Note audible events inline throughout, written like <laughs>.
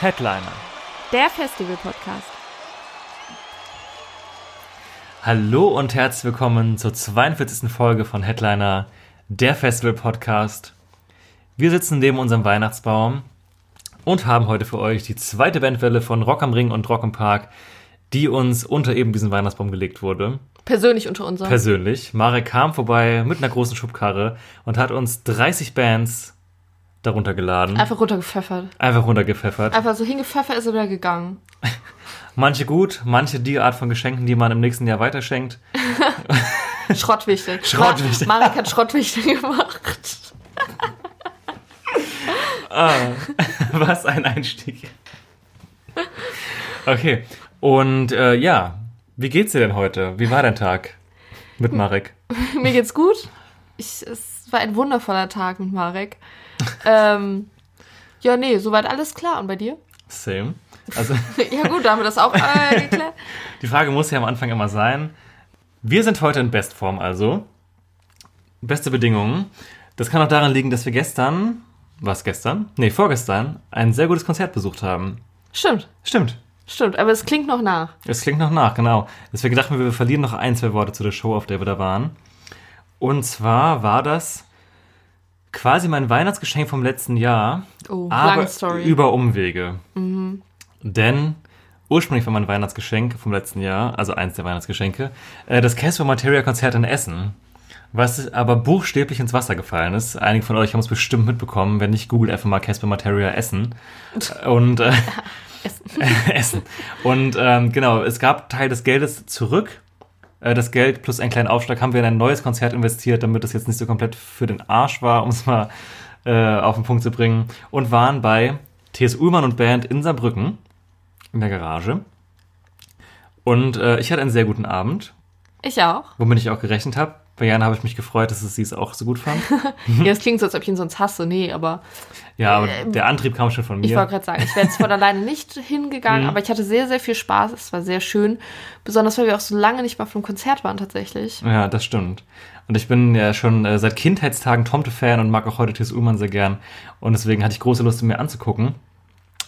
Headliner. Der Festival-Podcast. Hallo und herzlich willkommen zur 42. Folge von Headliner, der Festival-Podcast. Wir sitzen neben unserem Weihnachtsbaum und haben heute für euch die zweite Bandwelle von Rock am Ring und Rock im Park, die uns unter eben diesen Weihnachtsbaum gelegt wurde. Persönlich unter uns. Persönlich. Marek kam vorbei mit einer großen Schubkarre und hat uns 30 Bands darunter geladen. Einfach runtergepfeffert. Einfach runtergepfeffert. Einfach so hingepfeffert ist er wieder gegangen. <laughs> Manche gut, manche die Art von Geschenken, die man im nächsten Jahr weiterschenkt. <laughs> Schrottwichtel. <laughs> Schrottwichtel. Ma Marek hat Schrottwichtel gemacht. Ah, was ein Einstieg. Okay, und äh, ja, wie geht's dir denn heute? Wie war dein Tag mit Marek? Mir geht's gut. Ich, es war ein wundervoller Tag mit Marek. Ähm, ja, nee, soweit alles klar. Und bei dir? Same. Also <laughs> ja gut, da haben wir das auch äh, <laughs> geklärt. die Frage muss ja am Anfang immer sein. Wir sind heute in Bestform, also beste Bedingungen. Das kann auch daran liegen, dass wir gestern, was gestern? Nee, vorgestern, ein sehr gutes Konzert besucht haben. Stimmt, Stimmt. stimmt. Aber es klingt noch nach. Es klingt noch nach, genau. Deswegen dachten wir, wir verlieren noch ein, zwei Worte zu der Show, auf der wir da waren. Und zwar war das quasi mein Weihnachtsgeschenk vom letzten Jahr, Oh, aber lange Story. über Umwege. Denn ursprünglich war mein Weihnachtsgeschenk vom letzten Jahr, also eins der Weihnachtsgeschenke, äh, das Casper Materia Konzert in Essen. Was aber buchstäblich ins Wasser gefallen ist. Einige von euch haben es bestimmt mitbekommen. Wenn nicht, googelt einfach mal Casper Materia Essen. <laughs> Und äh, <laughs> Essen. Und ähm, genau, es gab Teil des Geldes zurück. Äh, das Geld plus einen kleinen Aufschlag haben wir in ein neues Konzert investiert, damit das jetzt nicht so komplett für den Arsch war, <laughs> um es mal äh, auf den Punkt zu bringen. Und waren bei T.S. Ullmann und Band in Saarbrücken in der Garage. Und äh, ich hatte einen sehr guten Abend, Ich auch. womit ich auch gerechnet habe. Bei Jana habe ich mich gefreut, dass es sie es auch so gut fand. <laughs> Ja, es klingt so, als ob ich ihn sonst hasse. Nee, aber Ja, aber der Antrieb kam schon von ich mir. wollte gerade sagen, ich wäre jetzt von <laughs> alleine nicht hingegangen, Mhm. aber ich hatte sehr, sehr viel Spaß. Es war sehr schön. Besonders, weil wir auch so lange nicht mal auf einem Konzert waren, tatsächlich. Ja, das stimmt. Und ich bin ja schon äh, seit Kindheitstagen Tomte-Fan und mag auch heute T.S. Ullmann sehr gern. Und deswegen hatte ich große Lust, ihn mir anzugucken.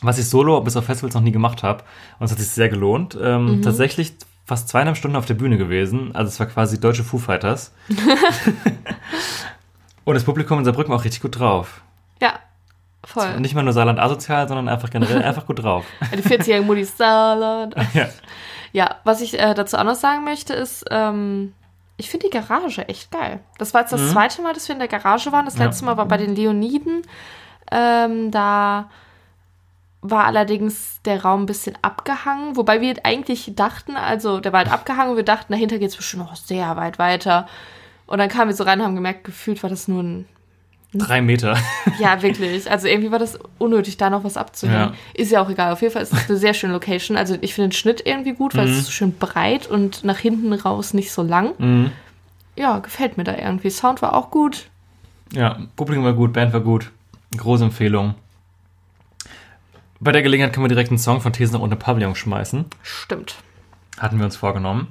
Was ich solo bis auf Festivals noch nie gemacht habe. Und es hat sich sehr gelohnt. Ähm, Mhm. Tatsächlich fast zweieinhalb Stunden auf der Bühne gewesen. Also es war quasi deutsche Foo Fighters. <laughs> und das Publikum in Saarbrücken war auch richtig gut drauf. Ja, voll. Nicht mal nur Saarland asozial, sondern einfach generell <laughs> einfach gut drauf. Die 40-jährige Mutti Saarland. <laughs> ja. Ja, was ich äh, dazu auch noch sagen möchte, ist, ähm, ich finde die Garage echt geil. Das war jetzt das zweite Mal, dass wir in der Garage waren. Das Mhm. Ja. letzte Mal war bei den Leoniden. Ähm, da war allerdings der Raum ein bisschen abgehangen, wobei wir eigentlich dachten, also der war halt abgehangen und wir dachten, dahinter geht es bestimmt noch sehr weit weiter. Und dann kamen wir so rein und haben gemerkt, gefühlt war das nur ein Drei Meter. <laughs> ja, wirklich. Also irgendwie war das unnötig, da noch was abzuhängen. Ja. Ist ja auch egal. Auf jeden Fall ist es eine sehr schöne Location. Also ich finde den Schnitt irgendwie gut, weil es ist so schön breit und nach hinten raus nicht so lang. Mhm. Ja, gefällt mir da irgendwie. Sound war auch gut. Ja, Publikum war gut, Band war gut. Große Empfehlung. Bei der Gelegenheit können wir direkt einen Song von Thesen unten Pavillon schmeißen. Stimmt. Hatten wir uns vorgenommen.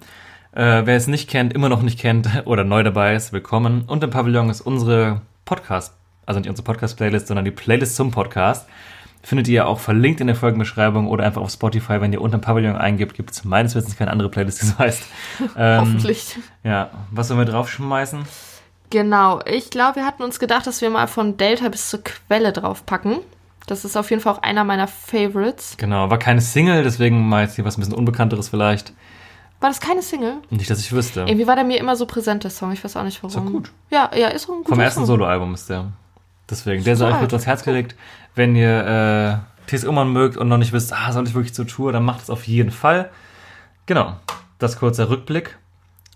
Äh, wer es nicht kennt, immer noch nicht kennt <laughs> oder neu dabei ist, willkommen. Und im Pavillon ist unsere Podcast, also nicht unsere Podcast-Playlist, sondern die Playlist zum Podcast. Findet ihr auch verlinkt in der Folgenbeschreibung oder einfach auf Spotify, wenn ihr unter dem Pavillon eingibt, gibt es meines Wissens keine andere Playlist, die so heißt. <laughs> Ähm, Hoffentlich. Ja, was sollen wir draufschmeißen? Genau. Ich glaube, wir hatten uns gedacht, dass wir mal von Delta bis zur Quelle draufpacken. Das ist auf jeden Fall auch einer meiner Favorites. Genau, war keine Single, deswegen mal jetzt hier was ein bisschen Unbekannteres vielleicht. War das keine Single? Nicht, dass ich wüsste. Irgendwie war der mir immer so präsent, der Song. Ich weiß auch nicht warum. doch gut. Ja, ja, ist auch ein guter Vom ersten. Soloalbum ist der. Deswegen, der sei euch kurz ans Herz gelegt. Wenn ihr äh, T.S. Ullmann mögt und noch nicht wisst, ah, soll ich wirklich zur Tour, dann macht es auf jeden Fall. Genau, das kurzer Rückblick.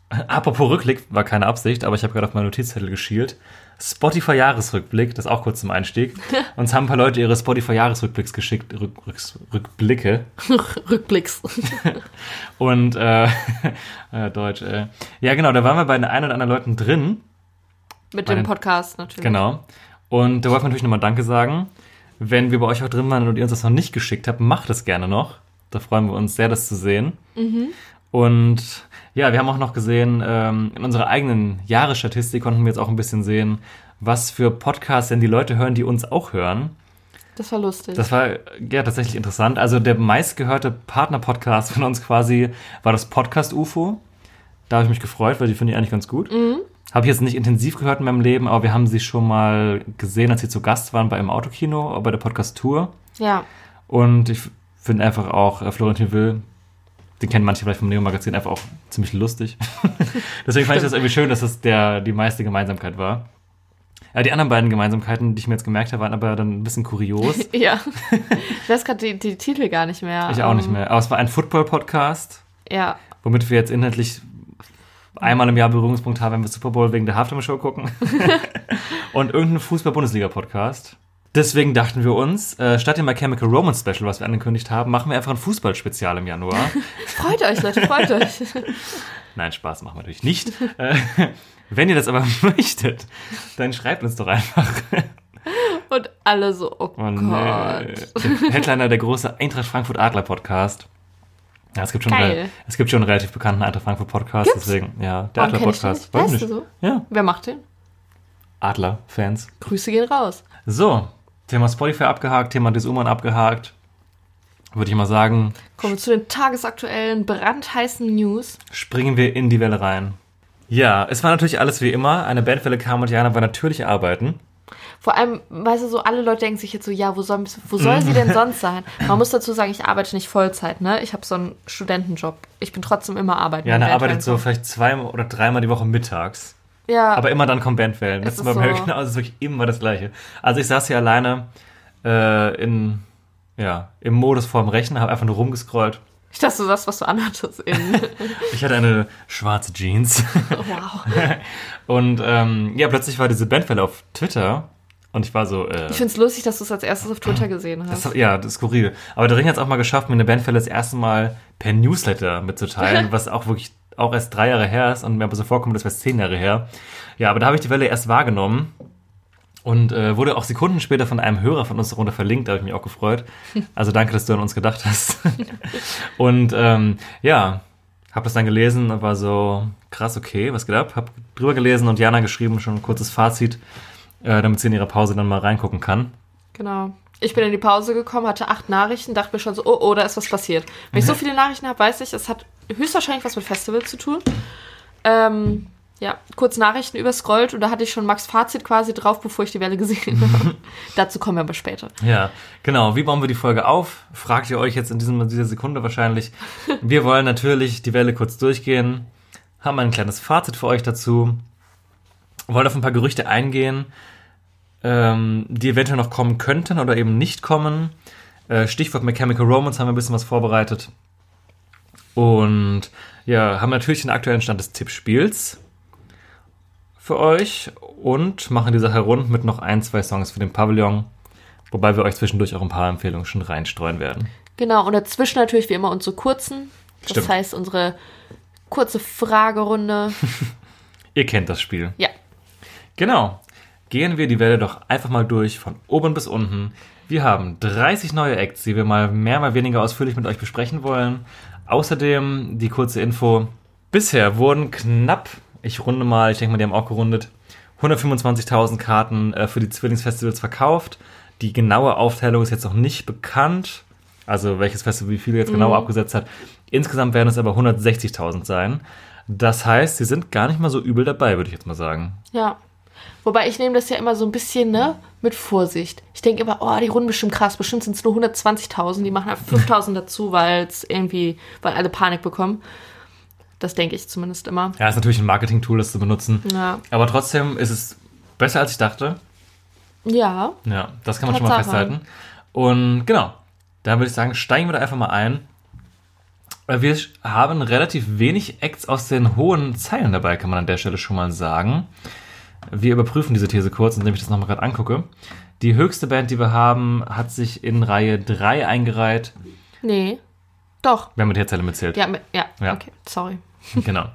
Apropos Rückblick, war keine Absicht, aber ich habe gerade auf meinen Notizzettel geschielt. Spotify-Jahresrückblick, das auch kurz zum Einstieg. <laughs> Uns haben ein paar Leute ihre Spotify-Jahresrückblicks geschickt, Rück, Rück, Rückblicke. <laughs> Rückblicks. <laughs> Und, äh, äh, Deutsch, äh. Ja, genau, da waren wir bei den ein oder anderen Leuten drin. Mit dem Podcast natürlich. Genau. Und da wollten wir natürlich nochmal Danke sagen. Wenn wir bei euch auch drin waren und ihr uns das noch nicht geschickt habt, macht es gerne noch. Da freuen wir uns sehr, das zu sehen. Und ja, wir haben auch noch gesehen, ähm, in unserer eigenen Jahresstatistik konnten wir jetzt auch ein bisschen sehen, was für Podcasts denn die Leute hören, die uns auch hören. Das war lustig. Das war ja tatsächlich interessant. Also der meistgehörte Partner-Podcast von uns quasi war das Podcast UFO. Da habe ich mich gefreut, weil die finde ich eigentlich ganz gut. Habe ich jetzt nicht intensiv gehört in meinem Leben, aber wir haben sie schon mal gesehen, als sie zu Gast waren bei einem Autokino, bei der Podcast-Tour. ja. Und ich finde einfach auch äh, Florentin Will, den kennen manche vielleicht vom Neo-Magazin, einfach auch ziemlich lustig. <laughs> Deswegen fand ich das irgendwie schön, dass das der, die meiste Gemeinsamkeit war. Ja, die anderen beiden Gemeinsamkeiten, die ich mir jetzt gemerkt habe, waren aber dann ein bisschen kurios. <laughs> Ja. Ich weiß gerade die, die Titel gar nicht mehr. Ich auch nicht Ähm, mehr. Aber es war ein Football-Podcast, Ja. womit wir jetzt inhaltlich einmal im Jahr Berührungspunkt haben, wenn wir Super Bowl wegen der Halftime-Show gucken. <laughs> Und irgendein Fußball-Bundesliga-Podcast. Deswegen dachten wir uns, äh, statt dem My Chemical Romance Special, was wir angekündigt haben, machen wir einfach ein Fußballspezial im Januar. <laughs> Freut euch, Leute, freut euch. <laughs> Nein, Spaß machen wir natürlich nicht. Äh, <laughs> Wenn ihr das aber möchtet, dann schreibt uns doch einfach. Und alle so, oh, Oh, nee. Gott. Der Headliner, der große Eintracht Frankfurt Adler Podcast. Ja, es gibt schon, Geil. es gibt schon einen relativ bekannten Eintracht Frankfurt Podcast, Gibt's? deswegen, ja, der Warum Adler Podcast. Weißt nicht. du so? Ja, Wer macht den? Adler-Fans. Grüße gehen raus. So, Thema Spotify abgehakt, Thema Desuman abgehakt. Würde ich mal sagen, Kommen wir zu den tagesaktuellen, brandheißen News. springen wir in die Welle rein. Ja, es war natürlich alles wie immer. Eine Bandwelle kam und Jana war natürlich arbeiten. Vor allem, weißt du, so alle Leute denken sich jetzt so, ja, wo soll, wo soll sie denn <laughs> sonst sein? Man muss dazu sagen, ich arbeite nicht Vollzeit, ne? Ich habe so einen Studentenjob. Ich bin trotzdem immer arbeiten. Jana arbeitet so vielleicht zweimal oder dreimal die Woche mittags. Ja, Aber immer dann kommen Bandwellen. Es Das ist ist bei so. American House ist wirklich immer das Gleiche. Also ich saß hier alleine äh, in, ja, im Modus vorm Rechner, habe einfach nur rumgescrollt. ich dachte, du sagst, was du anhattest. In, <laughs> Ich hatte eine schwarze Jeans. wow. <laughs> Und ähm, ja, plötzlich war diese Bandwelle auf Twitter. Und ich war so, äh, Ich finde es lustig, dass du es als erstes auf Twitter <clears throat> gesehen hast. das, ja, das ist skurril. Aber der Ring hat es auch mal geschafft, mir eine Bandwelle das erste Mal per Newsletter mitzuteilen, <laughs> was auch wirklich auch erst drei Jahre her ist und mir aber so vorkommt, das wäre zehn Jahre her. Ja, aber da habe ich die Welle erst wahrgenommen und äh, wurde auch Sekunden später von einem Hörer von uns darunter verlinkt, da habe ich mich auch gefreut. <laughs> Also danke, dass du an uns gedacht hast. <laughs> und ähm, ja, habe das dann gelesen und war so krass, okay, was geht ab? Hab drüber gelesen und Jana geschrieben, schon ein kurzes Fazit, äh, damit sie in ihrer Pause dann mal reingucken kann. Genau. Ich bin in die Pause gekommen, hatte acht Nachrichten, dachte mir schon so, oh, oh, da ist was passiert. Wenn ich so <laughs> viele Nachrichten habe, weiß ich, es hat höchstwahrscheinlich was mit Festival zu tun. Ähm, ja, kurz Nachrichten überscrollt und da hatte ich schon Max Fazit quasi drauf, bevor ich die Welle gesehen habe. <laughs> Dazu kommen wir aber später. Ja, genau. Wie bauen wir die Folge auf? Fragt ihr euch jetzt in diesem, dieser Sekunde wahrscheinlich. Wir wollen natürlich die Welle kurz durchgehen, haben ein kleines Fazit für euch dazu, wollen auf ein paar Gerüchte eingehen, ähm, die eventuell noch kommen könnten oder eben nicht kommen. Äh, Stichwort Mechanical Romance haben wir ein bisschen was vorbereitet. Und ja, haben natürlich den aktuellen Stand des Tippspiels für euch und machen die Sache rund mit noch ein, zwei Songs für den Pavillon. Wobei wir euch zwischendurch auch ein paar Empfehlungen schon reinstreuen werden. Genau, und dazwischen natürlich wie immer unsere kurzen. Das Stimmt. heißt, unsere kurze Fragerunde. <laughs> Ihr kennt das Spiel. Ja, Genau. Gehen wir die Welle doch einfach mal durch, von oben bis unten. Wir haben 30 neue Acts, die wir mal mehr, mal weniger ausführlich mit euch besprechen wollen. Außerdem die kurze Info. Bisher wurden knapp, ich runde mal, ich denke mal, die haben auch gerundet, 125.000 Karten äh, für die Zwillingsfestivals verkauft. Die genaue Aufteilung ist jetzt noch nicht bekannt. Also welches Festival wie viele jetzt genau abgesetzt hat. Insgesamt werden es aber 160.000 sein. Das heißt, sie sind gar nicht mal so übel dabei, würde ich jetzt mal sagen. ja. Wobei ich nehme das ja immer so ein bisschen, ne, mit Vorsicht. Ich denke immer, oh, die runden bestimmt krass. Bestimmt sind es nur 120.000. Die machen <laughs> einfach 5.000 dazu, weil es irgendwie, weil alle Panik bekommen. Das denke ich zumindest immer. Ja, ist natürlich ein Marketing-Tool, das zu benutzen. Ja. Aber trotzdem ist es besser, als ich dachte. Ja. Ja, das kann man schon mal festhalten. Und genau, da würde ich sagen, steigen wir da einfach mal ein. Äh, Wir haben relativ wenig Acts aus den hohen Zeilen dabei, kann man an der Stelle schon mal sagen. Wir überprüfen diese These kurz, indem ich das nochmal gerade angucke. Die höchste Band, die wir haben, hat sich in Reihe 3 eingereiht. Nee. Doch. Wir haben mit Herzelle mitzählt. Ja, mit, ja. Ja. okay. Sorry. <laughs> Genau.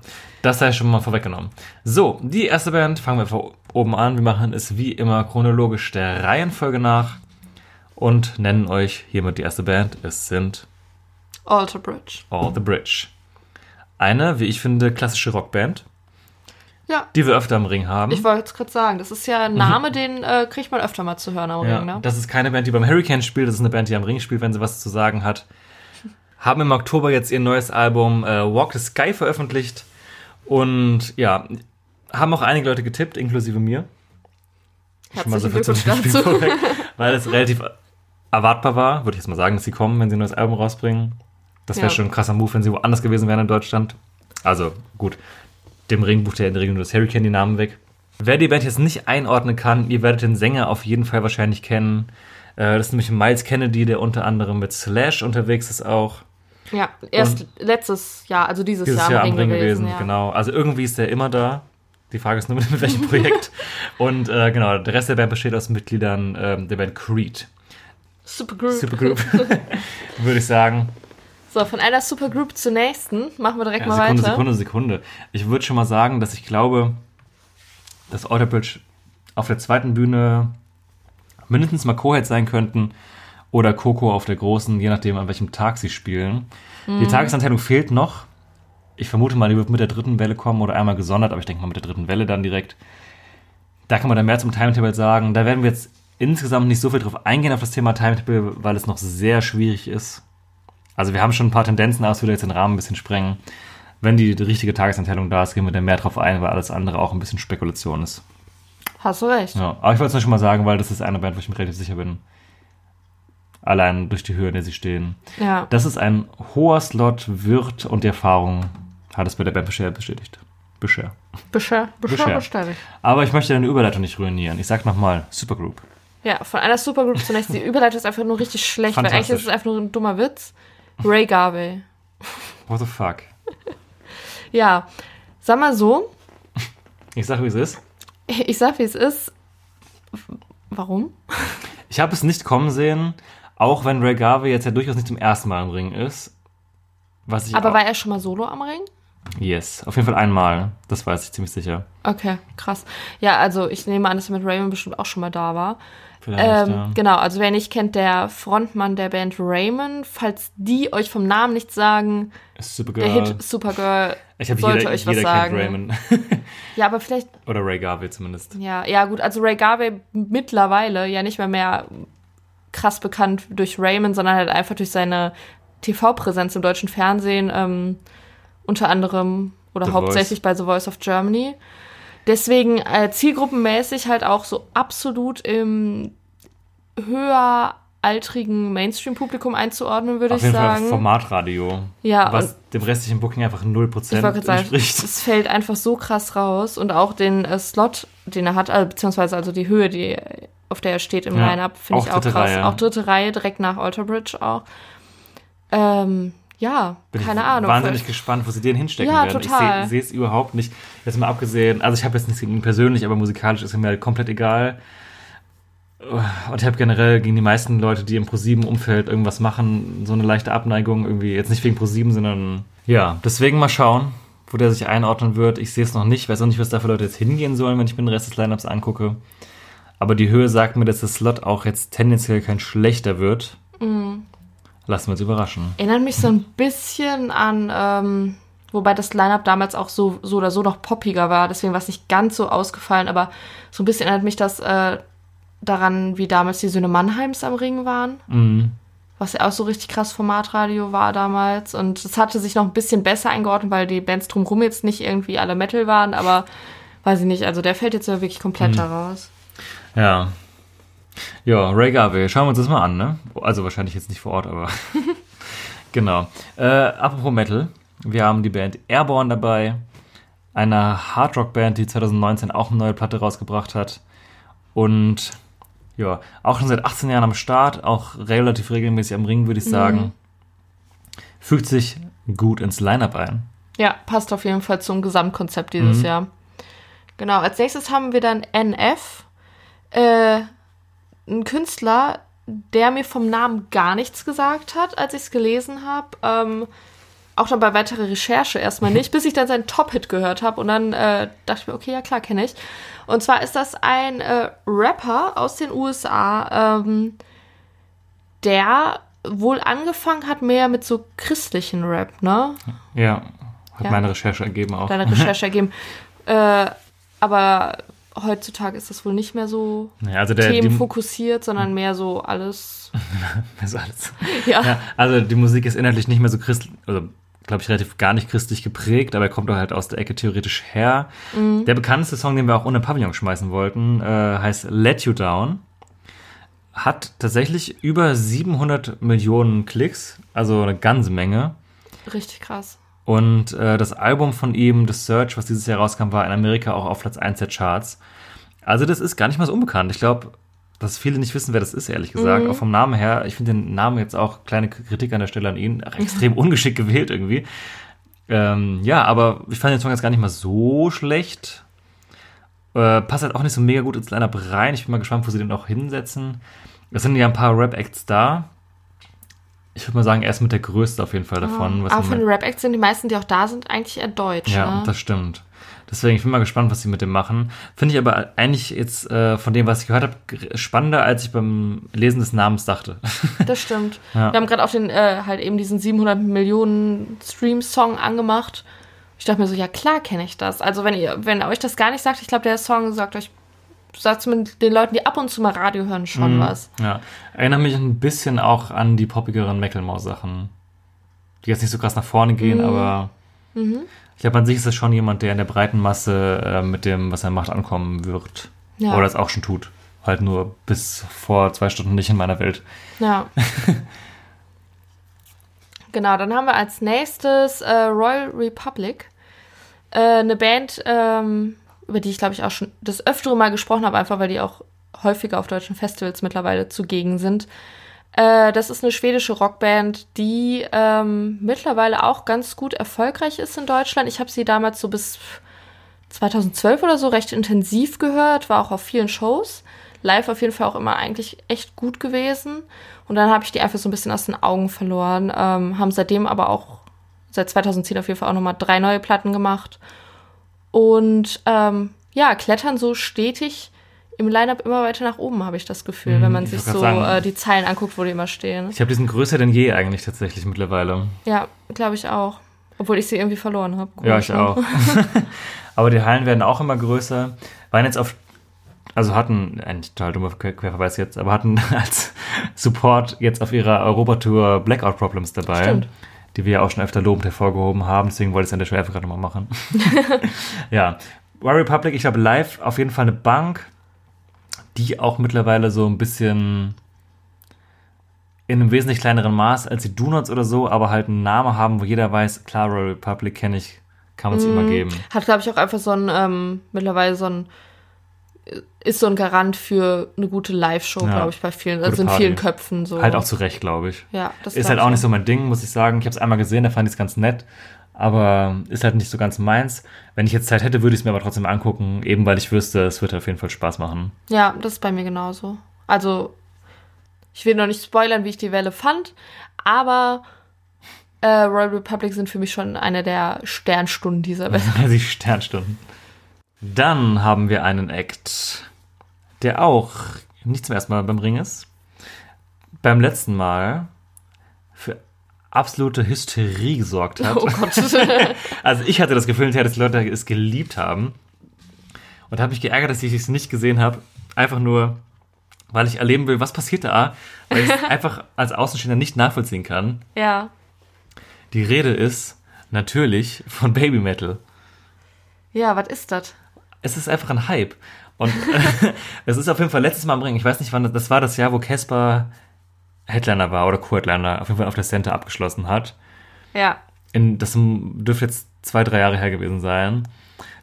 Das sei schon mal vorweggenommen. So, die erste Band, fangen wir einfach oben an. Wir machen es wie immer chronologisch der Reihenfolge nach und nennen euch hiermit die erste Band. Es sind Alter Bridge. All the Bridge. Eine, wie ich finde, klassische Rockband, Ja. die wir öfter im Ring haben. Ich wollte jetzt gerade sagen, das ist ja ein Name, den äh, kriegt man öfter mal zu hören am ja, Ring, ne? Das ist keine Band, die beim Hurricane spielt, das ist eine Band, die am Ring spielt, wenn sie was zu sagen hat. <laughs> Haben im Oktober jetzt ihr neues Album äh, Walk the Sky veröffentlicht und ja, haben auch einige Leute getippt, inklusive mir. Schon mal so viel zum Spiel vorweg, <laughs> weil es relativ erwartbar war, würde ich jetzt mal sagen, dass sie kommen, wenn sie ein neues Album rausbringen. Das wäre Ja. schon ein krasser Move, wenn sie woanders gewesen wären in Deutschland. Also gut, dem Ring in der nur das Hurricane die Namen weg. Wer die Band jetzt nicht einordnen kann, ihr werdet den Sänger auf jeden Fall wahrscheinlich kennen. Äh, Das ist nämlich Miles Kennedy, der unter anderem mit Slash unterwegs ist auch. Ja, erst letztes Jahr, also dieses, Dieses Jahr, Jahr am am Ring gewesen, ja. genau. Also irgendwie ist der immer da. Die Frage ist nur, mit, welchem <laughs> Projekt. Und äh, genau, der Rest der Band besteht aus Mitgliedern ähm, der Band Creed. Supergroup. Supergroup, <laughs> <laughs> würde ich sagen. So, von einer Supergroup zur nächsten machen wir direkt Ja, mal Sekunde, weiter. Sekunde, Sekunde. Ich würde schon mal sagen, dass ich glaube, dass Alter Bridge auf der zweiten Bühne mindestens mal Co-Head sein könnten oder Coco auf der großen, je nachdem, an welchem Tag sie spielen. Mhm. Die Tagesanteilung fehlt noch. Ich vermute mal, die wird mit der dritten Welle kommen oder einmal gesondert, aber ich denke mal mit der dritten Welle dann direkt. Da kann man dann mehr zum Timetable sagen. Da werden wir jetzt insgesamt nicht so viel drauf eingehen auf das Thema Timetable, weil es noch sehr schwierig ist. Also wir haben schon ein paar Tendenzen aus, würde jetzt den Rahmen ein bisschen sprengen. Wenn die, die richtige Tagesanteilung da ist, gehen wir dann mehr drauf ein, weil alles andere auch ein bisschen Spekulation ist. Hast du recht. Ja, aber ich wollte es nur schon mal sagen, weil das ist eine Band, wo ich mir relativ sicher bin. Allein durch die Höhe, in der sie stehen. Ja. Das ist ein hoher Slot, wird und die Erfahrung hat es bei der Band bisher bestätigt. Bisher. Bescher, Bescher, Bescher. bestätigt. Aber ich möchte deine Überleitung nicht ruinieren. Ich sag nochmal, Supergroup. Ja, von einer Supergroup zunächst. Die Überleitung ist einfach nur richtig schlecht, <laughs> weil eigentlich ist es einfach nur ein dummer Witz. Ray Garvey. What the fuck? Ja, sag mal so, Ich sag, wie es ist. ich sag, wie es ist. Warum? Ich habe es nicht kommen sehen, auch wenn Ray Garvey jetzt ja durchaus nicht zum ersten Mal im Ring ist. Was ich Aber war er schon mal solo am Ring? Yes, auf jeden Fall einmal. Das weiß ich ziemlich sicher. Okay, krass. Ja, also ich nehme an, dass er mit Raymond bestimmt auch schon mal da war. Ähm, ja. Genau, also wer nicht kennt, der Frontmann der Band Raymond, falls die euch vom Namen nicht sagen, Supergirl. der Hit Supergirl ich habe sollte jeder, euch jeder was kennt sagen. Raymond. <laughs> Ja, aber vielleicht, <laughs> Oder Ray Garvey zumindest. ja, ja gut, also Ray Garvey mittlerweile ja nicht mehr mehr krass bekannt durch Raymond, sondern halt einfach durch seine TV-Präsenz im deutschen Fernsehen, ähm, unter anderem oder The hauptsächlich bei The Voice of Germany. Deswegen äh, zielgruppenmäßig halt auch so absolut im höher altrigen Mainstream-Publikum einzuordnen, würde Auf ich jeden sagen. Fall Formatradio. Ja, Was dem restlichen Booking einfach 0% Ich wollte gerade sagen, entspricht. es fällt einfach so krass raus und auch den äh, Slot, den er hat, also, beziehungsweise also die Höhe, die, auf der er steht im Ja, Line-Up, finde ich auch krass. Reihe. Auch dritte Reihe, direkt nach Alter Bridge auch. Ähm, ja, Bin keine ich Ahnung. Wahnsinnig gespannt, wo sie den hinstecken Ja, werden. total. Ich sehe es überhaupt nicht. Jetzt mal abgesehen, also ich habe jetzt nichts gegen ihn persönlich, aber musikalisch ist er mir halt komplett egal. Und ich habe generell gegen die meisten Leute, die im ProSieben-Umfeld irgendwas machen, so eine leichte Abneigung irgendwie. Jetzt nicht wegen ProSieben, sondern ja. Deswegen mal schauen, wo der sich einordnen wird. Ich sehe es noch nicht. Weiß auch nicht, was da für Leute jetzt hingehen sollen, wenn ich mir den Rest des Lineups angucke. Aber die Höhe sagt mir, dass der Slot auch jetzt tendenziell kein schlechter wird. Mhm. Lassen wir uns überraschen. Erinnert mich so ein bisschen an, ähm, wobei das Line-Up damals auch so, so oder so noch poppiger war, deswegen war es nicht ganz so ausgefallen, aber so ein bisschen erinnert mich das äh, daran, wie damals die Söhne Mannheims am Ring waren. Mhm. was ja auch so richtig krass Formatradio war damals. Und es hatte sich noch ein bisschen besser eingeordnet, weil die Bands drumherum jetzt nicht irgendwie alle Metal waren, aber weiß ich nicht, also der fällt jetzt ja wirklich komplett da raus. Ja. Ja, Ray Garvey, schauen wir uns das mal an, ne? Also wahrscheinlich jetzt nicht vor Ort, aber. <laughs> genau. Äh, apropos Metal, wir haben die Band Airborne dabei, eine Hardrock-Band, die 2019 auch eine neue Platte rausgebracht hat. Und ja, auch schon seit 18 Jahren am Start, auch relativ regelmäßig am Ring, würde ich sagen. Fügt sich gut ins Line-Up ein. Ja, passt auf jeden Fall zum Gesamtkonzept dieses Mhm. Jahr. Genau, als nächstes haben wir dann NF, äh, ein Künstler, der mir vom Namen gar nichts gesagt hat, als ich es gelesen habe. Ähm, auch dann bei weiterer Recherche erstmal nicht, <laughs> bis ich dann seinen Top-Hit gehört habe und dann äh, dachte ich mir, okay, ja klar, kenne ich. Und zwar ist das ein äh, Rapper aus den USA, ähm, der wohl angefangen hat mehr mit so christlichen Rap, ne? Ja, hat Ja. meine Recherche ergeben auch. Deine Recherche <laughs> ergeben. Äh, aber heutzutage ist das wohl nicht mehr so Ja, also der, themenfokussiert, sondern mehr so alles. <laughs> also alles. <laughs> Ja. Ja, also die Musik ist inhaltlich nicht mehr so christlich, also glaube ich relativ gar nicht christlich geprägt, aber er kommt doch halt aus der Ecke theoretisch her. Mhm. Der bekannteste Song, den wir auch ohne Pavillon schmeißen wollten, äh, heißt Let You Down. Hat tatsächlich über 700 Millionen Klicks, also eine ganze Menge. Richtig krass. Und äh, das Album von ihm, The Search, was dieses Jahr rauskam, war in Amerika auch auf Platz 1 der Charts. Also das ist gar nicht mal so unbekannt. Ich glaube, dass viele nicht wissen, wer das ist, ehrlich gesagt. Auch vom Namen her. Ich finde den Namen jetzt auch, kleine Kritik an der Stelle an ihn, extrem <laughs> ungeschickt gewählt irgendwie. Ähm, ja, aber ich fand den Song jetzt gar nicht mal so schlecht. Äh, passt halt auch nicht so mega gut ins Line-Up rein. Ich bin mal gespannt, wo sie den auch hinsetzen. Es sind ja ein paar Rap-Acts da. Ich würde mal sagen, er ist mit der größte auf jeden Fall davon. was Aber im von den Rap-Acts sind die meisten, die auch da sind, eigentlich eher deutsch. ja, ne? das stimmt. Deswegen, ich bin mal gespannt, was sie mit dem machen. Finde ich aber eigentlich jetzt äh, von dem, was ich gehört habe, spannender, als ich beim Lesen des Namens dachte. <laughs> Das stimmt. Ja. Wir haben gerade auch den, äh, halt eben diesen 700 Millionen Stream-Song angemacht. Ich dachte mir so, ja klar kenne ich das. Also wenn ihr, wenn euch das gar nicht sagt, ich glaube, der Song sagt euch, sagt zumindest den Leuten, die ab und zu mal Radio hören, schon Mhm. was. ja. Erinnert mich ein bisschen auch an die poppigeren Mecklenmaus-Sachen. Die jetzt nicht so krass nach vorne gehen, Mhm. aber ich glaube, an sich ist es schon jemand, der in der breiten Masse äh, mit dem, was er macht, ankommen wird. Ja. Oder es auch schon tut. Halt nur bis vor zwei Stunden nicht in meiner Welt. Ja. <laughs> genau, dann haben wir als nächstes äh, Royal Republic. Äh, eine Band, ähm, über die ich glaube ich auch schon das öftere Mal gesprochen habe, einfach weil die auch häufiger auf deutschen Festivals mittlerweile zugegen sind. Äh, das ist eine schwedische Rockband, die ähm, mittlerweile auch ganz gut erfolgreich ist in Deutschland. Ich habe sie damals so bis 2012 oder so recht intensiv gehört, war auch auf vielen Shows. Live auf jeden Fall auch immer eigentlich echt gut gewesen. Und dann habe ich die einfach so ein bisschen aus den Augen verloren. Ähm, haben seitdem aber auch, seit 2010 auf jeden Fall auch nochmal drei neue Platten gemacht. Und ähm, ja, klettern so stetig im Line-Up immer weiter nach oben, habe ich das Gefühl, Mhm, wenn man ich sich so äh, die Zeilen anguckt, wo die immer stehen. Ich habe diesen größer denn je eigentlich tatsächlich mittlerweile. Ja, glaube ich auch. Obwohl ich sie irgendwie verloren habe. Ja, ich auch. <laughs> <laughs> Aber die Hallen werden auch immer größer. Waren jetzt auf, also hatten, ein total dummer Quer- Querverweis jetzt, aber hatten <laughs> als Support jetzt auf ihrer Europatour Blackout Problems dabei. Stimmt. Die wir ja auch schon öfter lobend hervorgehoben haben. Deswegen wollte ich es an der Stelle einfach gerade nochmal machen. <laughs> ja. War Republic, ich glaube, live auf jeden Fall eine Bank, die auch mittlerweile so ein bisschen in einem wesentlich kleineren Maß als die Donuts oder so, aber halt einen Namen haben, wo jeder weiß, klar, Royal Republic kenne ich, kann man sich immer geben. Hat, glaube ich, auch einfach so ein, ähm, mittlerweile so ein, ist so ein Garant für eine gute Live-Show, Ja. glaube ich, bei vielen, Gute also in Party. vielen Köpfen so. Halt auch zu Recht, glaube ich. Ja, das Ist halt auch nicht so mein Ding, muss ich sagen. Ich habe es einmal gesehen, da fand ich es ganz nett, aber ist halt nicht so ganz meins. Wenn ich jetzt Zeit hätte, würde ich es mir aber trotzdem angucken, eben weil ich wüsste, es wird auf jeden Fall Spaß machen. Ja, das ist bei mir genauso. Also, ich will noch nicht spoilern, wie ich die Welle fand, aber äh, Royal Republic sind für mich schon eine der Sternstunden dieser <laughs> Welle. Die Sternstunden. Dann haben wir einen Act, der auch nicht zum ersten Mal beim Ring ist. Beim letzten Mal für absolute Hysterie gesorgt hat. Oh Gott. <laughs> Also ich hatte das Gefühl, dass die Leute es geliebt haben. Und habe mich geärgert, dass ich es nicht gesehen habe. Einfach nur, weil ich erleben will, was passiert da. Weil ich es <laughs> einfach als Außenstehender nicht nachvollziehen kann. ja. Die Rede ist natürlich von Baby Metal. Ja, was ist das? Es ist einfach ein Hype. Und <laughs> es ist auf jeden Fall letztes Mal am Ring. Ich weiß nicht, wann das, das war das Jahr, wo Casper Headliner war oder Co-Headliner auf jeden Fall auf der Center abgeschlossen hat. Ja. in, das dürfte jetzt zwei, drei Jahre her gewesen sein.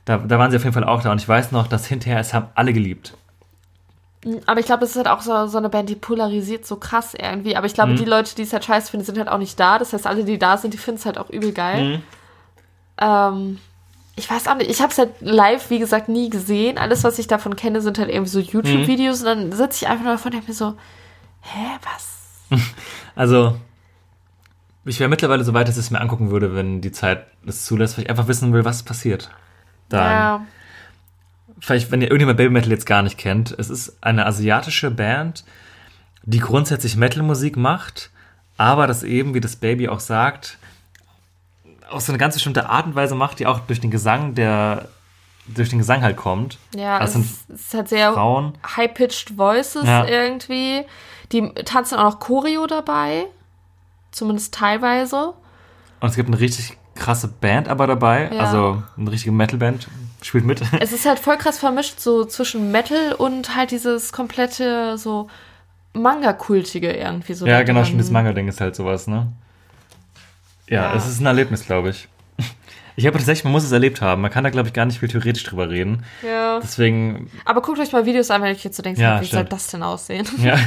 Da, da waren sie auf jeden Fall auch da und ich weiß noch, dass hinterher es haben alle geliebt. Aber ich glaube, das ist halt auch so, so eine Band, die polarisiert so krass irgendwie. Aber ich glaube, Mhm. die Leute, die es halt scheiße finden, sind halt auch nicht da. Das heißt, alle, die da sind, die finden es halt auch übel geil. Mhm. Ähm, ich weiß auch nicht, ich habe es halt live, wie gesagt, nie gesehen. Alles, was ich davon kenne, sind halt irgendwie so YouTube-Videos. Und dann sitze ich einfach nur davon und denke mir so, hä, was? <laughs> Also, ich wäre mittlerweile so weit, dass ich es mir angucken würde, wenn die Zeit es zulässt, weil ich einfach wissen will, was passiert. Dann. Ja, Vielleicht, wenn ihr irgendjemand Baby Metal jetzt gar nicht kennt, es ist eine asiatische Band, die grundsätzlich Metal-Musik macht, aber das eben, wie das Baby auch sagt, auf so eine ganz bestimmte Art und Weise macht, die auch durch den Gesang, der durch den Gesang halt kommt. ja Das es, es halt sehr high-pitched Voices Ja. irgendwie. Die tanzen auch noch Choreo dabei. Zumindest teilweise. Und es gibt eine richtig krasse Band aber dabei, Ja. also eine richtige Metal-Band spielt mit. <laughs> Es ist halt voll krass vermischt, so zwischen Metal und halt dieses komplette, so Manga-Kultige irgendwie so. Ja, genau, schon dieses Manga-Ding ist halt sowas, ne? Ja, Ja. es ist ein Erlebnis, glaube ich. Ich habe tatsächlich, man muss es erlebt haben. Man kann da, glaube ich, gar nicht viel theoretisch drüber reden. Ja. Deswegen, Aber guckt euch mal Videos an, wenn ihr jetzt so denkt, Ja, wie stimmt. soll das denn aussehen? <laughs> ja.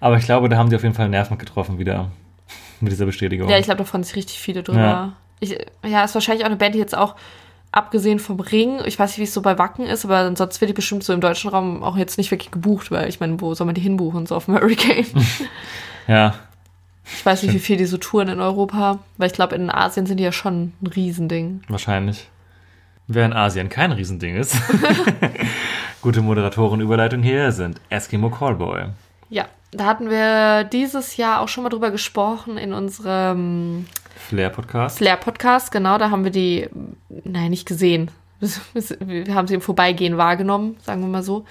Aber ich glaube, da haben die auf jeden Fall Nerven getroffen wieder. <laughs> Mit dieser Bestätigung. Ja, ich glaube, da freuen sich richtig viele drüber. Ja. Ich, ja, ist wahrscheinlich auch eine Band, die jetzt auch, abgesehen vom Ring, ich weiß nicht, wie es so bei Wacken ist, aber sonst wird die bestimmt so im deutschen Raum auch jetzt nicht wirklich gebucht, weil ich meine, wo soll man die hinbuchen? So auf dem Hurricane. <laughs> ja. Ich weiß nicht, wie viel die so touren in Europa, weil ich glaube, in Asien sind die ja schon ein Riesending. wahrscheinlich. Wer in Asien kein Riesending ist. <laughs> Gute Moderatorenüberleitung hier sind Eskimo Callboy. Ja, da hatten wir dieses Jahr auch schon mal drüber gesprochen in unserem Flair-Podcast. Flair-Podcast. Genau, da haben wir die, nein, nicht gesehen. <laughs> Wir haben sie im Vorbeigehen wahrgenommen, sagen wir mal so.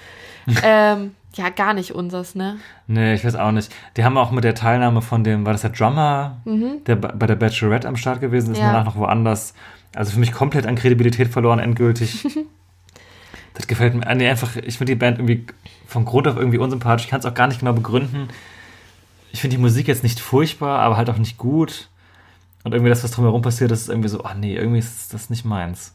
<laughs> ähm, ja, gar nicht unsers, ne? Nee, ich weiß auch nicht. Die haben auch mit der Teilnahme von dem, war das der Drummer, der ba- bei der Bachelorette am Start gewesen ist, Mhm. Ja. danach noch woanders. Also für mich komplett an Kredibilität verloren, endgültig. <laughs> das gefällt mir. Nee, einfach, ich finde die Band irgendwie von Grund auf irgendwie unsympathisch. Ich kann es auch gar nicht genau begründen. Ich finde die Musik jetzt nicht furchtbar, aber halt auch nicht gut. Und irgendwie das, was drumherum passiert, das ist irgendwie so, ah nee, irgendwie ist das nicht meins.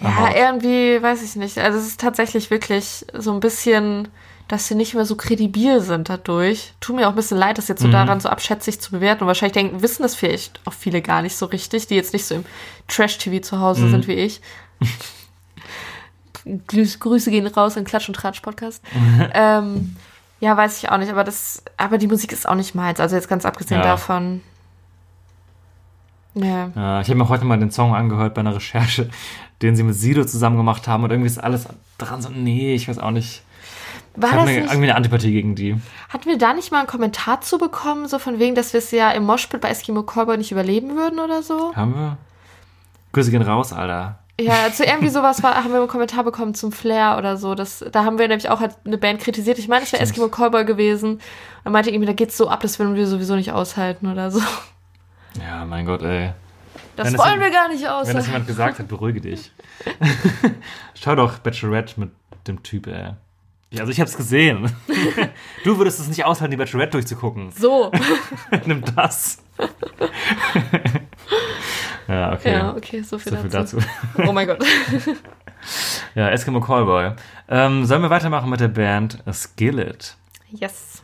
Ja, irgendwie, weiß ich nicht. Also es ist tatsächlich wirklich so ein bisschen, dass sie nicht mehr so kredibil sind dadurch. Tut mir auch ein bisschen leid, das jetzt Mhm. so daran so abschätzig zu bewerten. Und wahrscheinlich denken, wissen das vielleicht auch viele gar nicht so richtig, die jetzt nicht so im Trash-TV zu Hause Mhm. sind wie ich. <laughs> Grüß, Grüße gehen raus in Klatsch und Tratsch Podcast. ähm, ja, weiß ich auch nicht, aber das, aber die Musik ist auch nicht meins. Also jetzt ganz abgesehen Ja. davon. Ja. Ja, ich habe mir heute mal den Song angehört bei einer Recherche, den sie mit Sido zusammen gemacht haben und irgendwie ist alles dran so, nee, ich weiß auch nicht. War ich habe irgendwie eine Antipathie gegen die. hatten wir da nicht mal einen Kommentar zu bekommen, so von wegen, dass wir es ja im Moshpit bei Eskimo Callboy nicht überleben würden oder so? Haben wir? Grüße gehen raus, Alter. Ja, zu irgendwie sowas war, haben wir einen Kommentar bekommen zum Flair oder so. Das, da haben wir nämlich auch halt eine Band kritisiert. Ich meine, es wäre. Eskimo Callboy gewesen. Und meinte irgendwie, da geht's so ab, das würden wir sowieso nicht aushalten oder so. Ja, mein Gott, ey. Das das wollen wir gar nicht Wenn das jemand gesagt hat, beruhige dich. <laughs> Schau doch Bachelorette mit dem Typ, ey. Ja, also ich hab's gesehen. <laughs> Du würdest es nicht aushalten, die Bachelorette durchzugucken. So. <laughs> Nimm das. ja, okay. Ja, okay, so viel, So viel dazu. dazu. Oh mein Gott. Ja, Eskimo Callboy. Ähm, sollen wir weitermachen mit der Band Skillet? Yes.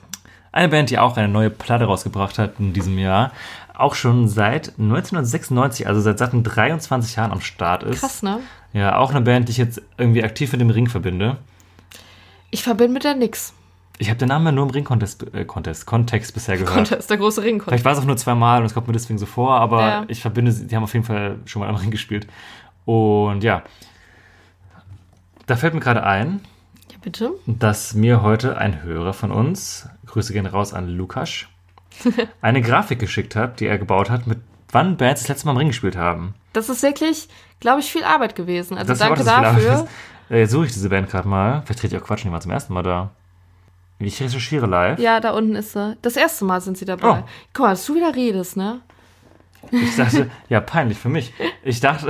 Eine Band, die auch eine neue Platte rausgebracht hat in diesem Jahr. Auch schon seit 1996, also seit satten 23 Jahren am Start ist. Krass, ne? Ja, auch eine Band, die ich jetzt irgendwie aktiv mit dem Ring verbinde. Ich verbinde mit der nix. Ich habe den Namen ja nur im Ring-Contest äh, Contest, Kontext bisher gehört. Contest, der große Ring Vielleicht war es auch nur zweimal und es kommt mir deswegen so vor, aber Ja. ich verbinde sie, die haben auf jeden Fall schon mal am Ring gespielt. Und ja, da fällt mir gerade ein, Ja, bitte. dass mir heute ein Hörer von uns, Grüße gehen raus an Lukas, <laughs> eine Grafik geschickt hat, die er gebaut hat, mit wann Bands das letzte Mal am Ring gespielt haben. Das ist wirklich, glaube ich, viel Arbeit gewesen. Also Das danke das dafür. <laughs> Äh, Jetzt suche ich diese Band gerade mal. Vielleicht trete ich auch Quatsch, die war zum ersten Mal da. Ich recherchiere live. Ja, da unten ist sie. Das erste Mal sind sie dabei. Oh. Guck mal, dass du wieder redest, ne? Ich dachte, ja, peinlich für mich. Ich dachte,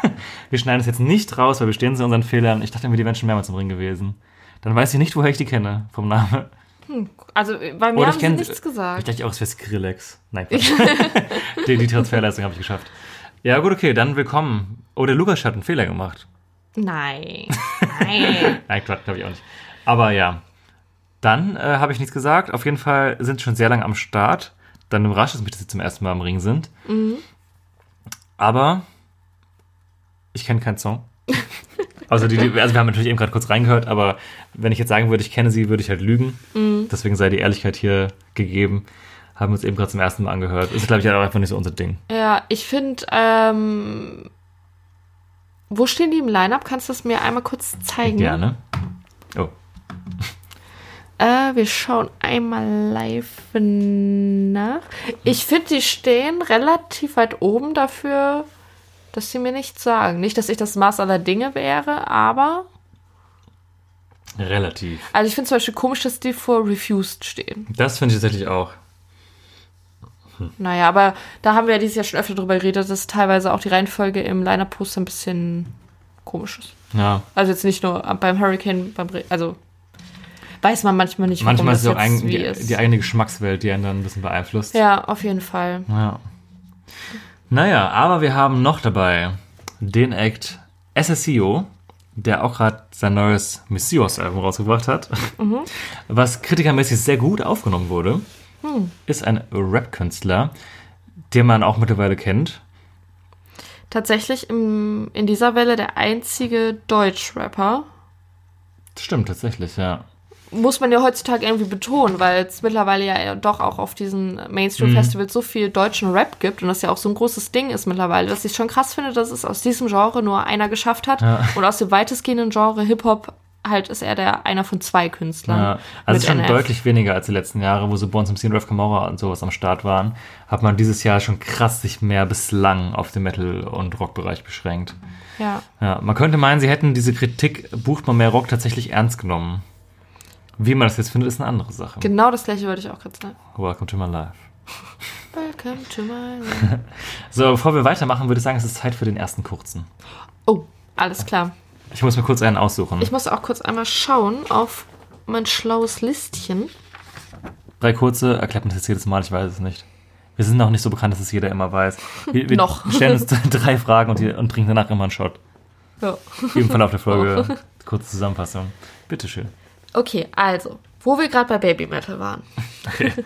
<laughs> wir schneiden es jetzt nicht raus, weil wir stehen zu unseren Fehlern. Ich dachte mir, die wären schon mehrmals im Ring gewesen. Dann weiß ich nicht, woher ich die kenne, vom Namen. Also bei mir Oder haben ich sie kenn- nichts Ich gesagt. dachte auch, es wäre Skrillex. Nein, <laughs> <laughs> die, die Transferleistung habe ich geschafft. Ja, gut, okay, dann willkommen. Oh, der Lukas hat einen Fehler gemacht. Nein. <laughs> Nein. Nein, Quatsch, glaube ich auch nicht. Aber ja, Dann äh, habe ich nichts gesagt. Auf jeden Fall sind sie schon sehr lange am Start. Dann überrascht es mich, dass sie zum ersten Mal am Ring sind. Aber ich kenne keinen Song. Also, die, also wir haben natürlich eben gerade kurz reingehört, aber wenn ich jetzt sagen würde, ich kenne sie, würde ich halt lügen. Deswegen sei die Ehrlichkeit hier gegeben. Haben wir uns eben gerade zum ersten Mal angehört. Ist, glaube ich, auch einfach nicht so unser Ding. Ja, ich finde, ähm, wo stehen die im Line-Up? Kannst du das mir einmal kurz zeigen? Gerne. Oh, Äh, wir schauen einmal live nach. Ich finde, die stehen relativ weit oben dafür, dass sie mir nichts sagen. Nicht, dass ich das Maß aller Dinge wäre, aber. relativ. Also, ich finde zum Beispiel komisch, dass die vor Refused stehen. Das finde ich tatsächlich auch. Naja, aber da haben wir ja dieses Jahr schon öfter drüber geredet, dass teilweise auch die Reihenfolge im Line-Up-Poster ein bisschen komisch ist. Ja. Also, jetzt nicht nur beim Hurricane, beim Re also. Weiß man manchmal nicht, Manchmal ist es auch ein, die, ist. die eigene Geschmackswelt, die einen dann ein bisschen beeinflusst. ja, auf jeden Fall. Ja. Naja, aber wir haben noch dabei den Act SSEO, der auch gerade sein neues Messias-Album rausgebracht hat, was kritikermäßig sehr gut aufgenommen wurde. Ist ein Rap-Künstler, den man auch mittlerweile kennt. Tatsächlich im, in dieser Welle der einzige Deutsch-Rapper. Stimmt, tatsächlich, ja. Muss man ja heutzutage irgendwie betonen, weil es mittlerweile ja doch auch auf diesen Mainstream-Festivals so viel deutschen Rap gibt und das ja auch so ein großes Ding ist mittlerweile, dass ich schon krass finde, dass es aus diesem Genre nur einer geschafft hat. Und aus dem weitestgehenden Genre Hip-Hop halt ist er der einer von zwei Künstlern. ja. Also ist mit schon NF. deutlich weniger als die letzten Jahre, wo so Bones MC und Ref Camora und sowas am Start waren. Hat man dieses Jahr schon krass sich mehr bislang auf den Metal- und Rockbereich beschränkt. Ja. Ja, man könnte meinen, sie hätten diese Kritik, bucht man mehr Rock, tatsächlich ernst genommen. Wie man das jetzt findet, ist eine andere Sache. Genau das gleiche wollte ich auch gerade sagen. Welcome to my life. <laughs> Welcome to my <laughs> life. So, bevor wir weitermachen, würde ich sagen, es ist Zeit für den ersten kurzen. Oh, alles klar. Ich muss mir kurz einen aussuchen. Ich muss auch kurz einmal schauen auf mein schlaues Listchen. Drei kurze, erklärt man das jetzt jedes Mal, ich weiß es nicht. Wir sind noch nicht so bekannt, dass es jeder immer weiß. <laughs> Wir, wir Noch. stellen uns drei Fragen und, und trinken danach immer einen Shot. Ja. Im Verlauf der Folge. Kurze Zusammenfassung. Bitteschön. Okay, also, wo wir gerade bei Baby Metal waren. <laughs>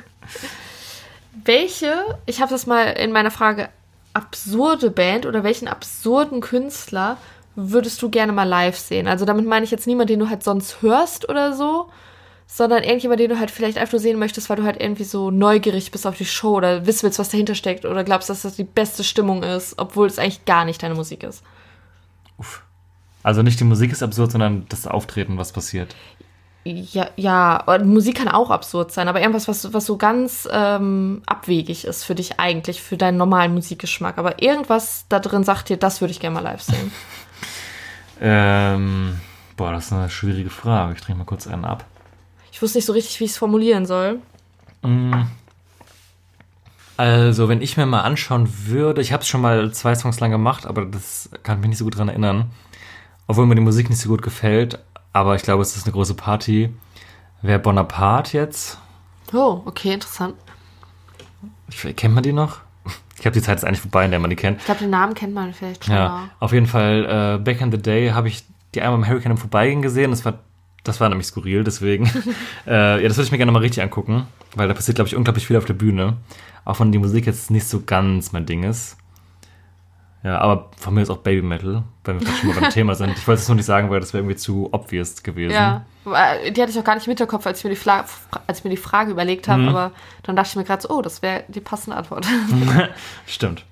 Welche, ich habe das mal in meiner Frage, absurde Band oder welchen absurden Künstler würdest du gerne mal live sehen? Also damit meine ich jetzt niemand, den du halt sonst hörst oder so, sondern irgendjemand, den du halt vielleicht einfach nur sehen möchtest, weil du halt irgendwie so neugierig bist auf die Show oder wissen willst, was dahinter steckt oder glaubst, dass das die beste Stimmung ist, obwohl es eigentlich gar nicht deine Musik ist. Also nicht die Musik ist absurd, sondern das Auftreten, was passiert. Ja, ja, Musik kann auch absurd sein, aber irgendwas, was, was so ganz ähm, abwegig ist für dich eigentlich, für deinen normalen Musikgeschmack. Aber irgendwas da drin sagt dir, das würde ich gerne mal live sehen. <laughs> Ähm, boah, das ist eine schwierige Frage. Ich trinke mal kurz einen ab. Ich wusste nicht so richtig, wie ich es formulieren soll. Also, wenn ich mir mal anschauen würde, ich habe es schon mal zwei Songs lang gemacht, aber das kann ich mich nicht so gut dran erinnern. Obwohl mir die Musik nicht so gut gefällt, aber ich glaube, es ist eine große Party. Wäre Bonaparte jetzt? Oh, okay, interessant. Ich, kennt man die noch? Ich habe die Zeit jetzt eigentlich vorbei, in der man die kennt. Ich glaube, den Namen kennt man vielleicht schon. Ja, auf jeden Fall, äh, Back in the Day habe ich die einmal im Hurricane im Vorbeigehen gesehen. Das war, das war nämlich skurril, deswegen. <laughs> äh, ja, das würde ich mir gerne mal richtig angucken, weil da passiert, glaube ich, unglaublich viel auf der Bühne. Auch wenn die Musik jetzt nicht so ganz mein Ding ist. Ja, aber von mir ist auch Baby Metal, weil wir schon mal beim Thema sind. Ich wollte es nur nicht sagen, weil das wäre irgendwie zu obvious gewesen. Ja, weil die hatte ich auch gar nicht im Hinterkopf, als ich mir die, Fla als ich mir die Frage überlegt habe, aber dann dachte ich mir gerade so, oh, das wäre die passende Antwort. <laughs> Stimmt.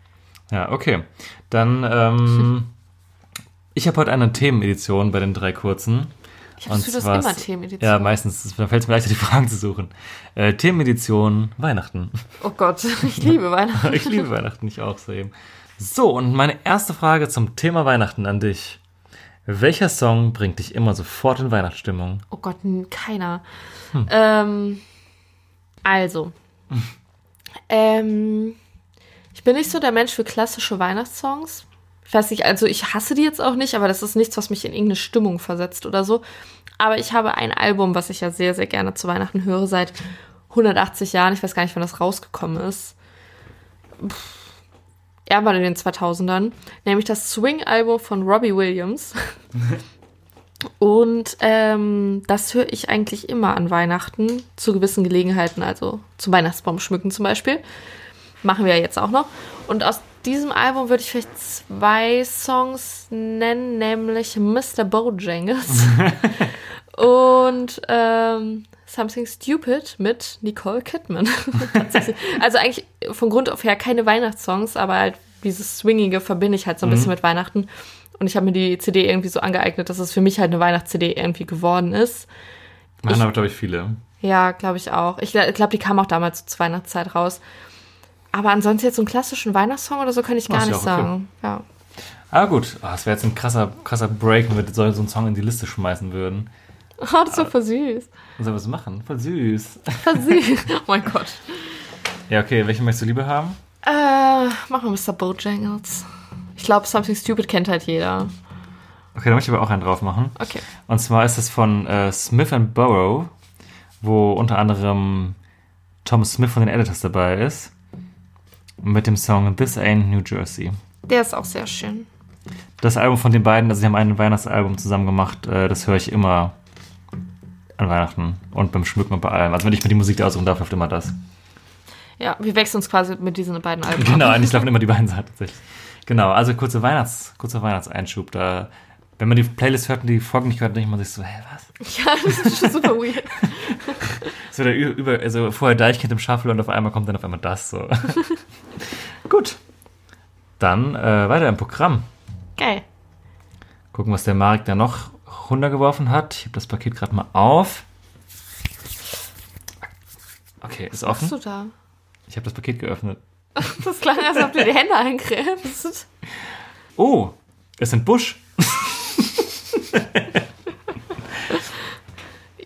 Ja, okay. Dann, ähm, ich habe heute eine Themenedition bei den drei kurzen. Ich habe das ist immer Themenedition. Ja, meistens. Da fällt es mir leichter, die Fragen zu suchen. Äh, Themenedition Weihnachten. Oh Gott, <laughs> ich liebe Weihnachten. <laughs> ich liebe Weihnachten, ich auch so eben. So, und meine erste Frage zum Thema Weihnachten an dich. Welcher Song bringt dich immer sofort in Weihnachtsstimmung? Oh Gott, keiner. Hm. Ähm, also. <laughs> Ähm, ich bin nicht so der Mensch für klassische Weihnachtssongs. Ich weiß nicht, also ich hasse die jetzt auch nicht, aber das ist nichts, was mich in irgendeine Stimmung versetzt oder so. Aber ich habe ein Album, was ich ja sehr, sehr gerne zu Weihnachten höre, seit 180 Jahren. Ich weiß gar nicht, wann das rausgekommen ist. Pff, Irgendwann in den 2000ern. Nämlich das Swing-Album von Robbie Williams. <laughs> Und ähm, das höre ich eigentlich immer an Weihnachten zu gewissen Gelegenheiten, also zum Weihnachtsbaum schmücken zum Beispiel. Machen wir ja jetzt auch noch. Und aus diesem Album würde ich vielleicht zwei Songs nennen, nämlich Mr. Bojangles <laughs> und ähm, Something Stupid mit Nicole Kidman. <laughs> Also eigentlich von Grund auf her keine Weihnachtssongs, aber halt dieses Swingige verbinde ich halt so ein bisschen mit Weihnachten. Und ich habe mir die CD irgendwie so angeeignet, dass es für mich halt eine Weihnachts-CD irgendwie geworden ist. Machen aber, glaube ich, viele. Ja, glaube ich auch. Ich glaube, die kam auch damals zur Weihnachtszeit raus. Aber ansonsten jetzt so einen klassischen Weihnachtssong oder so kann ich gar ist ja nicht okay. sagen. Ja. Ah, gut. Oh, das wäre jetzt ein krasser, krasser Break, wenn wir so einen Song in die Liste schmeißen würden. Oh, das war voll süß. Was soll was machen? Voll süß. Voll süß. Oh mein Gott. Ja, okay. Welche möchtest du lieber haben? Äh, machen wir Mr. Bojangles. Ich glaube, Something Stupid kennt halt jeder. Okay, da möchte ich aber auch einen drauf machen. Okay. Und zwar ist es von äh, Smith Burrow, wo unter anderem Tom Smith von den Editors dabei ist. Mit dem Song This Ain't New Jersey. Der ist auch sehr schön. Das Album von den beiden, also sie haben ein Weihnachtsalbum zusammen gemacht, äh, das höre ich immer an Weihnachten und beim Schmücken und bei allem. Also wenn ich mir die Musik aussuchen darf, läuft immer das. Ja, wir wechseln uns quasi mit diesen beiden Alben. Genau, eigentlich laufen immer die beiden Seiten tatsächlich. Genau, also kurze Weihnachts, kurzer Weihnachtseinschub. Da, wenn man die Playlist hört und die Folgen nicht hört, denkt man sich so, hä, was? Ja, das ist schon super weird. <laughs> So der über, also vorher Deichkind im Shuffle und auf einmal kommt dann auf einmal das so. <laughs> Gut. Dann äh, weiter im Programm. Geil. Gucken, was der Marek da noch runtergeworfen hat. Ich habe das Paket gerade mal auf. Okay, ist Was offen. du da? Ich habe das Paket geöffnet. <laughs> Das klang, als ob du die Hände eingräbst. Oh, es sind Busch.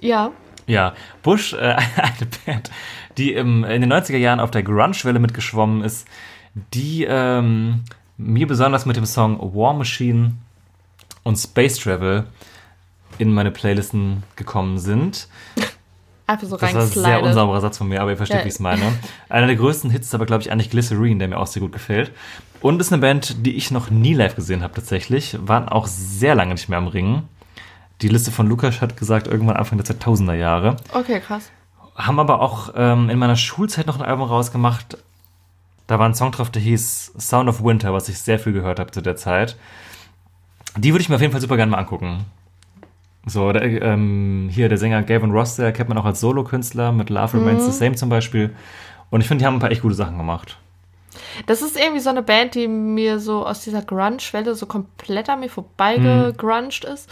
Ja. Ja, Bush, äh, <laughs> eine Band, die im, in den 90er Jahren auf der Grunge-Welle mitgeschwommen ist, die ähm, mir besonders mit dem Song War Machine und Space Travel in meine Playlisten gekommen sind. Einfach so Das war ein sehr unsauberer Satz von mir, aber ihr versteht, Ja. wie ich es meine. Einer der größten Hits ist aber, glaube ich, eigentlich Glycerine, der mir auch sehr gut gefällt. Und ist eine Band, die ich noch nie live gesehen habe tatsächlich. Waren auch sehr lange nicht mehr am Ringen. Die Liste von Lukas hat gesagt, irgendwann Anfang der 2000er Jahre. Okay, krass. Haben aber auch ähm, in meiner Schulzeit noch ein Album rausgemacht. Da war ein Song drauf, der hieß Sound of Winter, was ich sehr viel gehört habe zu der Zeit. Die würde ich mir auf jeden Fall super gerne mal angucken. So, der, ähm, hier der Sänger Gavin Ross, der kennt man auch als Solokünstler mit Love Remains the Same zum Beispiel. Und ich finde, die haben ein paar echt gute Sachen gemacht. Das ist irgendwie so eine Band, die mir so aus dieser Grunge-Welle so komplett an mir vorbeigegrunged ist.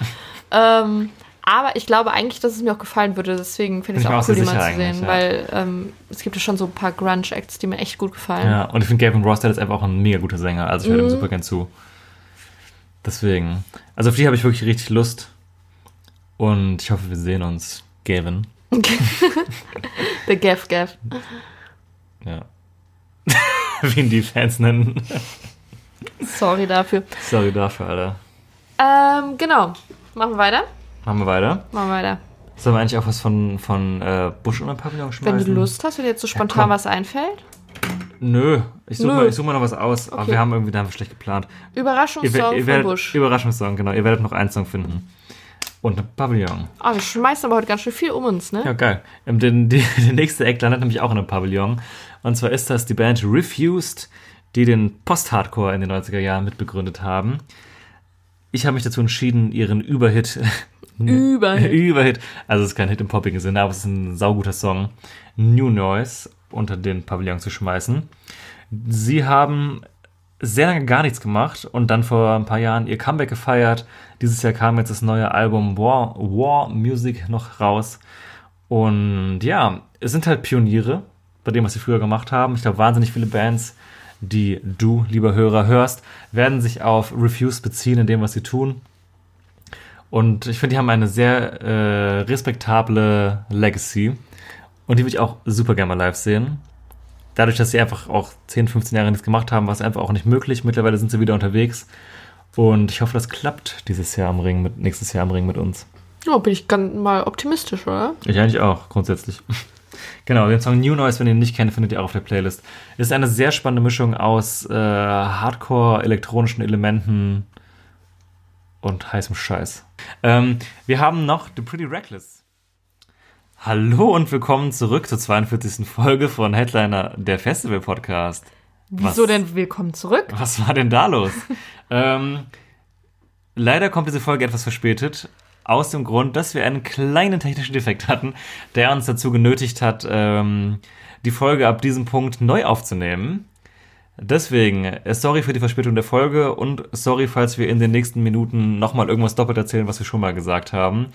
Ähm, aber ich glaube eigentlich, dass es mir auch gefallen würde. Deswegen finde ich es auch cool, die mal zu sehen. ja. Weil ähm, es gibt ja schon so ein paar Grunge-Acts, die mir echt gut gefallen. Ja, und ich finde Gavin Ross, der ist einfach auch ein mega guter Sänger. Also ich höre ihm super gern zu. Deswegen. Also auf die habe ich wirklich richtig Lust. Und ich hoffe, wir sehen uns, Gavin. <laughs> The Gav Gav. Ja. <laughs> Wie ihn die Fans nennen. Sorry dafür. Sorry dafür, Alter. Ähm, genau. Machen wir weiter? Machen wir weiter. Machen wir weiter. Sollen wir eigentlich auch was von, von äh, Busch und Pavillon schmeißen? Wenn du Lust hast, wenn dir jetzt so spontan komm. was einfällt. Nö, ich suche mal, ich such mal noch was aus. Aber Okay. wir haben irgendwie da haben wir schlecht geplant. Ihr, Überraschungssong ihr von werdet, Bush. Überraschungssong, genau. Ihr werdet noch einen Song finden. Und ein Pavillon. Ah, wir schmeißen aber heute ganz schön viel um uns, ne? Ja, geil. Ähm, den, die, <laughs> der nächste Act landet nämlich auch in einem Pavillon. Und zwar ist das die Band Refused, die den Post-Hardcore in den 90er Jahren mitbegründet haben. Ich habe mich dazu entschieden, ihren Überhit. <laughs> Überhit. <laughs> Überhit. Also es ist kein Hit im poppigen Sinne, aber es ist ein sauguter Song. New Noise unter den Pavillon zu schmeißen. Sie haben sehr lange gar nichts gemacht und dann vor ein paar Jahren ihr Comeback gefeiert. Dieses Jahr kam jetzt das neue Album War, War Music noch raus. Und ja, es sind halt Pioniere bei dem, was sie früher gemacht haben. Ich glaube, wahnsinnig viele Bands, die du, lieber Hörer, hörst, werden sich auf Refuse beziehen in dem, was sie tun. Und ich finde, die haben eine sehr äh, respektable Legacy. Und die würde ich auch super gerne mal live sehen. Dadurch, dass sie einfach auch 10, 15 Jahre nichts gemacht haben, war es einfach auch nicht möglich. Mittlerweile sind sie wieder unterwegs. Und ich hoffe, das klappt dieses Jahr am Ring, mit, nächstes Jahr am Ring mit uns. Ja, bin ich ganz mal optimistisch, oder? Ich eigentlich auch, grundsätzlich. <laughs> genau, den Song New Noise, wenn ihr ihn nicht kennt, findet ihr auch auf der Playlist. Ist eine sehr spannende Mischung aus äh, Hardcore, elektronischen Elementen und heißem Scheiß. Ähm, wir haben noch The Pretty Reckless. Hallo und willkommen zurück zur 42. Folge von Headliner, der Festival Podcast. Wieso Was- denn willkommen zurück? Was war denn da los? <laughs> ähm, leider kommt diese Folge etwas verspätet. Aus dem Grund, dass wir einen kleinen technischen Defekt hatten, der uns dazu genötigt hat, ähm, die Folge ab diesem Punkt neu aufzunehmen. Deswegen, äh, sorry für die Verspätung der Folge und sorry, falls wir in den nächsten Minuten nochmal irgendwas doppelt erzählen, was wir schon mal gesagt haben.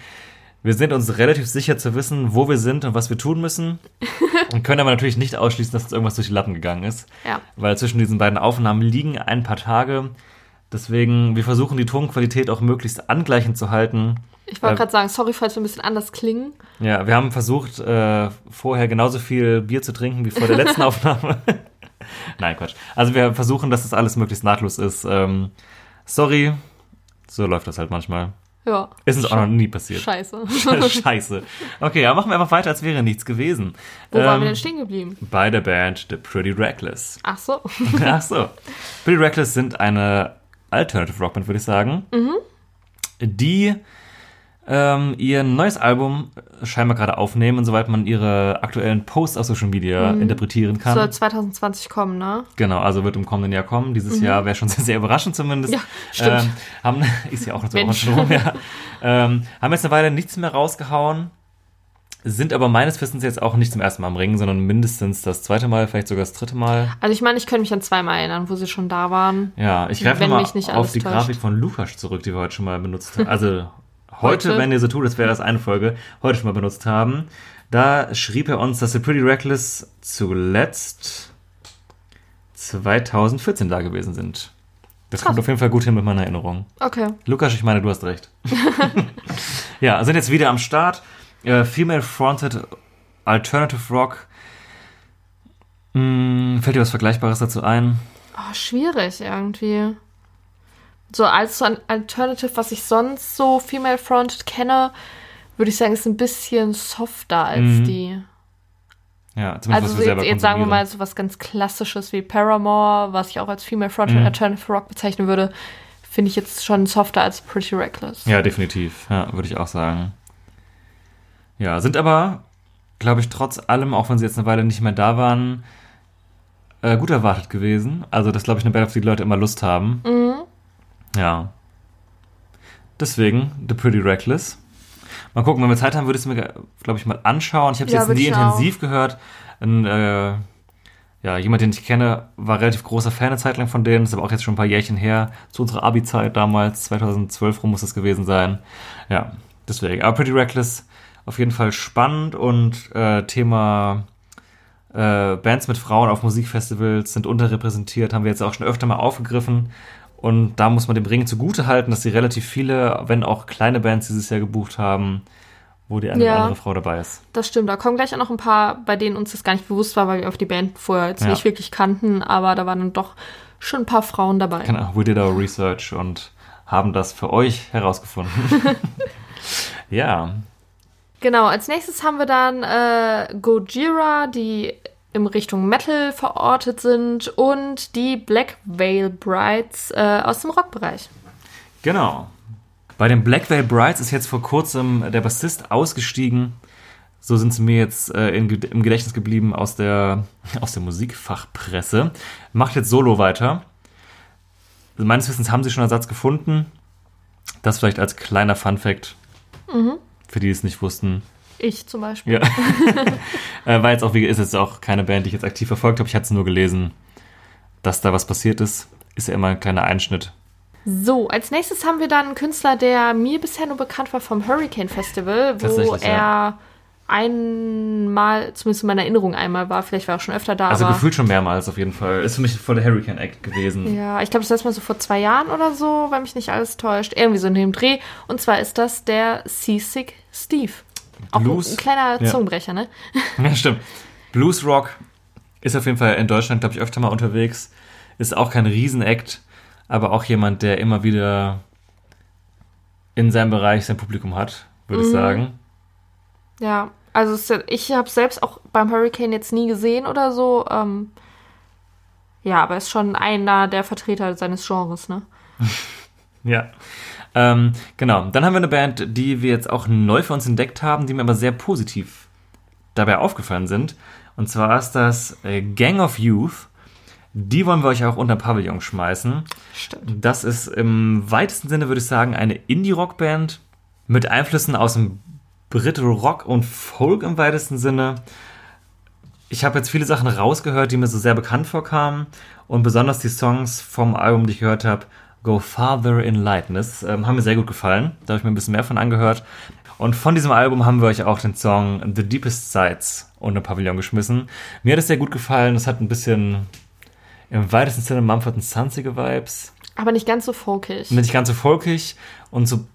Wir sind uns relativ sicher zu wissen, wo wir sind und was wir tun müssen. <laughs> und können aber natürlich nicht ausschließen, dass uns irgendwas durch die Lappen gegangen ist Ja. weil zwischen diesen beiden Aufnahmen liegen ein paar Tage. Deswegen, wir versuchen die Tonqualität auch möglichst angleichend zu halten. Ich wollte Äh, gerade sagen, sorry, falls wir ein bisschen anders klingen. Ja, wir haben versucht, äh, vorher genauso viel Bier zu trinken wie vor der letzten <laughs> Aufnahme. <laughs> Nein, Quatsch. Also wir versuchen, dass das alles möglichst nahtlos ist. Ähm, sorry, so läuft das halt manchmal. Ja. Ist uns auch noch nie passiert. Scheiße. <laughs> Scheiße. Okay, ja, machen wir einfach weiter, als wäre nichts gewesen. Wo waren Ähm, wir denn stehen geblieben? Bei der Band The Pretty Reckless. Ach so. <laughs> Ach so. Pretty Reckless sind eine Alternative Rockband, würde ich sagen. Die ähm, ihr neues Album scheinbar gerade aufnehmen, soweit man ihre aktuellen Posts auf Social Media interpretieren kann. Soll 2020 kommen, ne? Genau, also wird im kommenden Jahr kommen. Dieses Jahr wäre schon <laughs> sehr, sehr überraschend zumindest. Ja, stimmt. Ähm, haben, <laughs> ist ja auch noch schon rum, ja. ähm, haben jetzt eine Weile nichts mehr rausgehauen, sind aber meines Wissens jetzt auch nicht zum ersten Mal am Ringen, sondern mindestens das zweite Mal, vielleicht sogar das dritte Mal. Also ich meine, ich könnte mich an zweimal erinnern, wo sie schon da waren. Ja, ich greife mal mich nicht auf die täuscht. Grafik von Lukas zurück, die wir heute schon mal benutzt haben. Also heute, Heute? wenn ihr so tut, das wäre das eine Folge, heute schon mal benutzt haben. Da schrieb er uns, dass The Pretty Reckless zuletzt 2014 da gewesen sind. Das kommt Krass. auf jeden Fall gut hin mit meiner Erinnerung. Okay. Lukas, ich meine, du hast recht. <laughs> ja, sind jetzt wieder am Start. Äh, Female-Fronted Alternative Rock. Hm, fällt dir was Vergleichbares dazu ein? Oh, schwierig irgendwie. So als so ein Alternative, was ich sonst so Female Fronted kenne, würde ich sagen, ist ein bisschen softer als Mhm. die. Ja, zumindest Also was wir selber jetzt, jetzt sagen wir mal so was ganz Klassisches wie Paramore, was ich auch als Female Fronted Mhm. Alternative Rock bezeichnen würde, finde ich jetzt schon softer als Pretty Reckless. Ja, definitiv. Ja, würde ich auch sagen. Ja, sind aber, glaube ich, trotz allem, auch wenn sie jetzt eine Weile nicht mehr da waren, äh, gut erwartet gewesen. Also, das glaube ich eine Band, auf die die Leute immer Lust haben. Mhm. Ja. Deswegen, The Pretty Reckless. Mal gucken, wenn wir Zeit haben, würde ich es mir, glaube ich, mal anschauen. Ich habe es Ja, jetzt nie intensiv gehört. Ein, äh, ja, jemand, den ich kenne, war relativ großer Fan eine Zeit lang von denen. Das ist aber auch jetzt schon ein paar Jährchen her. Zu unserer Abi-Zeit damals, 2012 rum muss das gewesen sein. Ja, deswegen. Aber Pretty Reckless, auf jeden Fall spannend und äh, Thema äh, Bands mit Frauen auf Musikfestivals sind unterrepräsentiert, haben wir jetzt auch schon öfter mal aufgegriffen. Und da muss man dem Ring zugute halten, dass sie relativ viele, wenn auch kleine Bands dieses Jahr gebucht haben, wo die eine Ja. oder andere Frau dabei ist. Das stimmt, da kommen gleich auch noch ein paar, bei denen uns das gar nicht bewusst war, weil wir auf die Band vorher jetzt Ja. nicht wirklich kannten, aber da waren dann doch schon ein paar Frauen dabei. Genau, we did our research und haben das für euch herausgefunden. <laughs> ja, Genau, als nächstes haben wir dann äh, Gojira, die in Richtung Metal verortet sind und die Black Veil Brides äh, aus dem Rockbereich. genau. Bei den Black Veil Brides ist jetzt vor kurzem der Bassist ausgestiegen. So sind sie mir jetzt äh, in, im Gedächtnis geblieben aus der, <laughs> aus der Musikfachpresse. Macht jetzt solo weiter. Also meines Wissens haben sie schon einen Ersatz gefunden. Das vielleicht als kleiner Fun-Fact. Für die, die es nicht wussten. Ich zum Beispiel. Ja. <laughs> äh, war jetzt auch, wie ist jetzt auch keine Band, die ich jetzt aktiv verfolgt habe. Ich hatte es nur gelesen, dass da was passiert ist. Ist ja immer ein kleiner Einschnitt. So, als nächstes haben wir dann einen Künstler, der mir bisher nur bekannt war vom Hurricane Festival, wo er ja. einmal, zumindest in meiner Erinnerung einmal war, vielleicht war er auch schon öfter da, Also gefühlt schon mehrmals auf jeden Fall. Ist für mich voll der Hurricane Act gewesen. ja, ich glaube, das letzte Mal so vor zwei Jahren oder so, weil mich nicht alles täuscht. Irgendwie so in dem Dreh. Und zwar ist das der Seasick Steve. Auch Blues. ein kleiner Ja. Zungenbrecher, ne? <laughs> Ja, stimmt. Blues Rock ist auf jeden Fall in Deutschland, glaube ich, öfter mal unterwegs. Ist auch kein Riesenakt, aber auch jemand, der immer wieder in seinem Bereich sein Publikum hat, würde Mhm. ich sagen. Ja, also ja- ich habe selbst auch beim Hurricane jetzt nie gesehen oder so. Ähm, ja, aber ist schon einer der Vertreter seines Genres, ne? <laughs> Ja. Ähm, genau, dann haben wir eine Band, die wir jetzt auch neu für uns entdeckt haben, die mir aber sehr positiv dabei aufgefallen sind. Und zwar ist das äh, Gang of Youth. Die wollen wir euch auch unter Pavillon schmeißen. Stimmt. Das ist im weitesten Sinne, würde ich sagen, eine Indie-Rock-Band mit Einflüssen aus dem Brit-Rock und Folk im weitesten Sinne. Ich habe jetzt viele Sachen rausgehört, die mir so sehr bekannt vorkamen. Und besonders die Songs vom Album, die ich gehört habe, Go Farther in Lightness, ähm, haben mir sehr gut gefallen. Da habe ich mir ein bisschen mehr von angehört. Und von diesem Album haben wir euch auch den Song The Deepest Sides unter Pavillon geschmissen. Mir hat es sehr gut gefallen. Es hat ein bisschen im weitesten Sinne Mumford Sonsige Vibes. Aber nicht ganz so folkig. Nicht ganz so folkig und so.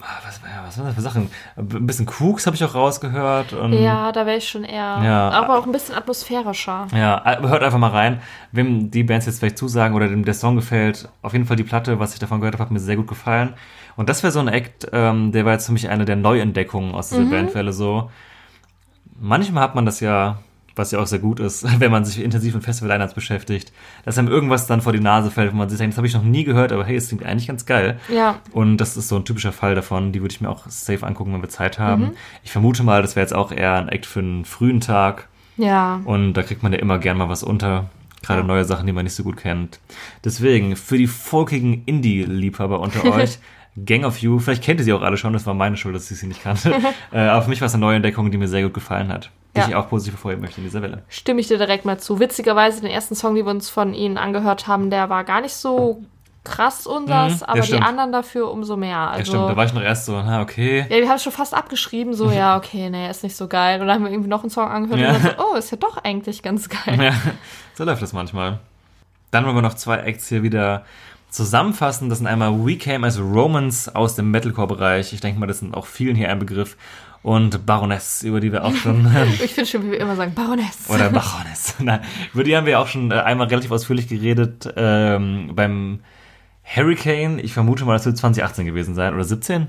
Ah, Was, ja, was waren das für Sachen? Ein bisschen Krux habe ich auch rausgehört. Ja, da wäre ich schon eher. Ja. Aber auch ein bisschen atmosphärischer. Ja, äh, hört einfach mal rein. Wem die Bands jetzt vielleicht zusagen oder dem der Song gefällt, auf jeden Fall die Platte, was ich davon gehört habe, hat mir sehr gut gefallen. Und das wäre so ein Act, ähm, der war jetzt für mich eine der Neuentdeckungen aus dieser Bandfälle so. Manchmal hat man das ja, was ja auch sehr gut ist, <laughs> wenn man sich intensiv mit Festival-Lineups beschäftigt, dass einem irgendwas dann vor die Nase fällt, wo man sich denkt, das habe ich noch nie gehört, aber hey, es klingt eigentlich ganz geil. Ja. Und das ist so ein typischer Fall davon, die würde ich mir auch safe angucken, wenn wir Zeit haben. Ich vermute mal, das wäre jetzt auch eher ein Act für einen frühen Tag. Ja. Und da kriegt man ja immer gern mal was unter. Gerade neue Sachen, die man nicht so gut kennt. Deswegen, für die folkigen Indie-Liebhaber unter <laughs> euch, Gang of You, vielleicht kennt ihr sie auch alle schon, das war meine Schuld, dass ich sie nicht kannte. <laughs> äh, aber für mich war es eine neue Entdeckung, die mir sehr gut gefallen hat. Die Ja. ich auch positiv hervorheben möchte in dieser Welle. Stimme ich dir direkt mal zu. Witzigerweise, den ersten Song, den wir uns von ihnen angehört haben, der war gar nicht so krass unsers, Mhm, ja, aber die stimmt. anderen dafür umso mehr. ja, Also, stimmt, da war ich noch erst so, na, okay. Ja, wir haben es schon fast abgeschrieben, so, ja, okay, nee, ist nicht so geil. Und dann haben wir irgendwie noch einen Song angehört Ja. und dann so, oh, ist ja doch eigentlich ganz geil. Ja, so läuft das manchmal. Dann wollen wir noch zwei Acts hier wieder zusammenfassen. Das sind einmal We Came as Romans aus dem Metalcore-Bereich. Ich denke mal, das sind auch vielen hier ein Begriff. Und Baroness, über die wir auch schon <laughs> Ich finde schon, wie wir immer sagen, Baroness. Oder <laughs> Baroness. <laughs> Nein, über die haben wir auch schon äh, einmal relativ ausführlich geredet ähm, beim Hurricane. Ich vermute mal, das wird 2018 gewesen sein oder 17.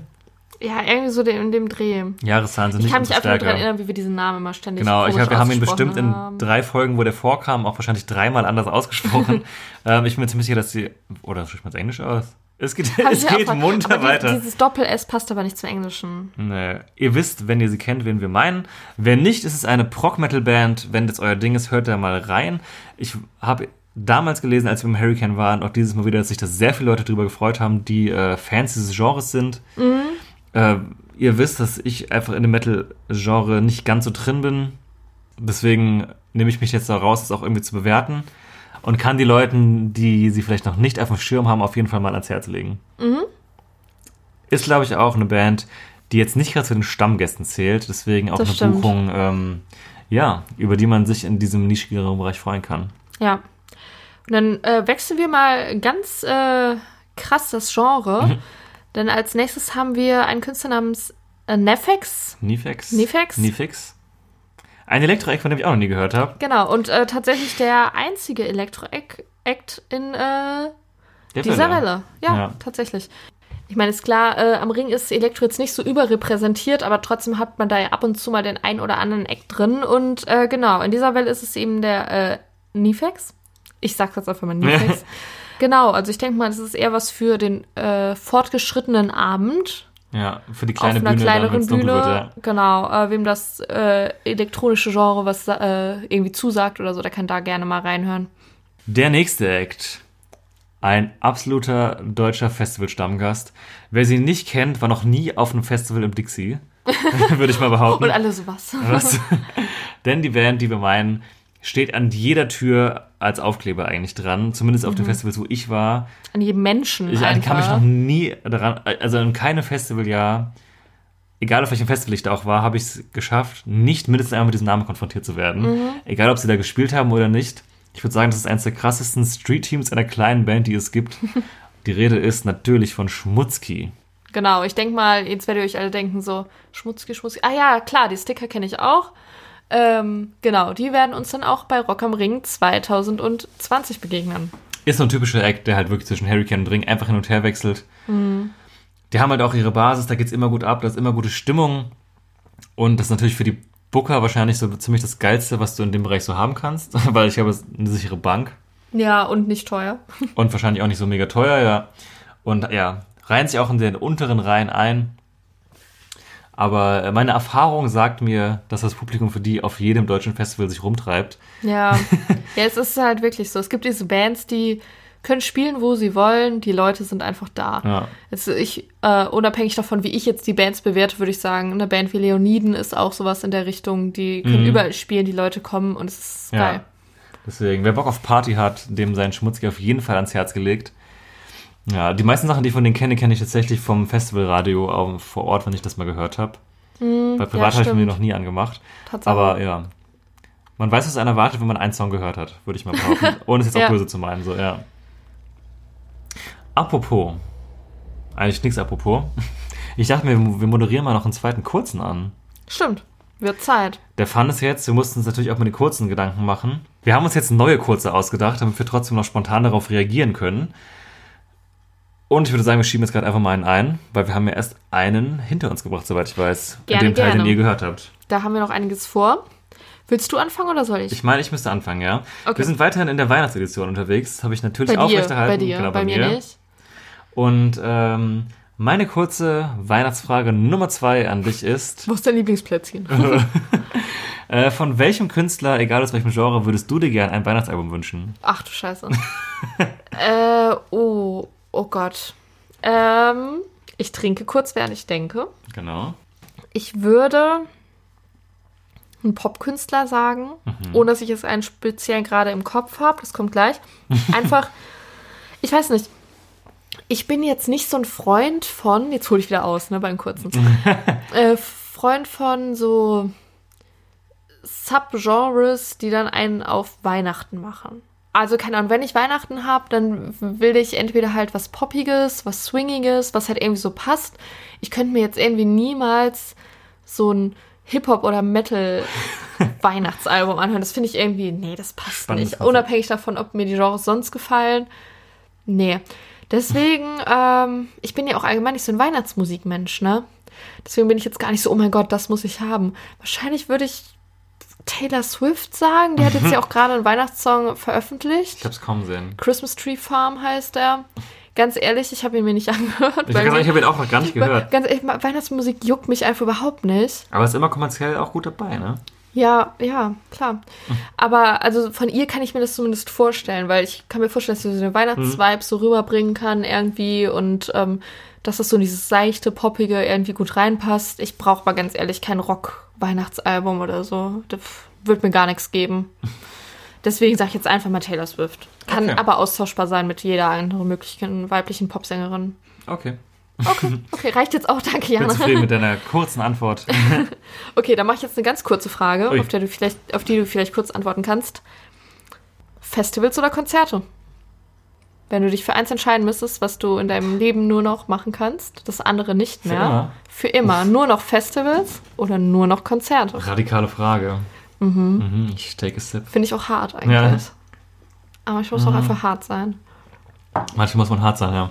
Ja, irgendwie so in dem Dreh. Jahreszahlen sind Ich nicht kann mich einfach nur daran erinnern, wie wir diesen Namen immer ständig Genau, ich glaube, wir haben ihn bestimmt in haben. drei Folgen, wo der vorkam, auch wahrscheinlich dreimal anders ausgesprochen. ähm, ich bin mir ziemlich sicher, dass die. Oder spricht man es Englisch aus? Es geht, es geht munter aber weiter. Dieses Doppel-S passt aber nicht zum Englischen. Nee. Ihr wisst, wenn ihr sie kennt, wen wir meinen. Wenn nicht, ist es eine Prog-Metal-Band. Wenn das euer Ding ist, hört da mal rein. Ich habe damals gelesen, als wir im Hurricane waren, auch dieses Mal wieder, dass sich da sehr viele Leute drüber gefreut haben, die äh, Fans dieses Genres sind. Äh, ihr wisst, dass ich einfach in dem Metal-Genre nicht ganz so drin bin. Deswegen nehme ich mich jetzt da raus, das auch irgendwie zu bewerten. Und kann die Leuten, die sie vielleicht noch nicht auf dem Schirm haben, auf jeden Fall mal ans Herz legen. Ist, glaube ich, auch eine Band, die jetzt nicht gerade zu den Stammgästen zählt. Deswegen auch Das eine stimmt. Buchung, ähm, ja, über die man sich in diesem nischigeren Bereich freuen kann. Ja. Und dann äh, wechseln wir mal ganz äh, krass das Genre. Mhm. Denn als nächstes haben wir einen Künstler namens äh, Nefex. Nifex? Nifex? Nifix. Ein Elektro-Eck, von dem ich auch noch nie gehört habe. Genau, und äh, tatsächlich der einzige Elektro-Act in äh, Der dieser Welle. Welle. Ja, Ja. tatsächlich. Ich meine, ist klar, äh, am Ring ist Elektro jetzt nicht so überrepräsentiert, aber trotzdem hat man da ja ab und zu mal den ein oder anderen Act drin. Und äh, genau, in dieser Welle ist es eben der äh, Nifex. Ich sag's jetzt einfach mal Nifex. <laughs> genau, also ich denke mal, das ist eher was für den äh, fortgeschrittenen Abend. Ja, für die kleine auf einer Bühne, dann, kleineren dunkel Bühne. wird, ja. Genau, äh, wem das äh, elektronische Genre was äh, irgendwie zusagt oder so, der kann da gerne mal reinhören. Der nächste Act. Ein absoluter deutscher Festival-Stammgast. Wer sie nicht kennt, war noch nie auf einem Festival im Dixie. <laughs> Würde ich mal behaupten. <laughs> Und alle sowas. Was? <laughs> Denn die Band, die wir meinen, steht an jeder Tür als Aufkleber eigentlich dran. Zumindest auf den Festivals, wo ich war. An jedem Menschen. Ich einfach. kann mich noch nie daran, also in keinem Festivaljahr, egal auf welchem Festival ich da auch war, habe ich es geschafft, nicht mindestens einmal mit diesem Namen konfrontiert zu werden. Egal, ob sie da gespielt haben oder nicht. Ich würde sagen, das ist eines der krassesten Street-Teams einer kleinen Band, die es gibt. <laughs> Die Rede ist natürlich von Schmutzki. Genau, ich denke mal, jetzt werdet ihr euch alle denken, so, Schmutzki, Schmutzki. Ah ja, klar, die Sticker kenne ich auch. Ähm, genau, die werden uns dann auch bei Rock am Ring 2020 begegnen. Ist so ein typischer Act, der halt wirklich zwischen Hurricane und Ring einfach hin und her wechselt. Die haben halt auch ihre Basis, da geht's immer gut ab, da ist immer gute Stimmung. Und das ist natürlich für die Booker wahrscheinlich so ziemlich das Geilste, was du in dem Bereich so haben kannst, <laughs> weil ich habe eine sichere Bank Ja, und nicht teuer. und wahrscheinlich auch nicht so mega teuer, ja. und ja, reihen sich auch in den unteren Reihen ein. Aber äh, meine Erfahrung sagt mir, dass das Publikum für die auf jedem deutschen Festival sich rumtreibt. Ja. <laughs> ja, es ist halt wirklich so. Es gibt diese Bands, die können spielen, wo sie wollen. Die Leute sind einfach da. Ja. Also ich, äh, unabhängig davon, wie ich jetzt die Bands bewerte, würde ich sagen, eine Band wie Leoniden ist auch sowas in der Richtung. Die können Mhm. überall spielen, die Leute kommen und es ist Ja. geil. Deswegen, wer Bock auf Party hat, dem sein Schmutzig auf jeden Fall ans Herz gelegt. Ja, die meisten Sachen, die ich von denen kenne, kenne ich tatsächlich vom Festivalradio auch vor Ort, wenn ich das mal gehört habe. Bei Privat habe ich mir stimmt. noch nie angemacht. Tatsache. Aber ja. Man weiß, was einer erwartet, wenn man einen Song gehört hat, würde ich mal behaupten. <laughs> Ohne es jetzt Ja. auch böse zu meinen, so, ja. Apropos. Eigentlich nichts apropos. <laughs> Ich dachte mir, wir moderieren mal noch einen zweiten kurzen an. Stimmt. Wird Zeit. Der Fun ist jetzt, wir mussten uns natürlich auch mit den kurzen Gedanken machen. Wir haben uns jetzt neue kurze ausgedacht, damit wir trotzdem noch spontan darauf reagieren können. Und ich würde sagen, wir schieben jetzt gerade einfach mal einen ein, weil wir haben ja erst einen hinter uns gebracht, soweit ich weiß. Gerne, in dem Teil, gerne. den ihr gehört habt. Da haben wir noch einiges vor. Willst du anfangen oder soll ich? Ich meine, ich müsste anfangen, ja. Okay. Wir sind weiterhin in der Weihnachtsedition unterwegs. Das habe ich natürlich bei aufrechterhalten. bei dir, Genau, bei, mir nicht. Und ähm, meine kurze Weihnachtsfrage Nummer zwei an dich ist: Wo ist dein Lieblingsplätzchen? <laughs> <laughs> äh, Von welchem Künstler, egal aus welchem Genre, würdest du dir gern ein Weihnachtsalbum wünschen? Ach du Scheiße. <laughs> äh, oh, oh Gott. Ähm, ich trinke kurz, während ich denke. Genau. Ich würde einen Popkünstler sagen, ohne dass ich jetzt einen speziellen gerade im Kopf habe. Das kommt gleich. <laughs> Einfach, ich weiß nicht. Ich bin jetzt nicht so ein Freund von, jetzt hole ich wieder aus, ne, beim kurzen. <laughs> äh, Freund von so Subgenres, die dann einen auf Weihnachten machen. Also keine Ahnung, wenn ich Weihnachten habe, dann will ich entweder halt was Poppiges, was Swingiges, was halt irgendwie so passt. Ich könnte mir jetzt irgendwie niemals so ein Hip-Hop- oder Metal-Weihnachtsalbum <laughs> anhören. Das finde ich irgendwie, nee, das passt Spannendes nicht. Konzept. Unabhängig davon, ob mir die Genres sonst gefallen. Nee. Deswegen, ähm, ich bin ja auch allgemein nicht so ein Weihnachtsmusikmensch, ne? Deswegen bin ich jetzt gar nicht so, oh mein Gott, das muss ich haben. Wahrscheinlich würde ich Taylor Swift sagen. Die hat jetzt ja <laughs> auch gerade einen Weihnachtssong veröffentlicht. Ich habe es kaum sehen. Christmas Tree Farm heißt er. Ganz ehrlich, ich habe ihn mir nicht <laughs> angehört. Ich, sagen, ich habe ihn auch noch gar nicht gehört. Ganz ehrlich, Weihnachtsmusik juckt mich einfach überhaupt nicht. Aber ist immer kommerziell auch gut dabei, ne? Ja, ja, klar. Aber also von ihr kann ich mir das zumindest vorstellen, weil ich kann mir vorstellen, dass sie so den Weihnachtsvibe so rüberbringen kann irgendwie und ähm, dass das so in dieses seichte, poppige irgendwie gut reinpasst. Ich brauche mal ganz ehrlich kein Rock-Weihnachtsalbum oder so. Das wird mir gar nichts geben. Deswegen sage ich jetzt einfach mal Taylor Swift. Kann Okay. aber austauschbar sein mit jeder anderen möglichen weiblichen Popsängerin. Okay. Okay, <laughs> okay, reicht jetzt auch, danke Ich bin Jana. zufrieden mit deiner <laughs> kurzen Antwort. <laughs> Okay, dann mache ich jetzt eine ganz kurze Frage, Ui. auf, der du vielleicht, auf die du vielleicht kurz antworten kannst. Festivals oder Konzerte? Wenn du dich für eins entscheiden müsstest, was du in deinem Leben nur noch machen kannst, das andere nicht Für mehr. immer? Für immer. Nur noch Festivals oder nur noch Konzerte? Radikale Frage. Mhm. Ich take a sip. Finde ich auch hart eigentlich. Ja. Aber ich muss auch einfach hart sein. Manchmal muss man hart sein, ja.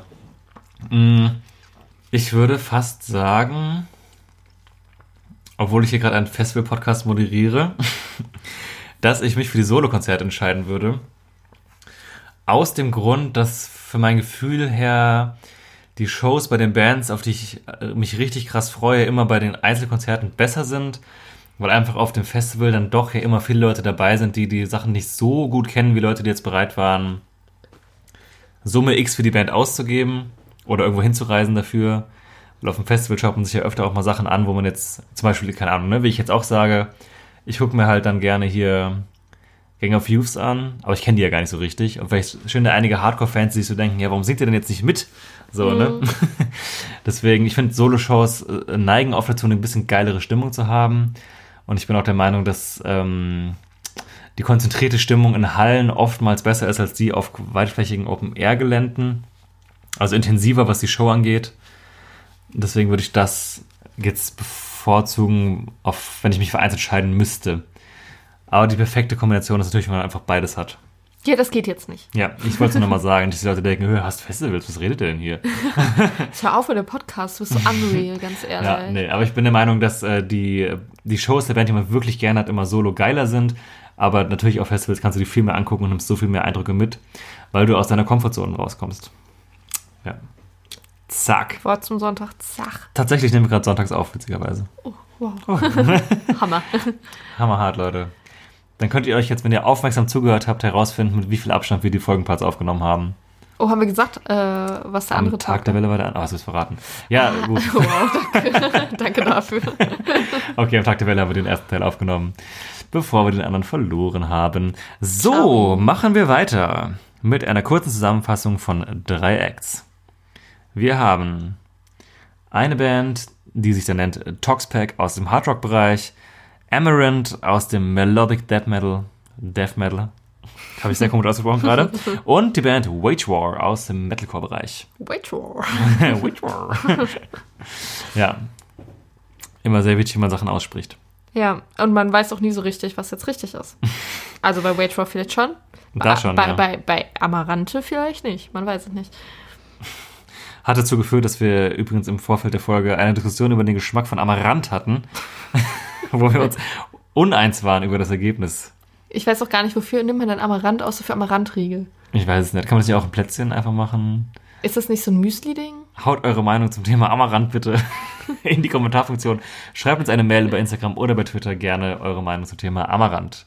Mm, Ich würde fast sagen, obwohl ich hier gerade einen Festival-Podcast moderiere, <laughs> dass ich mich für die Solo-Konzerte entscheiden würde. Aus dem Grund, dass für mein Gefühl her die Shows bei den Bands, auf die ich äh, mich richtig krass freue, immer bei den Einzelkonzerten besser sind, weil einfach auf dem Festival dann doch ja immer viele Leute dabei sind, die die Sachen nicht so gut kennen, wie Leute, die jetzt bereit waren, Summe X für die Band auszugeben oder irgendwo hinzureisen dafür. Weil auf dem Festival schaut man sich ja öfter auch mal Sachen an, wo man jetzt zum Beispiel, keine Ahnung, ne, wie ich jetzt auch sage, ich gucke mir halt dann gerne hier Gang of Youths an, aber ich kenne die ja gar nicht so richtig. Und vielleicht schön einige Hardcore-Fans, die sich so denken, ja, warum singt ihr denn jetzt nicht mit? So, ne? <laughs> Deswegen, ich finde, Solo-Shows äh, neigen oft dazu, eine bisschen geilere Stimmung zu haben. Und ich bin auch der Meinung, dass ähm, die konzentrierte Stimmung in Hallen oftmals besser ist als die auf weitflächigen Open-Air-Geländen. Also intensiver, was die Show angeht. Deswegen würde ich das jetzt bevorzugen, auf, wenn ich mich für eins entscheiden müsste. Aber die perfekte Kombination ist natürlich, wenn man einfach beides hat. Ja, das geht jetzt nicht. Ja, ich wollte es nur nochmal sagen, dass die Leute denken, "Hö, hast Festivals, was redet ihr denn hier? <laughs> Hör auf mit dem Podcast, du bist so unreal, ganz ehrlich. Ja, nee, aber ich bin der Meinung, dass äh, die, die Shows der Band, die man wirklich gerne hat, immer solo geiler sind. Aber natürlich auf Festivals kannst du die viel mehr angucken und nimmst so viel mehr Eindrücke mit, weil du aus deiner Komfortzone rauskommst. Ja. Zack. Wort zum Sonntag, zach. Tatsächlich nehmen wir gerade sonntags auf, witzigerweise. Wow. <laughs> Hammer. <laughs> Hammerhart, Leute. Dann könnt ihr euch jetzt, wenn ihr aufmerksam zugehört habt, herausfinden, mit wie viel Abstand wir die Folgenparts aufgenommen haben. Oh, haben wir gesagt, äh, was der Am andere Tag der Welle war der andere. Oh, hast du es verraten? Ja, gut. <laughs> Wow, danke. <laughs> danke dafür. <laughs> Okay, am Tag der Welle haben wir den ersten Teil aufgenommen, bevor wir den anderen verloren haben. So, machen wir weiter mit einer kurzen Zusammenfassung von drei Acts. Wir haben eine Band, die sich dann nennt Toxpack aus dem Hardrock-Bereich, Amaranth aus dem Melodic Death Metal, Death Metal, habe ich sehr komisch ausgesprochen gerade, <laughs> und die Band Wage War aus dem Metalcore-Bereich. Wait for. Wage War. <laughs> <laughs> ja, immer sehr wichtig, wie man Sachen ausspricht. Ja, und man weiß auch nie so richtig, was jetzt richtig ist. Also bei Wait for vielleicht schon. Da Bei- schon, bei, ja. bei, bei Amarante vielleicht nicht. Man weiß es nicht. Hat dazu geführt, dass wir übrigens im Vorfeld der Folge eine Diskussion über den Geschmack von Amaranth hatten, wo wir uns uneins waren über das Ergebnis. Ich weiß auch gar nicht, wofür nimmt man denn Amarant außer für Amarantriegel? Ich weiß es nicht. Kann man das nicht auch ein Plätzchen einfach machen? Ist das nicht so ein Müsli-Ding? Haut eure Meinung zum Thema Amaranth bitte <laughs> in die Kommentarfunktion. Schreibt uns eine Mail bei Instagram oder bei Twitter gerne eure Meinung zum Thema Amaranth.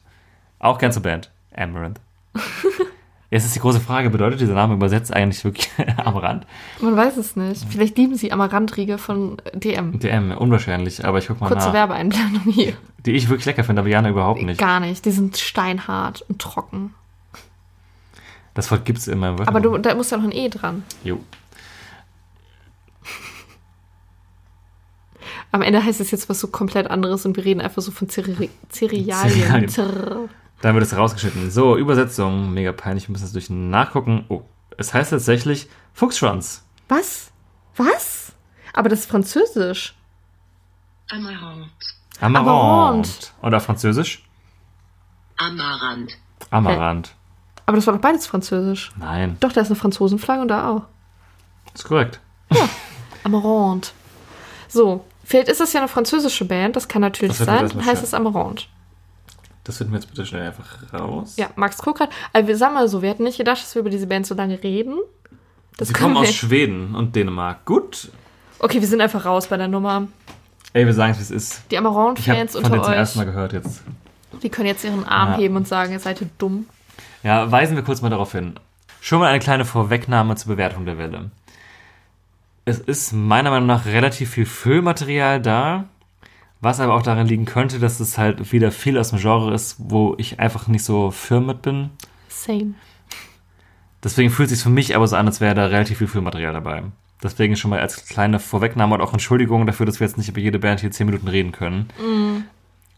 Auch gern zur Band. Amaranth. <laughs> Jetzt ist die große Frage, bedeutet dieser Name übersetzt eigentlich wirklich <laughs> Amaranth? Man weiß es nicht. Vielleicht lieben sie Amarantriegel von DM. DM, unwahrscheinlich, aber ich guck mal Kurze nach. Werbeeinblendung hier. Die ich wirklich lecker finde, aber Jana überhaupt nicht. Gar nicht. Die sind steinhart und trocken. Das Wort gibt's in meinem Wörterbuch. Aber du, da muss ja noch ein E dran. Jo. Am Ende heißt es jetzt was so komplett anderes und wir reden einfach so von Cere Cerealien. Cerealien. Dann wird es rausgeschnitten. So, Übersetzung. Mega peinlich. Wir müssen das durch nachgucken. Oh, es heißt tatsächlich Fuchsschwanz. Was? Was? Aber das ist Französisch. Amaranth. Amaranth. Amaranth. Und auf Französisch? Amaranth. Amaranth. Aber das war doch beides Französisch. Nein, Doch, da ist eine Franzosenflagge und da auch. ist korrekt. Amaranth. So, vielleicht ist das ja eine französische Band, das kann natürlich Das sein. Dann heißt es Amaranth. Das finden wir jetzt bitte schnell einfach raus. Ja, Max gerade. Also wir sagen mal so, wir hätten nicht gedacht, dass wir über diese Band so lange reden. Das Sie kommen aus Schweden und Dänemark. Gut. Okay, wir sind einfach raus bei der Nummer. Ey, wir sagen es, wie es ist. Die Ich habe Amaranth-Fans unter zum ersten euch, Mal gehört jetzt. die können jetzt ihren Arm Ja. heben und sagen, ihr seid dumm. Ja, weisen wir kurz mal darauf hin. Schon mal eine kleine Vorwegnahme zur Bewertung der Welle. Es ist meiner Meinung nach relativ viel Füllmaterial da, was aber auch daran liegen könnte, dass es halt wieder viel aus dem Genre ist, wo ich einfach nicht so firm mit bin. Same. Deswegen fühlt es sich für mich aber so an, als wäre da relativ viel Füllmaterial dabei. Deswegen schon mal als kleine Vorwegnahme und auch Entschuldigung dafür, dass wir jetzt nicht über jede Band hier 10 Minuten reden können.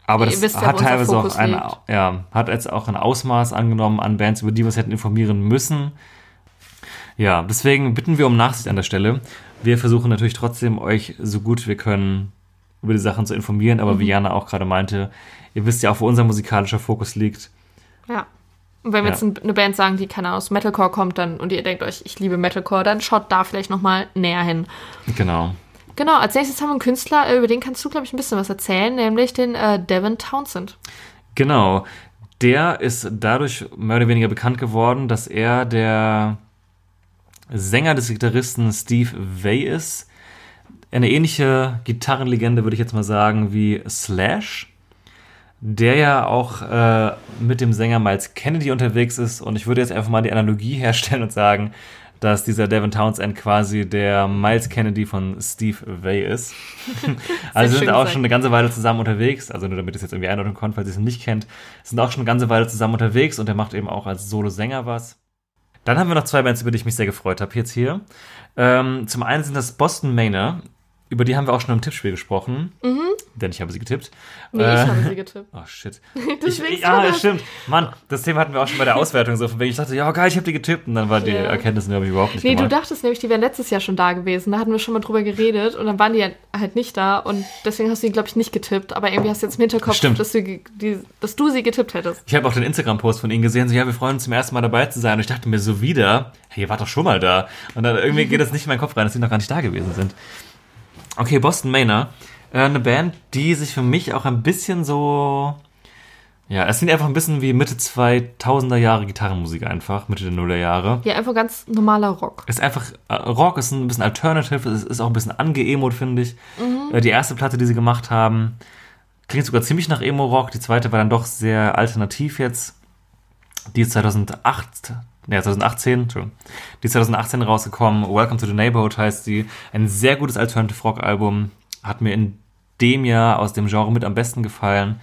Aber Ihr das wisst hat teilweise auch ein, ja, hat jetzt auch ein Ausmaß angenommen an Bands, über die wir uns hätten informieren müssen. Ja, deswegen bitten wir um Nachsicht an der Stelle. Wir versuchen natürlich trotzdem, euch so gut wir können über die Sachen zu informieren, aber Mhm. wie Jana auch gerade meinte, ihr wisst ja auch, wo unser musikalischer Fokus liegt. Ja. Und wenn wir Ja. jetzt ein- eine Band sagen, die keine aus Metalcore kommt, dann und ihr denkt euch, ich liebe Metalcore, dann schaut da vielleicht noch mal näher hin. Genau. Genau, als nächstes haben wir einen Künstler, äh, über den kannst du, glaube ich, ein bisschen was erzählen, nämlich den äh, Devin Townsend. Genau. Der ist dadurch mehr oder weniger bekannt geworden, dass er der Sänger des Gitarristen Steve Vai ist. Eine ähnliche Gitarrenlegende, würde ich jetzt mal sagen, wie Slash. Der ja auch äh, mit dem Sänger Miles Kennedy unterwegs ist. Und ich würde jetzt einfach mal die Analogie <laughs> herstellen und sagen, dass dieser Devin Townsend quasi der Miles Kennedy von Steve Vai ist. <laughs> also sind auch gesagt. schon eine ganze Weile zusammen unterwegs. Also nur damit ihr es jetzt irgendwie einordnen könnt, falls ihr es nicht kennt. Sind auch schon eine ganze Weile zusammen unterwegs und er macht eben auch als Solo-Sänger was. Dann haben wir noch zwei Bands, über die ich mich sehr gefreut habe jetzt hier. Ähm, zum einen sind das Boston Manor. Über die haben wir auch schon im Tippspiel gesprochen. Denn ich habe sie getippt. Nee, Äh, ich habe sie getippt. <laughs> Oh shit. <laughs> Deswegen Ich, ja, war das stimmt. Mann, das Thema hatten wir auch schon bei der Auswertung so. Von wegen ich dachte, ja geil, ich habe die getippt. Und dann war die Ja. Erkenntnis, die habe ich überhaupt nicht Nee, du gemacht. dachtest nämlich, die wären letztes Jahr schon da gewesen. Da hatten wir schon mal drüber geredet und dann waren die halt nicht da und deswegen hast du die, glaube ich, nicht getippt. Aber irgendwie hast du jetzt im Hinterkopf, Stimmt. dass du, die, dass du sie getippt hättest. Ich habe auch den Instagram-Post von ihnen gesehen, so, ja, wir freuen uns zum ersten Mal dabei zu sein. Und ich dachte mir so wieder, hey, ihr wart doch schon mal da. Und dann irgendwie <laughs> geht das nicht in meinen Kopf rein, dass sie noch gar nicht da gewesen sind. Okay, Boston Manor. Äh, eine Band, die sich für mich auch ein bisschen so, Ja, es klingt einfach ein bisschen wie Mitte 2000er Jahre Gitarrenmusik einfach, Mitte der Nuller Jahre. Ja, einfach ganz normaler Rock. Ist einfach, äh, Rock ist ein bisschen Alternative, es ist auch ein bisschen angeemot, finde ich. Äh, die erste Platte, die sie gemacht haben, klingt sogar ziemlich nach Emo-Rock. Die zweite war dann doch sehr alternativ jetzt. Die ist 2008, ne, 2018, Entschuldigung. Die ist 2018 rausgekommen. Welcome to the Neighborhood heißt sie. Ein sehr gutes Alternative Rock-Album. Hat mir in dem Jahr aus dem Genre mit am besten gefallen.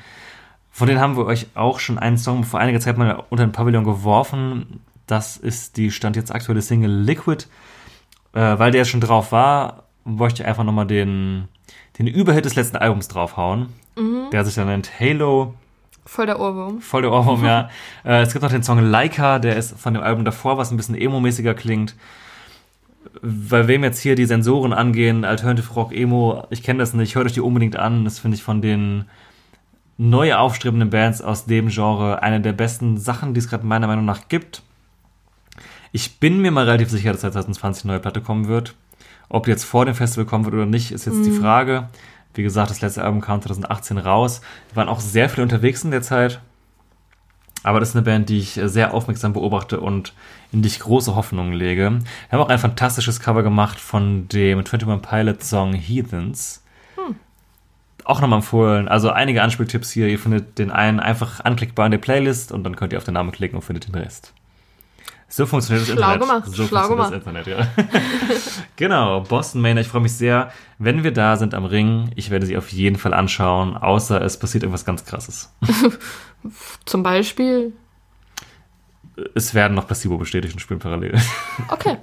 Von denen haben wir euch auch schon einen Song vor einiger Zeit mal unter den Pavillon geworfen. Das ist die Stand jetzt aktuelle Single Liquid. Äh, weil der schon drauf war, wollte ich einfach nochmal den, den Überhit des letzten Albums draufhauen. Der sich dann nennt Halo. Voll der Ohrwurm. Voll der Ohrwurm, ja. <laughs> Äh, es gibt noch den Song Leica, der ist von dem Album davor, was ein bisschen emo-mäßiger klingt. Bei wem jetzt hier die Sensoren angehen, Alternative Rock, Emo, ich kenne das nicht, hört euch die unbedingt an. Das finde ich von den neu aufstrebenden Bands aus dem Genre eine der besten Sachen, die es gerade meiner Meinung nach gibt. Ich bin mir mal relativ sicher, dass 2020 eine neue Platte kommen wird. Ob die jetzt vor dem Festival kommen wird oder nicht, ist jetzt die Frage. Wie gesagt, das letzte Album kam 2018 raus. Wir waren auch sehr viel unterwegs in der Zeit. Aber das ist eine Band, die ich sehr aufmerksam beobachte und in die ich große Hoffnungen lege. Wir haben auch ein fantastisches Cover gemacht von dem 21 Pilot Song Heathens. Auch nochmal empfohlen. Also einige Anspieltipps hier. Ihr findet den einen einfach anklickbar in der Playlist und dann könnt ihr auf den Namen klicken und findet den Rest. So funktioniert das Schlau Internet. gemacht, so schlau funktioniert das Internet, ja. <laughs> genau, Boston Maine. Ich freue mich sehr, wenn wir da sind am Ring. Ich werde sie auf jeden Fall anschauen, außer es passiert irgendwas ganz Krasses. <laughs> Zum Beispiel. Es werden noch Placebo bestätigt und spielen parallel. <laughs> Okay.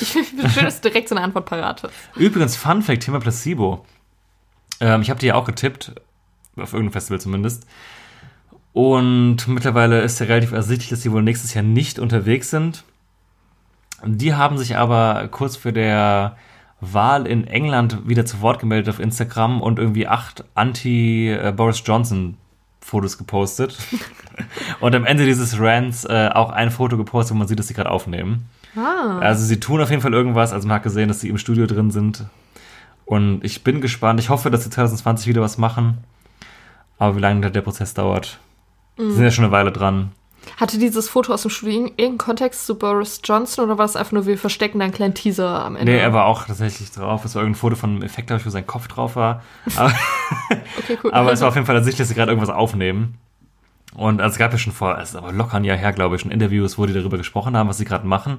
ich finde schön, dass du direkt so eine Antwort parat hast. Übrigens, Fun Fact, Thema Placebo. Ähm, ich habe die ja auch getippt, auf irgendeinem Festival zumindest. Und mittlerweile ist ja relativ ersichtlich, dass sie wohl nächstes Jahr nicht unterwegs sind. Die haben sich aber kurz vor der Wahl in England wieder zu Wort gemeldet auf Instagram und irgendwie acht Anti-Boris Johnson-Fotos gepostet. <laughs> und am Ende dieses Rants äh, auch ein Foto gepostet, wo man sieht, dass sie gerade aufnehmen. Ah. Also sie tun auf jeden Fall irgendwas. Also man hat gesehen, dass sie im Studio drin sind. Und ich bin gespannt. Ich hoffe, dass sie 2020 wieder was machen. Aber wie lange der Prozess dauert, Mhm. sind ja schon eine Weile dran. Hatte dieses Foto aus dem Studio irgendeinen Kontext zu Boris Johnson oder war es einfach nur, wir verstecken da einen kleinen Teaser am Ende? Nee, er war auch tatsächlich drauf. Es war irgendein Foto von einem Effekt, glaube ich, wo sein Kopf drauf war. <laughs> Aber, Okay, cool. aber es war auf jeden Fall ersichtlich, dass sie gerade irgendwas aufnehmen. Und also es gab ja schon vor, es ist aber locker ein Jahr her, glaube ich, schon Interviews, wo die darüber gesprochen haben, was sie gerade machen.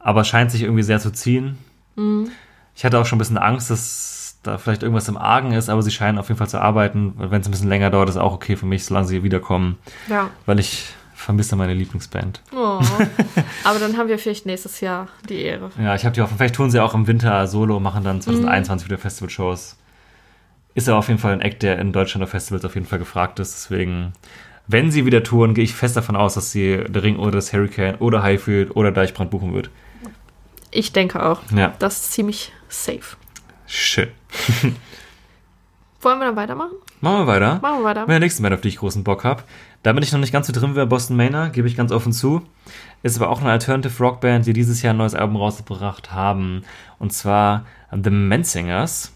Aber es scheint sich irgendwie sehr zu ziehen. Mhm. Ich hatte auch schon ein bisschen Angst, dass da vielleicht irgendwas im Argen ist, aber sie scheinen auf jeden Fall zu arbeiten. Wenn es ein bisschen länger dauert, ist auch okay für mich, solange sie wiederkommen, ja. weil ich vermisse meine Lieblingsband. Oh. <laughs> Aber dann haben wir vielleicht nächstes Jahr die Ehre. Ja, ich habe die Hoffnung, vielleicht tun sie auch im Winter Solo, machen dann 2021 wieder Festival-Shows. Ist ja auf jeden Fall ein Act, der in Deutschland auf Festivals auf jeden Fall gefragt ist. Deswegen, wenn sie wieder touren, gehe ich fest davon aus, dass sie der Ring oder das Hurricane oder Highfield oder Deichbrand buchen wird. Ich denke auch. Ja, Das ist ziemlich safe. Schön. <laughs> Wollen wir dann weitermachen? Machen wir weiter. Machen wir weiter. Mit der nächsten Band, auf die ich großen Bock habe. Da bin ich noch nicht ganz so drin wie bei Boston Manor, gebe ich ganz offen zu. Ist aber auch eine Alternative Rock Band, die dieses Jahr ein neues Album rausgebracht haben. Und zwar The Menzingers.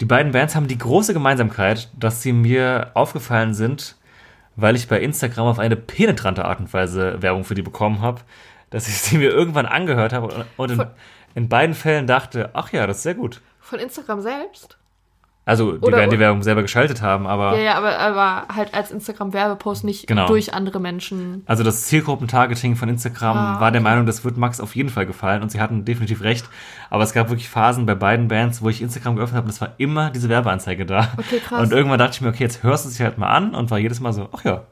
Die beiden Bands haben die große Gemeinsamkeit, dass sie mir aufgefallen sind, weil ich bei Instagram auf eine penetrante Art und Weise Werbung für die bekommen habe, dass ich sie mir irgendwann angehört habe und- in, in beiden Fällen dachte, ach ja, das ist sehr gut. Von Instagram selbst? Also, die Oder- werden die Werbung selber geschaltet haben, aber... Ja, ja, aber, aber halt als Instagram-Werbepost, nicht Genau. durch andere Menschen. Also das Zielgruppentargeting von Instagram Ah, war der okay. Meinung, das wird Max auf jeden Fall gefallen und sie hatten definitiv recht. Aber es gab wirklich Phasen bei beiden Bands, wo ich Instagram geöffnet habe und es war immer diese Werbeanzeige da. Okay, krass. Und irgendwann dachte ich mir, okay, jetzt hörst du es halt mal an und war jedes Mal so, ach ja.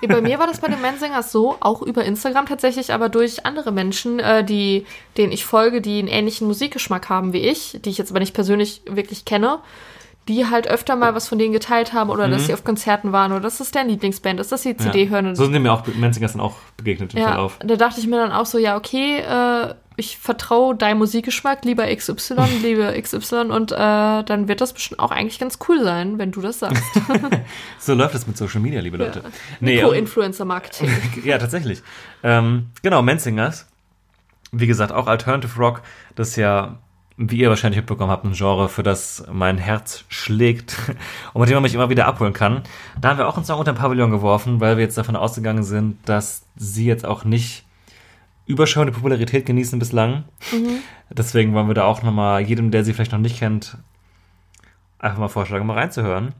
Nee, bei mir war das bei den Mensingers so, auch über Instagram tatsächlich, aber durch andere Menschen, äh, die, denen ich folge, die einen ähnlichen Musikgeschmack haben wie ich, die ich jetzt aber nicht persönlich wirklich kenne, die halt öfter mal was von denen geteilt haben oder dass sie auf Konzerten waren oder dass das deren Lieblingsband ist, dass sie CD Mhm. ja. hören. Und So sind mir auch Menzingers dann auch begegnet im ja, Verlauf. da dachte ich mir dann auch so, ja, okay, äh, ich vertraue deinem Musikgeschmack, lieber XY, <laughs> liebe XY und äh, dann wird das bestimmt auch eigentlich ganz cool sein, wenn du das sagst. <laughs> So läuft es mit Social Media, liebe Leute. Nee, ähm, Mikro-Influencer-Marketing. <laughs> ja, tatsächlich. Ähm, genau, Menzingers. Wie gesagt, auch Alternative Rock, das ja wie ihr wahrscheinlich mitbekommen habt, ein Genre, für das mein Herz schlägt und mit dem man mich immer wieder abholen kann. Da haben wir auch einen Song unter den Pavillon geworfen, weil wir jetzt davon ausgegangen sind, dass sie jetzt auch nicht überschauende Popularität genießen bislang. Deswegen wollen wir da auch nochmal jedem, der sie vielleicht noch nicht kennt, einfach mal vorschlagen, mal reinzuhören.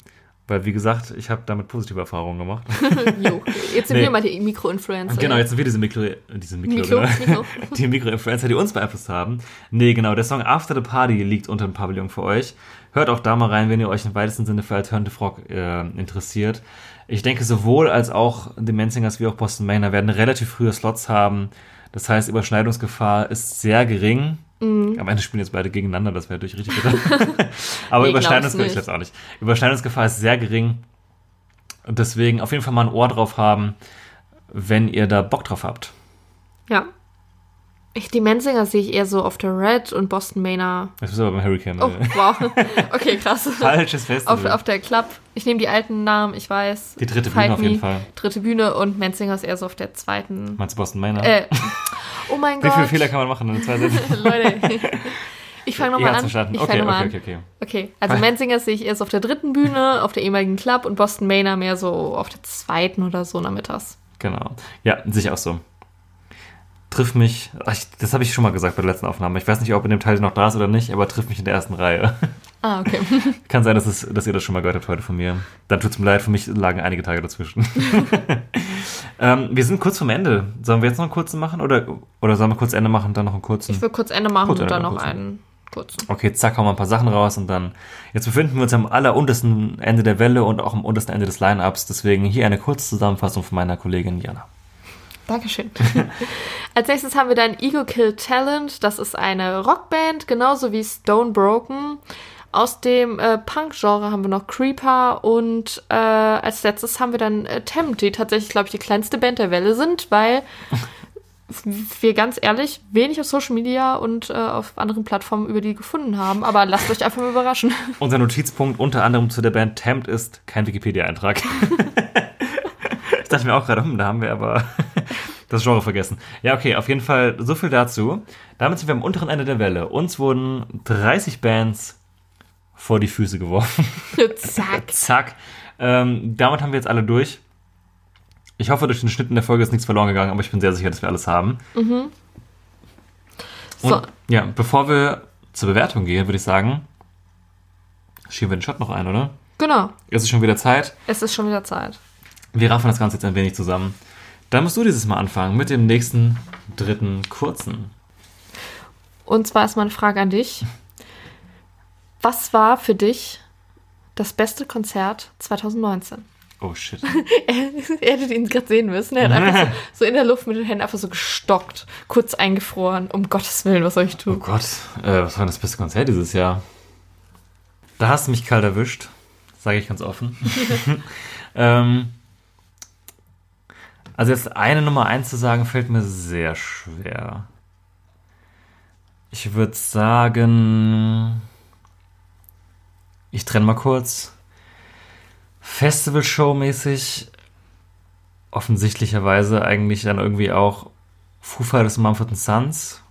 Weil, wie gesagt, ich habe damit positive Erfahrungen gemacht. <laughs> Jo. Jetzt sind Nee. wir mal die Mikroinfluencer. Genau, jetzt sind wir diese Mikro, diese Mikro, Mikro, genau. Mikro. <laughs> die Mikroinfluencer, die uns beeinflusst haben. Nee, genau, der Song After the Party liegt unter dem Pavillon für euch. Hört auch da mal rein, wenn ihr euch im weitesten Sinne für Alternative Rock äh, interessiert. Ich denke, sowohl als auch die Menzingers wie auch Boston Manor werden relativ frühe Slots haben. Das heißt, Überschneidungsgefahr ist sehr gering. Am Ende spielen jetzt beide gegeneinander, das wäre natürlich richtig. <laughs> Aber Nee, Überschneidungsgefahr, ich glaub's auch nicht. Überschneidungsgefahr ist sehr gering. Und deswegen auf jeden Fall mal ein Ohr drauf haben, wenn ihr da Bock drauf habt. Ja. Ich, die Menzinger sehe ich eher so auf der Red und Boston Manor. Das ist aber beim Hurricane. Oh, äh, wow. <laughs> Okay, krass. Falsches Festival. Auf, auf der Club. Ich nehme die alten Namen, ich weiß. Die dritte Fight Bühne auf jeden Me. Fall. Dritte Bühne und Menzinger ist eher so auf der zweiten. Meinst du Boston Manor? Äh, <laughs> oh mein Wie Gott. viele Fehler kann man machen in zwei <laughs> Sätzen? Leute. Ich fange nochmal an. verstanden. Ich Okay, fange nochmal okay, an. okay, okay. Okay, also Menzinger sehe ich erst auf der dritten Bühne, auf der ehemaligen Club und Boston Manor mehr so auf der zweiten oder so nachmittags. Genau. Ja, sicher auch so. Triff mich, ach, das habe ich schon mal gesagt bei der letzten Aufnahme. Ich weiß nicht, ob in dem Teil noch da ist oder nicht, aber triff mich in der ersten Reihe. <laughs> Ah, okay. <laughs> Kann sein, dass, es, dass ihr das schon mal gehört habt heute von mir. Dann tut's mir leid, für mich lagen einige Tage dazwischen. <laughs> ähm, wir sind kurz vom Ende. Sollen wir jetzt noch einen kurzen machen? Oder, oder sollen wir kurz Ende machen und dann noch einen kurzen? Ich will kurz Ende machen Gut, und dann Ende, noch kurz. einen kurzen. Okay, zack, hauen wir ein paar Sachen raus und dann. Jetzt befinden wir uns am alleruntersten Ende der Welle und auch am untersten Ende des Line-Ups. Deswegen hier eine kurze Zusammenfassung von meiner Kollegin Jana. Dankeschön. <laughs> Als nächstes haben wir dann Ego Kill Talent. Das ist eine Rockband, genauso wie Stone Broken. Aus dem äh, Punk-Genre haben wir noch Creeper und äh, als letztes haben wir dann äh, Tempt, die tatsächlich, glaube ich, die kleinste Band der Welle sind, weil <laughs> wir ganz ehrlich wenig auf Social Media und äh, auf anderen Plattformen über die gefunden haben. Aber lasst euch einfach mal überraschen. <laughs> Unser Notizpunkt unter anderem zu der Band Tempt ist kein Wikipedia-Eintrag. ich dachte mir auch gerade, hm, da haben wir aber das Genre vergessen. Ja, okay, auf jeden Fall so viel dazu. Damit sind wir am unteren Ende der Welle. Uns wurden 30 Bands vor die Füße geworfen. <laughs> Zack. <laughs> Zack. Ähm, damit haben wir jetzt alle durch. Ich hoffe, durch den Schnitt in der Folge ist nichts verloren gegangen, aber ich bin sehr sicher, dass wir alles haben. Und So, ja, bevor wir zur Bewertung gehen, würde ich sagen, schieben wir den Shot noch ein, oder? genau. Es ist schon wieder Zeit. Es ist schon wieder Zeit. Wir raffen das Ganze jetzt ein wenig zusammen. Dann musst du dieses Mal anfangen mit dem nächsten dritten kurzen. Und zwar ist meine Frage an dich. Was war für dich das beste Konzert 2019? Oh shit. <laughs> Ihr hättet ihn gerade sehen müssen. Er hat einfach so, <laughs> so in der Luft mit den Händen einfach so gestockt, kurz eingefroren. Um Gottes Willen, was soll ich Oh tun? Gott, äh, was war denn das beste Konzert dieses Jahr? Da hast du mich kalt erwischt, sage ich ganz offen. <laughs> ähm, also jetzt eine Nummer eins zu sagen, fällt mir sehr schwer. Ich würde sagen, ich trenne mal kurz. Festival-Show-mäßig offensichtlicherweise eigentlich dann irgendwie auch Foo Fighters und Mumford Sons.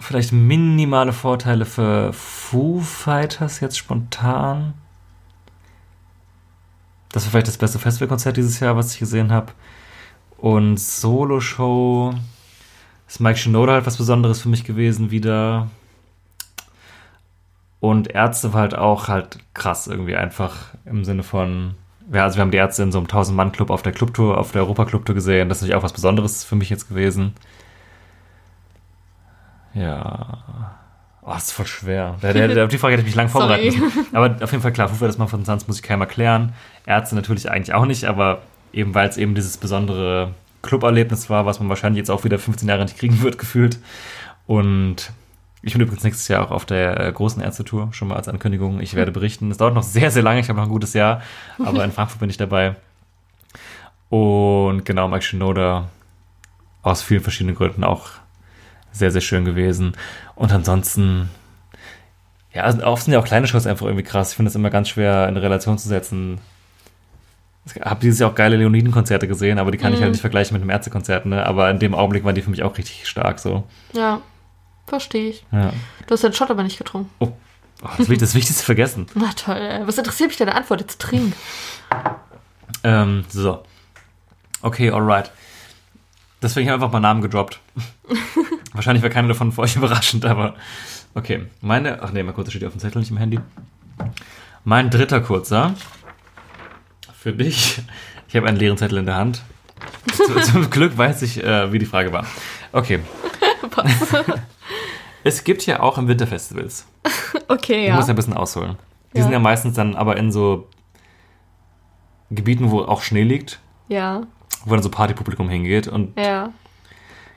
Vielleicht minimale Vorteile für Foo Fighters jetzt spontan. Das war vielleicht das beste Festivalkonzert dieses Jahr, was ich gesehen habe. Und Solo-Show ist Mike Shinoda halt was Besonderes für mich gewesen wieder. Und Ärzte war halt auch halt krass irgendwie einfach im Sinne von, ja, also wir haben die Ärzte in so einem 1000-Mann-Club auf der Clubtour, auf der Europa-Clubtour gesehen. Das ist natürlich auch was Besonderes für mich jetzt gewesen. Ja. Oh, das ist voll schwer. Auf die Frage hätte ich mich lang Sorry. vorbereiten müssen. <laughs> Aber auf jeden Fall klar, Foo das man von Sons muss ich keinem erklären. Ärzte natürlich eigentlich auch nicht, aber eben weil es eben dieses besondere Club-Erlebnis war, was man wahrscheinlich jetzt auch wieder 15 Jahre nicht kriegen wird, <laughs> gefühlt. Und ich bin übrigens nächstes Jahr auch auf der äh, großen Ärztetour, schon mal als Ankündigung. Ich werde berichten. Es dauert noch sehr, sehr lange. Ich habe noch ein gutes Jahr, aber in <laughs> Frankfurt bin ich dabei. Und genau, Mike Shinoda aus vielen verschiedenen Gründen auch sehr, sehr schön gewesen. Und ansonsten, ja, oft sind ja auch kleine Shows einfach irgendwie krass. Ich finde es immer ganz schwer in Relation zu setzen. Ich habe dieses Jahr auch geile Leoniden-Konzerte gesehen, aber die kann ich Mhm. halt nicht vergleichen mit einem Ärztekonzert, ne? Aber in dem Augenblick waren die für mich auch richtig stark, so. Ja, verstehe ich. Ja. Du hast den Shot aber nicht getrunken. Oh, das, Wichtigste- das Wichtigste vergessen. <laughs> Na toll, ey. was interessiert mich deine Antwort? Jetzt trink. Ähm, so. Okay, alright. Deswegen habe ich einfach mal Namen gedroppt. <laughs> Wahrscheinlich war keiner davon für euch überraschend, aber okay. Meine, ach nee, mal kurz, steht auf dem Zettel, nicht im Handy. Mein dritter kurzer. Für dich. Ich habe einen leeren Zettel in der Hand. Zu, <laughs> zum Glück weiß ich, äh, wie die Frage war. Okay. <laughs> es gibt ja auch im Winterfestivals. Okay, Ich ja. muss ja ein bisschen ausholen. Die Ja. sind ja meistens dann aber in so Gebieten, wo auch Schnee liegt, Ja, wo dann so Partypublikum hingeht. Und ja.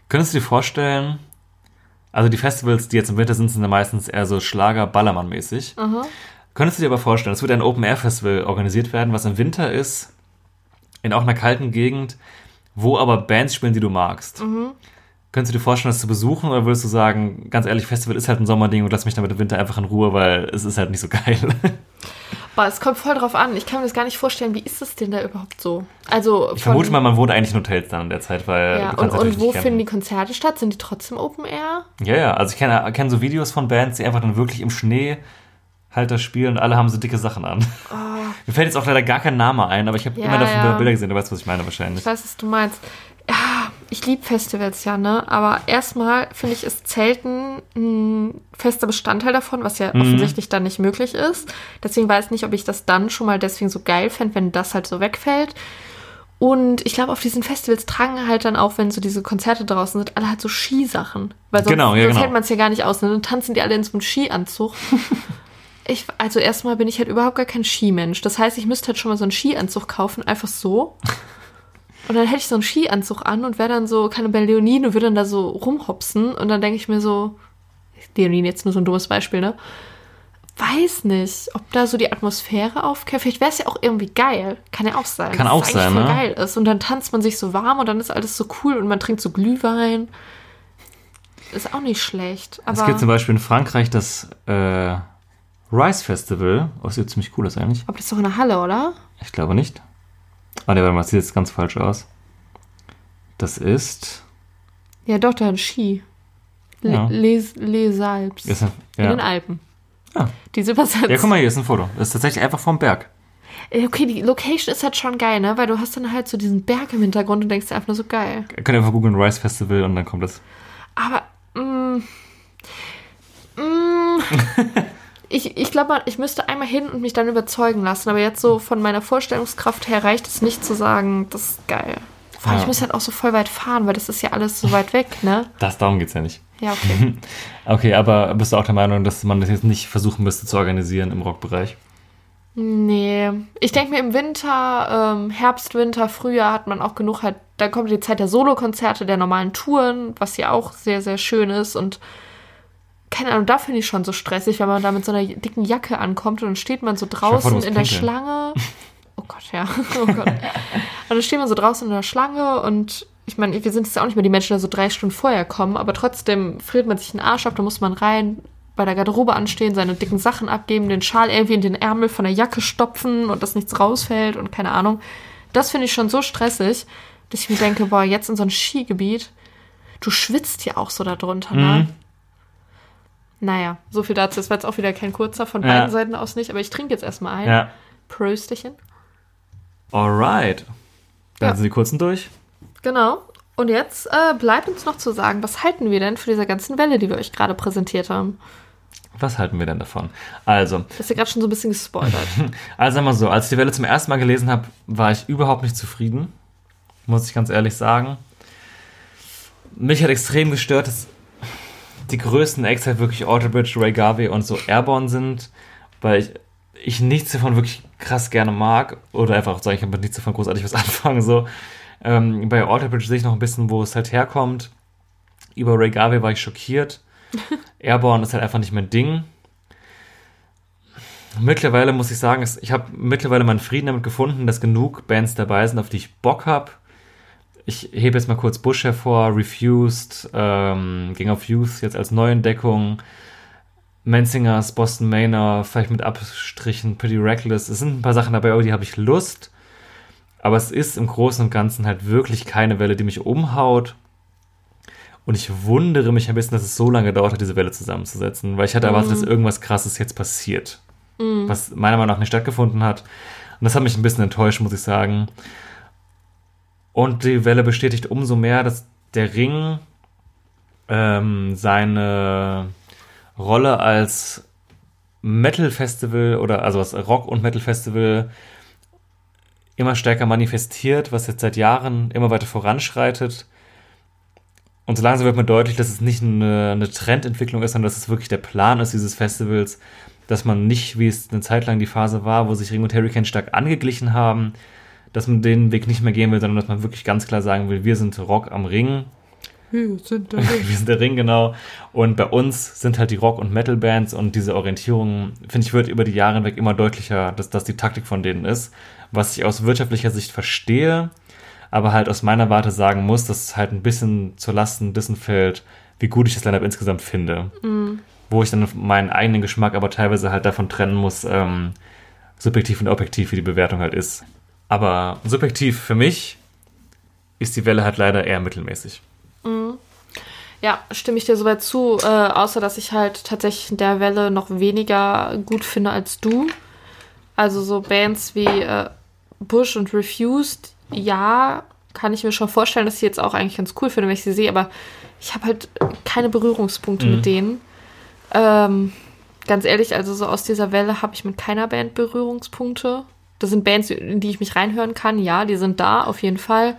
könntest du dir vorstellen, also die Festivals, die jetzt im Winter sind, sind ja meistens eher so Schlager-Ballermann-mäßig. Könntest du dir aber vorstellen, es wird ein Open-Air-Festival organisiert werden, was im Winter ist, in auch einer kalten Gegend, wo aber Bands spielen, die du magst. Könntest du dir vorstellen, das zu besuchen oder würdest du sagen, ganz ehrlich, Festival ist halt ein Sommerding und lass mich damit im Winter einfach in Ruhe, weil es ist halt nicht so geil. <laughs> Aber es kommt voll drauf an. Ich kann mir das gar nicht vorstellen, wie ist das denn da überhaupt so? Also, Ich vermute mal, man wohnt eigentlich in Hotels dann in der Zeit, weil Ja, und, und wo finden die. Konzerte statt? Sind die trotzdem Open Air? Ja, ja, also ich kenne kenn so Videos von Bands, die einfach dann wirklich im Schnee halt das spielen und alle haben so dicke Sachen an. Mir fällt jetzt auch leider gar kein Name ein, aber ich habe Ja, immer davon ja. Bilder gesehen, du weißt, was ich meine wahrscheinlich. Ich weiß, was du meinst. Ja, ich liebe Festivals ja, ne? Aber erstmal finde ich, ist Zelten ein fester Bestandteil davon, was ja offensichtlich dann nicht möglich ist. Deswegen weiß ich nicht, ob ich das dann schon mal deswegen so geil fände, wenn das halt so wegfällt. Und ich glaube, auf diesen Festivals tragen halt dann auch, wenn so diese Konzerte draußen sind, alle halt so Skisachen. Weil sonst, Genau, ja, sonst genau. hält man es ja gar nicht aus. Ne? Dann tanzen die alle in so einem Skianzug. <laughs> Ich, also erstmal bin ich halt überhaupt gar kein Skimensch. Das heißt, ich müsste halt schon mal so einen Skianzug kaufen, einfach so. Und dann hätte ich so einen Skianzug an und wäre dann so, keine bei Leonin und würde dann da so rumhopsen. Und dann denke ich mir so, Leonin jetzt nur so ein dummes Beispiel, ne? Weiß nicht, ob da so die Atmosphäre aufkehrt. Vielleicht wäre es ja auch irgendwie geil. Kann ja auch sein. Kann auch es sein, ne? geil ist. Und dann tanzt man sich so warm und dann ist alles so cool und man trinkt so Glühwein. Ist auch nicht schlecht. es Aber gibt zum Beispiel in Frankreich das äh, Rice Festival. Oh, das sieht ziemlich cool aus eigentlich. aber das ist doch in der Halle, oder? Ich glaube nicht. Ah, ne, warte mal, das sieht jetzt ganz falsch aus. Das ist. Ja, doch, da ein Ski. Le Ja. Les, Les Alpes. ist ein, In den ja. Alpen. Ah. Diese übersetzt. ja, guck mal, hier ist ein Foto. Das ist tatsächlich einfach vom Berg. Äh, Okay, die Location ist halt schon geil, ne? Weil du hast dann halt so diesen Berg im Hintergrund und denkst dir einfach nur so geil. Könnt ihr einfach googeln Rice Festival und dann kommt das. Aber, mm, mm, <laughs> ich, ich glaube, ich müsste einmal hin und mich dann überzeugen lassen. Aber jetzt so von meiner Vorstellungskraft her reicht es nicht zu sagen, das ist geil. Vor allem, Ja. ich muss halt auch so voll weit fahren, weil das ist ja alles so weit weg, ne? Das, darum geht's ja nicht. Ja, okay. <laughs> Okay, aber bist du auch der Meinung, dass man das jetzt nicht versuchen müsste zu organisieren im Rockbereich? Nee. Ich denke mir im Winter, ähm, Herbst, Winter, Frühjahr hat man auch genug halt, dann kommt die Zeit der Solokonzerte, der normalen Touren, was ja auch sehr, sehr schön ist und keine Ahnung, da finde ich schon so stressig, wenn man da mit so einer dicken Jacke ankommt und dann steht man so draußen in der pinkeln. Schlange. <laughs> Oh Gott, ja. <laughs> Oh Gott. Und dann steht man so draußen in der Schlange und ich meine, wir sind jetzt ja auch nicht mehr die Menschen, die so drei Stunden vorher kommen, aber trotzdem friert man sich den Arsch ab, da muss man rein, bei der Garderobe anstehen, seine dicken Sachen abgeben, den Schal irgendwie in den Ärmel von der Jacke stopfen und dass nichts rausfällt und keine Ahnung. Das finde ich schon so stressig, dass ich mir denke, boah, jetzt in so ein Skigebiet, du schwitzt ja auch so da drunter, ne? Naja, so viel dazu. Das war jetzt auch wieder kein kurzer von Ja. beiden Seiten aus nicht, aber ich trinke jetzt erstmal ein. Ja. Prösterchen. Alright. Dann Ja. sind die kurzen durch. Genau. Und jetzt äh, bleibt uns noch zu sagen, was halten wir denn für diese ganzen Welle, die wir euch gerade präsentiert haben? Was halten wir denn davon? Also, Das ist ja gerade schon so ein bisschen gespoilert. <laughs> also sagen wir so, als ich die Welle zum ersten Mal gelesen habe, war ich überhaupt nicht zufrieden. Muss ich ganz ehrlich sagen. Mich hat extrem gestört, dass die größten Acts halt wirklich Alterbridge, Ray Garvey und so Airborne sind, weil ich, ich nichts davon wirklich krass gerne mag oder einfach auch sagen, ich mit nichts davon großartig was <laughs> anfangen. So. Ähm, bei Alterbridge sehe ich noch ein bisschen, wo es halt herkommt. Über Ray Garvey war ich schockiert. <laughs> Airborne ist halt einfach nicht mein Ding. Mittlerweile muss ich sagen, ich habe mittlerweile meinen Frieden damit gefunden, dass genug Bands dabei sind, auf die ich Bock habe. Ich hebe jetzt mal kurz Bush hervor, Refused, ähm, Gang of Youth jetzt als Neuentdeckung, Menzingers, Boston Manor, vielleicht mit Abstrichen, Pretty Reckless. Es sind ein paar Sachen dabei, über die habe ich Lust. Aber es ist im Großen und Ganzen halt wirklich keine Welle, die mich umhaut. Und ich wundere mich ein bisschen, dass es so lange gedauert hat, diese Welle zusammenzusetzen, weil ich hatte erwartet, dass irgendwas Krasses jetzt passiert. Was meiner Meinung nach nicht stattgefunden hat. Und das hat mich ein bisschen enttäuscht, muss ich sagen. Und die Welle bestätigt umso mehr, dass der Ring ähm, seine Rolle als Metal-Festival oder also als Rock- und Metal-Festival immer stärker manifestiert, was jetzt seit Jahren immer weiter voranschreitet. Und so langsam wird mir deutlich, dass es nicht eine, eine Trendentwicklung ist, sondern dass es wirklich der Plan ist dieses Festivals, dass man nicht, wie es eine Zeit lang die Phase war, wo sich Ring und Hurricane stark angeglichen haben, dass man den Weg nicht mehr gehen will, sondern dass man wirklich ganz klar sagen will, wir sind Rock am Ring. Wir sind der Ring. <laughs> wir sind der Ring, genau. Und bei uns sind halt die Rock- und Metal-Bands und diese Orientierung, finde ich, wird über die Jahre hinweg immer deutlicher, dass das die Taktik von denen ist. Was ich aus wirtschaftlicher Sicht verstehe, aber halt aus meiner Warte sagen muss, dass es halt ein bisschen zur Lasten dessen fällt, wie gut ich das Line-Up insgesamt finde. Wo ich dann meinen eigenen Geschmack aber teilweise halt davon trennen muss, ähm, subjektiv und objektiv, wie die Bewertung halt ist. Aber subjektiv für mich ist die Welle halt leider eher mittelmäßig. Ja, stimme ich dir soweit zu, äh, außer dass ich halt tatsächlich in der Welle noch weniger gut finde als du. Also so Bands wie äh, Bush und Refused, ja, kann ich mir schon vorstellen, dass ich jetzt auch eigentlich ganz cool finde, wenn ich sie sehe, aber ich habe halt keine Berührungspunkte Mhm. mit denen. Ähm, ganz ehrlich, also so aus dieser Welle habe ich mit keiner Band Berührungspunkte. Das sind Bands, in die ich mich reinhören kann, ja, die sind da, auf jeden Fall.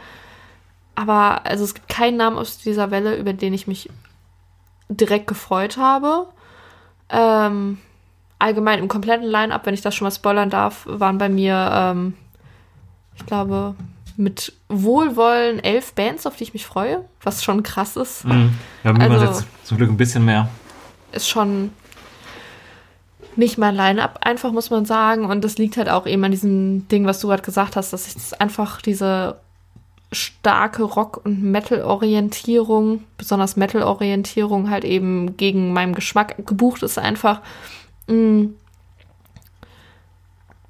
Aber also es gibt keinen Namen aus dieser Welle, über den ich mich direkt gefreut habe. Ähm, allgemein im kompletten Line-Up, wenn ich das schon mal spoilern darf, waren bei mir, ähm, ich glaube, mit Wohlwollen elf Bands, auf die ich mich freue, was schon krass ist. Mhm. Ja, mir Also- jetzt zum Glück ein bisschen mehr. Ist schon nicht mein Line-Up, einfach muss man sagen. Und das liegt halt auch eben an diesem Ding, was du gerade gesagt hast, dass ich das einfach diese starke Rock- und Metal-Orientierung, besonders Metal-Orientierung, halt eben gegen meinen Geschmack gebucht ist einfach. mm.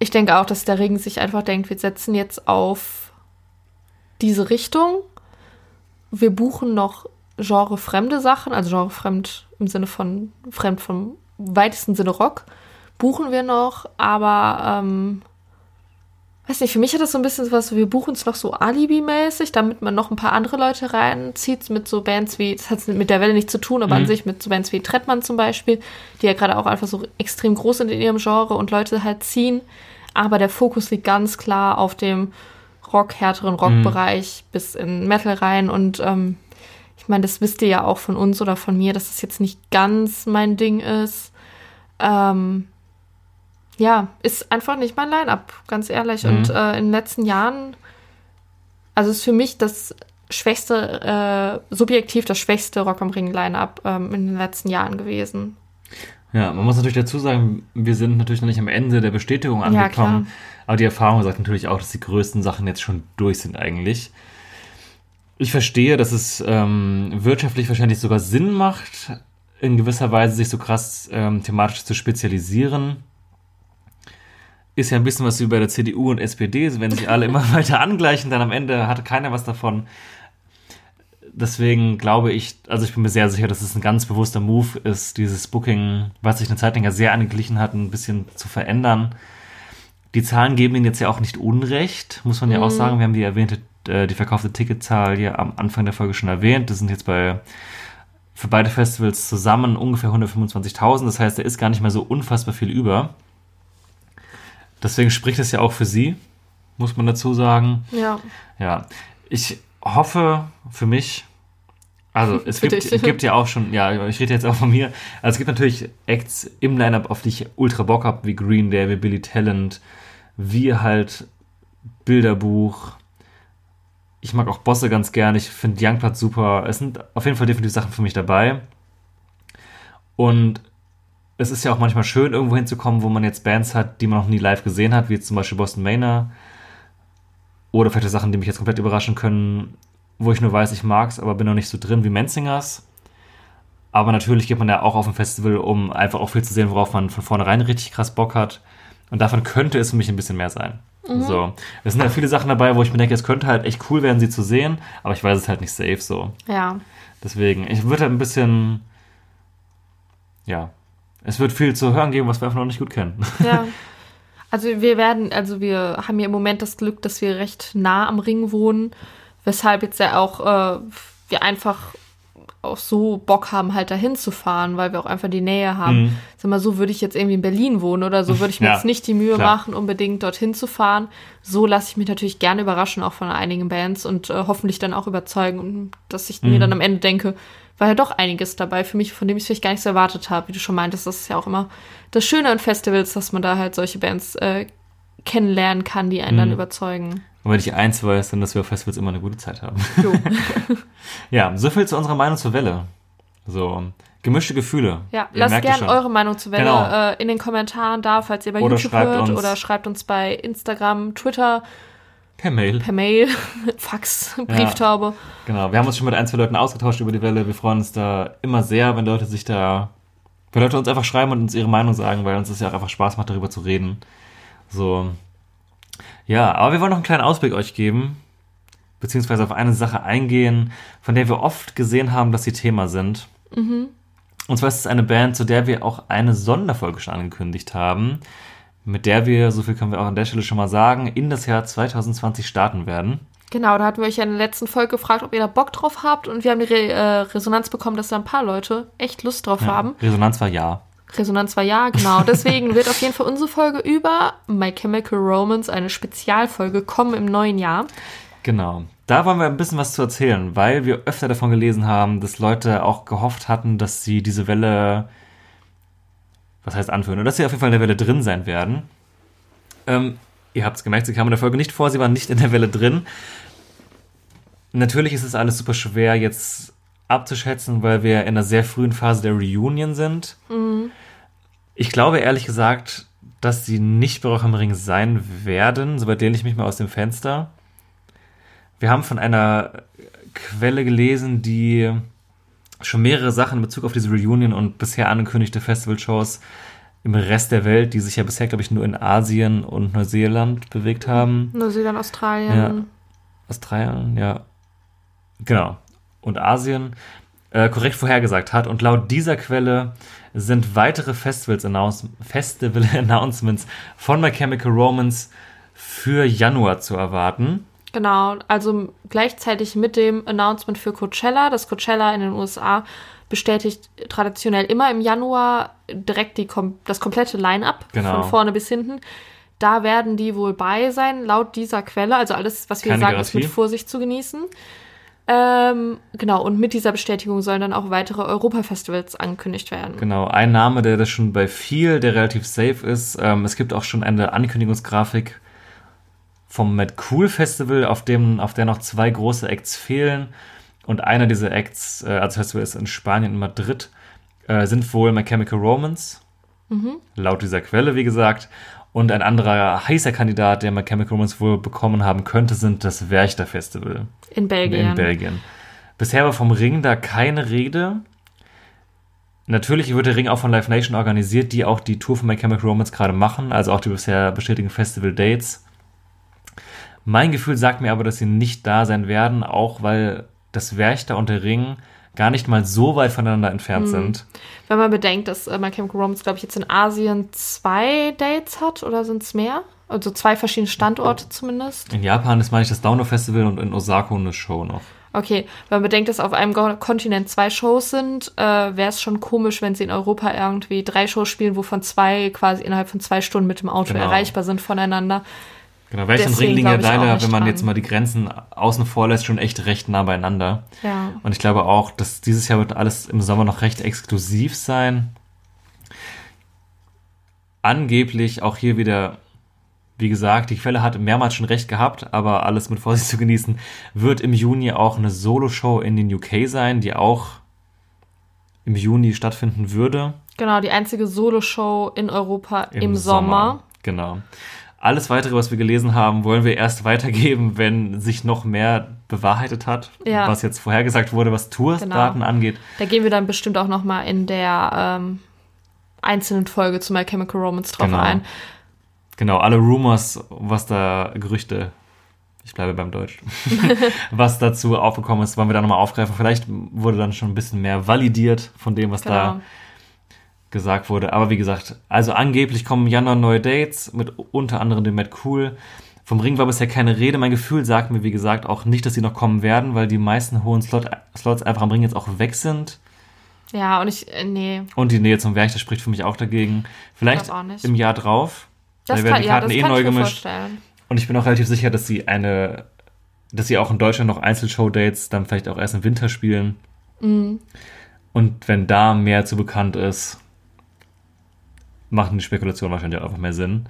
Ich denke auch, dass der Ring sich einfach denkt, wir setzen jetzt auf diese Richtung. Wir buchen noch genrefremde Sachen, also genrefremd im Sinne von fremd vom weitesten Sinne Rock, buchen wir noch, aber ähm, weiß nicht, für mich hat das so ein bisschen was, wir buchen es noch so Alibi-mäßig, damit man noch ein paar andere Leute reinzieht, mit so Bands wie, das hat mit der Welle nichts zu tun, aber an sich mit so Bands wie Trettmann zum Beispiel, die ja gerade auch einfach so extrem groß sind in ihrem Genre und Leute halt ziehen. Aber der Fokus liegt ganz klar auf dem Rock, härteren Rockbereich bis in Metal rein und ähm, ich meine, das wisst ihr ja auch von uns oder von mir, dass das jetzt nicht ganz mein Ding ist. Ähm, ja, ist einfach nicht mein Line-up, ganz ehrlich. Und äh, in den letzten Jahren, also ist für mich das schwächste, äh, subjektiv das schwächste Rock am Ring Line-up ähm, in den letzten Jahren gewesen. Ja, man muss natürlich dazu sagen, wir sind natürlich noch nicht am Ende der Bestätigung Ja, angekommen. klar. aber die Erfahrung sagt natürlich auch, dass die größten Sachen jetzt schon durch sind eigentlich. Ich verstehe, dass es ähm, wirtschaftlich wahrscheinlich sogar Sinn macht, in gewisser Weise sich so krass ähm, thematisch zu spezialisieren. Ist ja ein bisschen was wie bei der CDU und SPD, wenn sich alle immer <laughs> weiter angleichen, dann am Ende hat keiner was davon. Deswegen glaube ich, also ich bin mir sehr sicher, dass es ein ganz bewusster Move ist, dieses Booking, was sich eine Zeit lang ja sehr angeglichen hat, ein bisschen zu verändern. Die Zahlen geben ihnen jetzt ja auch nicht Unrecht, muss man ja auch sagen. Wir haben die erwähnte, äh, die verkaufte Ticketzahl hier am Anfang der Folge schon erwähnt. Das sind jetzt bei für beide Festivals zusammen ungefähr 125.000. Das heißt, da ist gar nicht mehr so unfassbar viel über. Deswegen spricht es ja auch für sie, muss man dazu sagen. Ja. Ja, ich hoffe für mich, also <laughs> es gibt, es gibt ja auch schon, ja, ich rede jetzt auch von mir, also es gibt natürlich Acts im Lineup, auf die ich ultra Bock habe, wie Green Day, wie Billy Talent, wie halt Bilderbuch. Ich mag auch Bosse ganz gern, ich finde Youngblood super. Es sind auf jeden Fall definitiv Sachen für mich dabei. Und es ist ja auch manchmal schön, irgendwo hinzukommen, wo man jetzt Bands hat, die man noch nie live gesehen hat, wie zum Beispiel Boston Manor. Oder vielleicht Sachen, die mich jetzt komplett überraschen können, wo ich nur weiß, ich mag's, aber bin noch nicht so drin wie Menzingers. Aber natürlich geht man ja auch auf ein Festival, um einfach auch viel zu sehen, worauf man von vornherein richtig krass Bock hat. Und davon könnte es für mich ein bisschen mehr sein. Mhm. So. Es sind halt viele Sachen dabei, wo ich mir denke, es könnte halt echt cool werden, sie zu sehen, aber ich weiß es halt nicht safe so. Ja. Deswegen, ich würde halt ein bisschen, ja, es wird viel zu hören geben, was wir einfach noch nicht gut kennen. <laughs> Ja. Also wir werden, also wir haben ja im Moment das Glück, dass wir recht nah am Ring wohnen, weshalb jetzt ja auch äh, wir einfach auch so Bock haben, halt dahin zu fahren, weil wir auch einfach die Nähe haben. Mhm. Sag mal, so würde ich jetzt irgendwie in Berlin wohnen oder so, würde ich mir Ja, jetzt nicht die Mühe klar. machen, unbedingt dorthin zu fahren. So lasse ich mich natürlich gerne überraschen, auch von einigen Bands und äh, hoffentlich dann auch überzeugen, und dass ich Mhm. mir dann am Ende denke, war ja doch einiges dabei für mich, von dem ich vielleicht gar nichts erwartet habe. Wie du schon meintest, das ist ja auch immer das Schöne an Festivals, dass man da halt solche Bands äh, kennenlernen kann, die einen dann Mhm. überzeugen. Und wenn ich eins weiß, dann, dass wir auf Festivals immer eine gute Zeit haben. Jo. <laughs> Ja, so viel zu unserer Meinung zur Welle. So, gemischte Gefühle. Ja, Ihr lasst gerne eure Meinung zu Welle Genau. äh, in den Kommentaren da, falls ihr bei Oder YouTube hört uns- oder schreibt uns bei Instagram, Twitter, Per Mail. per Mail, <laughs> Fax, Brieftaube. Genau, wir haben uns schon mit ein, zwei Leuten ausgetauscht über die Welle. Wir freuen uns da immer sehr, wenn Leute sich da, wenn Leute uns einfach schreiben und uns ihre Meinung sagen, weil uns das ja auch einfach Spaß macht, darüber zu reden. So. Ja, aber wir wollen noch einen kleinen Ausblick euch geben, beziehungsweise auf eine Sache eingehen, von der wir oft gesehen haben, dass sie Thema sind. Und zwar ist es eine Band, zu der wir auch eine Sonderfolge schon angekündigt haben, mit der wir, so viel können wir auch an der Stelle schon mal sagen, in das Jahr 2020 starten werden. Genau, da hatten wir euch ja in der letzten Folge gefragt, ob ihr da Bock drauf habt und wir haben die Re äh, Resonanz bekommen, dass da ein paar Leute echt Lust drauf haben. Resonanz war ja. Resonanz war ja, genau. Deswegen wird auf jeden Fall unsere Folge über My Chemical Romance, eine Spezialfolge, kommen im neuen Jahr. Genau. Da wollen wir ein bisschen was zu erzählen, weil wir öfter davon gelesen haben, dass Leute auch gehofft hatten, dass sie diese Welle, was heißt anführen, oder dass sie auf jeden Fall in der Welle drin sein werden. Ähm, ihr habt es gemerkt, sie kamen in der Folge nicht vor, sie waren nicht in der Welle drin. Natürlich ist es alles super schwer jetzt abzuschätzen, weil wir in einer sehr frühen Phase der Reunion sind. Ich glaube ehrlich gesagt, dass sie nicht bei Rock am Ring sein werden, soweit lehne ich mich mal aus dem Fenster. Wir haben von einer Quelle gelesen, die schon mehrere Sachen in Bezug auf diese Reunion und bisher angekündigte Festivalshows im Rest der Welt, die sich ja bisher, glaube ich, nur in Asien und Neuseeland bewegt haben. Neuseeland, Australien. Ja. Australien, ja. Genau. Und Asien äh, korrekt vorhergesagt hat. Und laut dieser Quelle sind weitere Festivals -Announce Festival <laughs> von My Chemical Romance für Januar zu erwarten. Genau, also gleichzeitig mit dem Announcement für Coachella. Das Coachella in den USA bestätigt traditionell immer im Januar direkt die, das komplette Line-up Genau. von vorne bis hinten. Da werden die wohl bei sein, laut dieser Quelle. Also alles, was wir Keine sagen, ist mit Garantie. Vorsicht zu genießen. Ähm, genau, und mit dieser Bestätigung sollen dann auch weitere Europa-Festivals angekündigt werden. Genau, ein Name, der das schon bei viel, der relativ safe ist. Ähm, es gibt auch schon eine Ankündigungsgrafik vom Mad Cool Festival, auf dem, auf der noch zwei große Acts fehlen. Und einer dieser Acts, äh, also Festival ist in Spanien, in Madrid, äh, sind wohl My Chemical Romance. Laut dieser Quelle, wie gesagt. Und ein anderer heißer Kandidat, der My Chemical Romance wohl bekommen haben könnte, sind das Werchter Festival In Belgien. in Belgien. Bisher war vom Ring da keine Rede. Natürlich wird der Ring auch von Live Nation organisiert, die auch die Tour von My Chemical Romance gerade machen, also auch die bisher bestätigten Festival-Dates. Mein Gefühl sagt mir aber, dass sie nicht da sein werden, auch weil das Werchter und der Ring gar nicht mal so weit voneinander entfernt sind. Wenn man bedenkt, dass äh, My Chemical Romance, glaube ich, jetzt in Asien zwei Dates hat oder sind es mehr? Also zwei verschiedene Standorte zumindest. In Japan ist, meine ich, das Download Festival und in Osaka eine Show noch. Okay, wenn man bedenkt, dass auf einem Kontinent zwei Shows sind, äh, wäre es schon komisch, wenn sie in Europa irgendwie drei Shows spielen, wovon zwei quasi innerhalb von zwei Stunden mit dem Auto Genau. erreichbar sind voneinander. Genau, und Deswegen Ring liegen ja ich leider, wenn man dran. jetzt mal die Grenzen außen vor lässt, schon echt recht nah beieinander. Ja. Und ich glaube auch, dass dieses Jahr wird alles im Sommer noch recht exklusiv sein. Angeblich auch hier wieder, wie gesagt, die Quelle hat mehrmals schon recht gehabt, aber alles mit Vorsicht zu genießen, wird im Juni auch eine Solo-Show in den UK sein, die auch im Juni stattfinden würde. Genau, die einzige Solo-Show in Europa im, Sommer. Genau. Alles weitere, was wir gelesen haben, wollen wir erst weitergeben, wenn sich noch mehr bewahrheitet hat, Ja. was jetzt vorhergesagt wurde, was Tourdaten Genau. angeht. Da gehen wir dann bestimmt auch noch mal in der ähm, einzelnen Folge zu My Chemical Romance drauf Genau. ein. genau, alle Rumors, was da, Gerüchte, ich bleibe beim Deutsch, <laughs> was dazu aufgekommen ist, wollen wir da nochmal aufgreifen. Vielleicht wurde dann schon ein bisschen mehr validiert von dem, was da Genau. Gesagt wurde. Aber wie gesagt, also angeblich kommen im Januar neue Dates mit unter anderem dem Matt Cool. Vom Ring war bisher keine Rede. Mein Gefühl sagt mir, wie gesagt, auch nicht, dass sie noch kommen werden, weil die meisten hohen Slot, Slots einfach am Ring jetzt auch weg sind. Ja, und ich, äh, nee. Und die Nähe zum Werk, das spricht für mich auch dagegen. Vielleicht auch im Jahr drauf. Das da werden kann, die ja, Karten das eh neu ich mir gemischt. vorstellen. Und ich bin auch relativ sicher, dass sie eine, dass sie auch in Deutschland noch Einzelshow-Dates dann vielleicht auch erst im Winter spielen. Mhm. Und wenn da mehr zu bekannt ist, machen die Spekulationen wahrscheinlich auch einfach mehr Sinn.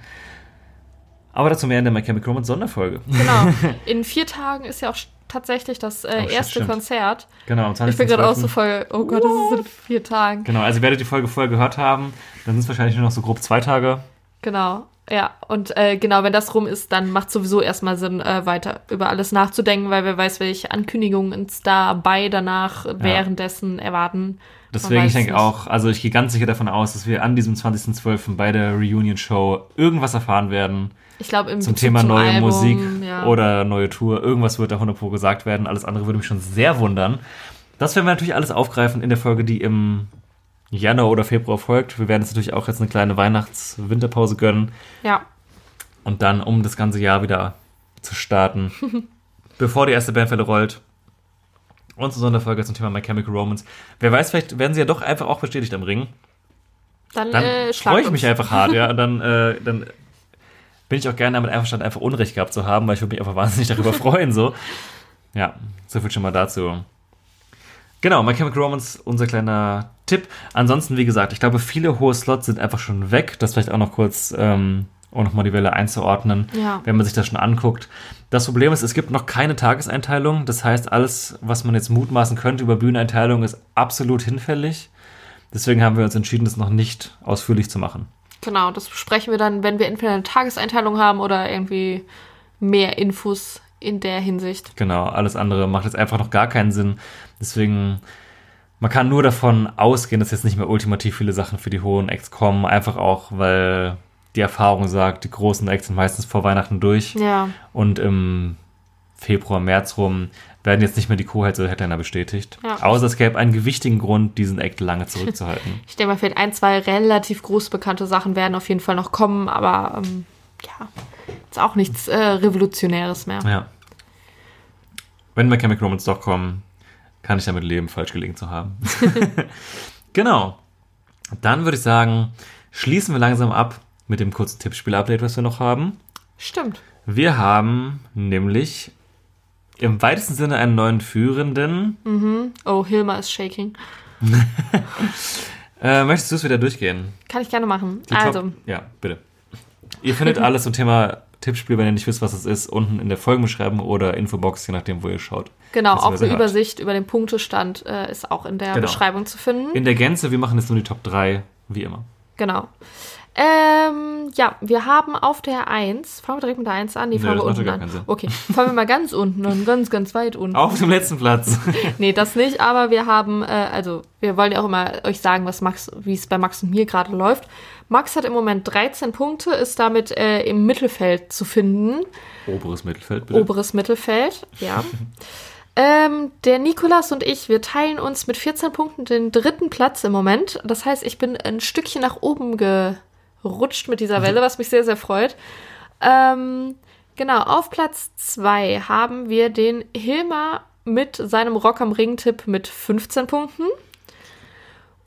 Aber dazu mehr in der My Chemical Romance Sonderfolge. Genau. <laughs> In vier Tagen ist ja auch tatsächlich das äh, shit, erste stimmt. Konzert. Genau, am 20. Ich bin gerade auch so voll, oh Gott, das ist in vier Tagen. Genau, also werdet ihr die Folge vorher gehört haben, dann sind es wahrscheinlich nur noch so grob zwei Tage. Genau. Ja, und äh, genau, wenn das rum ist, dann macht sowieso erstmal Sinn, äh, weiter über alles nachzudenken, weil wer weiß, welche Ankündigungen uns dabei, danach, währenddessen erwarten. Deswegen, ich denke auch, also ich gehe ganz sicher davon aus, dass wir an diesem 20.12. bei der Reunion-Show irgendwas erfahren werden Ich glaube, im zum Bezug Thema zum neue Album, Musik ja. oder neue Tour. Irgendwas wird da 100 Pro gesagt werden. Alles andere würde mich schon sehr wundern. Das werden wir natürlich alles aufgreifen in der Folge, die im Januar oder Februar folgt. Wir werden uns natürlich auch jetzt eine kleine Weihnachts-Winterpause gönnen Ja, und dann, um das ganze Jahr wieder zu starten, <laughs> bevor die erste Bandwelle rollt. Unsere Sonderfolge zum Thema My Chemical Romance. Wer weiß, vielleicht werden sie ja doch einfach auch bestätigt am Ring. dann, Dann äh, freue ich uns. mich einfach hart, ja. <laughs> Und dann, äh, dann bin ich auch gerne damit einverstanden, einfach Unrecht gehabt zu haben, weil ich würde mich einfach wahnsinnig darüber <laughs> freuen, so. Ja, so viel schon mal dazu. Genau, My Chemical Romance, unser kleiner Tipp. Ansonsten, wie gesagt, ich glaube, viele hohe Slots sind einfach schon weg. Das vielleicht auch noch kurz, ähm, um nochmal die Welle einzuordnen, Ja. wenn man sich das schon anguckt. Das Problem ist, es gibt noch keine Tageseinteilung. Das heißt, alles, was man jetzt mutmaßen könnte über Bühneneinteilung, ist absolut hinfällig. Deswegen haben wir uns entschieden, das noch nicht ausführlich zu machen. Genau, das besprechen wir dann, wenn wir entweder eine Tageseinteilung haben oder irgendwie mehr Infos in der Hinsicht. Genau, alles andere macht jetzt einfach noch gar keinen Sinn. Deswegen, man kann nur davon ausgehen, dass jetzt nicht mehr ultimativ viele Sachen für die hohen Acts kommen. Einfach auch, weil die Erfahrung sagt, die großen Acts sind meistens vor Weihnachten durch. Ja, Und im Februar, März rum werden jetzt nicht mehr die Co-Heads oder Headliner bestätigt. Ja. Außer es gäbe einen gewichtigen Grund, diesen Act lange zurückzuhalten. <laughs> ich denke mal, vielleicht ein, zwei relativ groß bekannte Sachen werden auf jeden Fall noch kommen, aber ähm, ja, ist auch nichts äh, Revolutionäres mehr. ja. Wenn My Chemical Romance doch kommen, kann ich damit leben, falsch gelegen zu haben. <laughs> <laughs> genau. Dann würde ich sagen, schließen wir langsam ab mit dem kurzen Tippspiel-Update, was wir noch haben. Stimmt. Wir haben nämlich im weitesten Sinne einen neuen Führenden. Oh, Hilma ist shaking. <laughs> Äh, möchtest du es wieder durchgehen? Kann ich gerne machen. Die Top- also, Ja, bitte. Ihr findet <laughs> alles zum Thema Tippspiel, wenn ihr nicht wisst, was es ist, unten in der Folgenbeschreibung oder Infobox, je nachdem, wo ihr schaut. genau, auch eine. Übersicht über den Punktestand äh, ist auch in der Genau. Beschreibung zu finden. In der Gänze, wir machen jetzt nur die Top 3, wie immer. Genau. Ähm, ja, wir haben auf der 1, fangen wir direkt mit der 1 an, die Nee, fangen wir unten an. Okay, fangen wir mal ganz unten an, ganz, ganz weit unten. Auf dem letzten Platz. <laughs> Nee, das nicht, aber wir haben, äh, also wir wollen ja auch immer euch sagen, was Max, wie es bei Max und mir gerade läuft. Max hat im Moment 13 Punkte, ist damit äh, im Mittelfeld zu finden. Oberes Mittelfeld, bitte. Oberes Mittelfeld, ja. ähm, der Nikolas und ich, wir teilen uns mit 14 Punkten den dritten Platz im Moment. Das heißt, ich bin ein Stückchen nach oben gerutscht mit dieser Welle, was mich sehr, sehr freut. Ähm, genau, auf Platz 2 haben wir den Hilmar mit seinem Rock am Ring-Tipp mit 15 Punkten.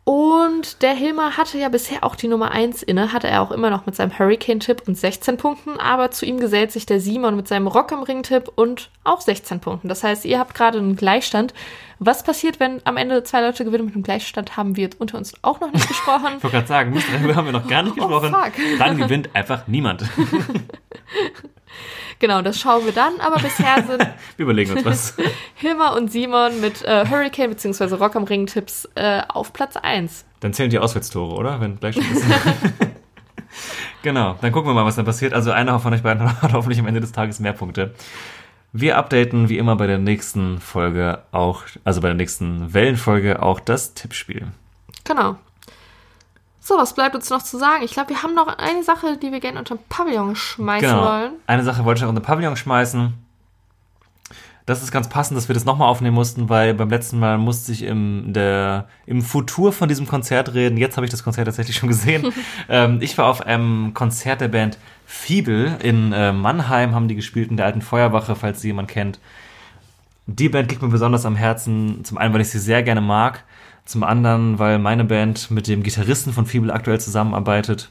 Und der Hilmar hatte ja bisher auch die Nummer 1 inne, hatte er auch immer noch mit seinem Hurricane-Tipp und 16 Punkten, aber zu ihm gesellt sich der Simon mit seinem Rock am Ring-Tipp und auch 16 Punkten. Das heißt, ihr habt gerade einen Gleichstand. Was passiert, wenn am Ende zwei Leute gewinnen mit einem Gleichstand, haben wir unter uns auch noch nicht besprochen. <laughs> Ich wollte gerade sagen, darüber haben wir noch gar nicht Oh, gesprochen. fuck. Dann gewinnt einfach niemand. <laughs> genau, das schauen wir dann, aber bisher sind <laughs> Wir überlegen uns was. Hilmar und Simon mit äh, Hurricane bzw. Rock am Ring-Tipps äh, auf Platz 1. Dann zählen die Auswärtstore, oder? Wenn gleich schon ist. genau, dann gucken wir mal, was dann passiert. Also einer von euch beiden hat hoffentlich am Ende des Tages mehr Punkte. Wir updaten wie immer bei der nächsten Folge auch, also bei der nächsten Wellenfolge auch das Tippspiel. Genau. So, was bleibt uns noch zu sagen? Ich glaube, wir haben noch eine Sache, die wir gerne unter den Pavillon schmeißen Genau. wollen. Eine Sache wollte ich noch in den Pavillon schmeißen. Das ist ganz passend, dass wir das nochmal aufnehmen mussten, weil beim letzten Mal musste ich im, der, im Futur von diesem Konzert reden. Jetzt habe ich das Konzert tatsächlich schon gesehen. <laughs> ähm, ich war auf einem Konzert der Band Fiebel in äh, Mannheim, haben die gespielt in der alten Feuerwache, falls sie jemand kennt. Die Band liegt mir besonders am Herzen. Zum einen, weil ich sie sehr gerne mag. Zum anderen, weil meine Band mit dem Gitarristen von Fiebel aktuell zusammenarbeitet.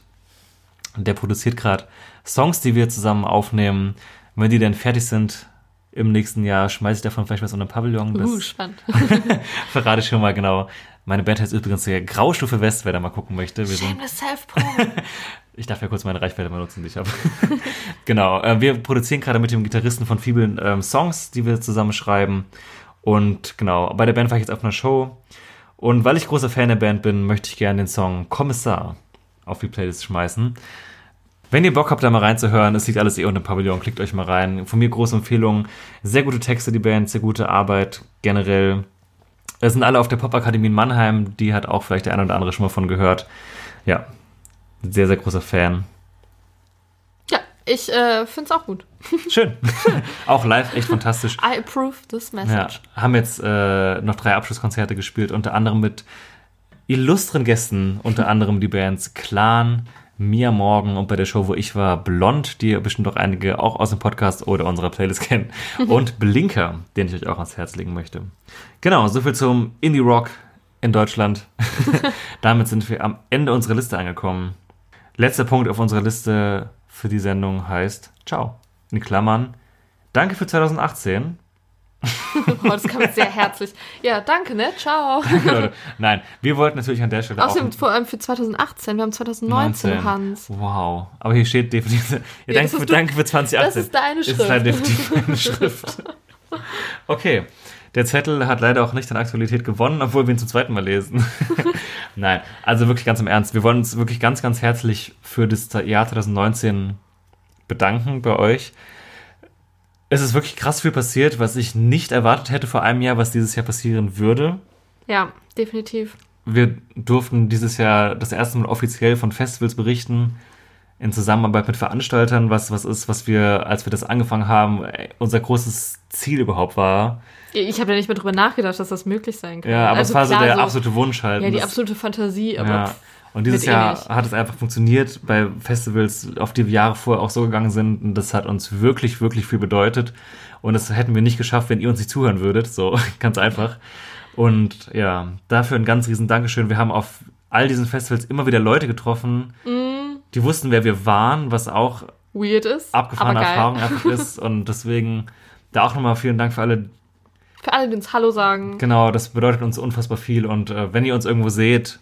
Der produziert gerade Songs, die wir zusammen aufnehmen. Wenn die dann fertig sind im nächsten Jahr, schmeiße ich davon vielleicht was unter den Pavillon. Uh, spannend. <laughs> verrate ich schon mal genau. Meine Band heißt übrigens der Graustufe West, wer da mal gucken möchte. Wir Shameless Self-Pro. <laughs> ich darf ja kurz meine Reichweite mal nutzen, die ich habe. <laughs> genau, äh, wir produzieren gerade mit dem Gitarristen von Fiebel ähm, Songs, die wir zusammen schreiben. Und genau, bei der Band war ich jetzt auf einer Show. Und weil ich großer Fan der Band bin, möchte ich gerne den Song Kommissar auf die Playlist schmeißen. Wenn ihr Bock habt, da mal reinzuhören, es liegt alles eh unter Pavillon, klickt euch mal rein. Von mir große Empfehlung. Sehr gute Texte, die Band, sehr gute Arbeit generell. Es sind alle auf der Popakademie in Mannheim, die hat auch vielleicht der eine oder andere schon mal von gehört. Ja, sehr, sehr großer Fan. ja, ich äh, finde es auch gut. <laughs> Schön. <laughs> auch live echt fantastisch. I approve this Ja, message. haben jetzt äh, noch drei Abschlusskonzerte gespielt, unter anderem mit illustren Gästen, unter anderem die Bands Clan, Mia Morgan und bei der Show, wo ich war, Blond, die ihr bestimmt auch einige auch aus dem Podcast oder unserer Playlist kennen, <laughs> und Blinker, den ich euch auch ans Herz legen möchte. Genau, soviel zum Indie Rock in Deutschland. <laughs> Damit sind wir am Ende unserer Liste angekommen. Letzter Punkt auf unserer Liste für die Sendung heißt Ciao. In Klammern. Danke für 2018. Oh, das kam jetzt sehr herzlich. Ja, danke, ne? Ciao. <laughs> Leute. Nein, wir wollten natürlich an der Stelle Außerdem auch vor allem für 2018. Wir haben 2019, Hans. Wow. Aber hier steht definitiv. Ja, Ja, danke, das für, du- danke für 2018. das ist deine Ist Schrift. leider definitiv meine Schrift. Okay. Der Zettel hat leider auch nicht an Aktualität gewonnen, obwohl wir ihn zum zweiten Mal lesen. <laughs> Nein, also wirklich ganz im Ernst. Wir wollen uns wirklich ganz, ganz herzlich für das Jahr 2019 bedanken bei euch. Es ist wirklich krass viel passiert, was ich nicht erwartet hätte vor einem Jahr, was dieses Jahr passieren würde. Ja, definitiv. Wir durften dieses Jahr das erste Mal offiziell von Festivals berichten, in Zusammenarbeit mit Veranstaltern, was, was ist, was wir, als wir das angefangen haben, unser großes Ziel überhaupt war. Ich habe ja nicht mehr drüber nachgedacht, dass das möglich sein kann. Ja, aber Also es war so klar, der absolute Wunsch halt. Ja, die absolute Fantasie, aber ja. pff, Und dieses eh Jahr nicht. hat es einfach funktioniert bei Festivals, auf die wir Jahre vorher auch so gegangen sind. Und das hat uns wirklich, wirklich viel bedeutet. Und das hätten wir nicht geschafft, wenn ihr uns nicht zuhören würdet. So <laughs> ganz einfach. Und ja, dafür ein ganz riesen Dankeschön. Wir haben auf all diesen Festivals immer wieder Leute getroffen, Mm. die wussten, wer wir waren, was auch weird ist. abgefahrene. Erfahrung <laughs> einfach ist. Und deswegen da auch nochmal vielen Dank für alle, Für alle, die uns Hallo sagen. Genau, das bedeutet uns unfassbar viel. Und äh, wenn ihr uns irgendwo seht,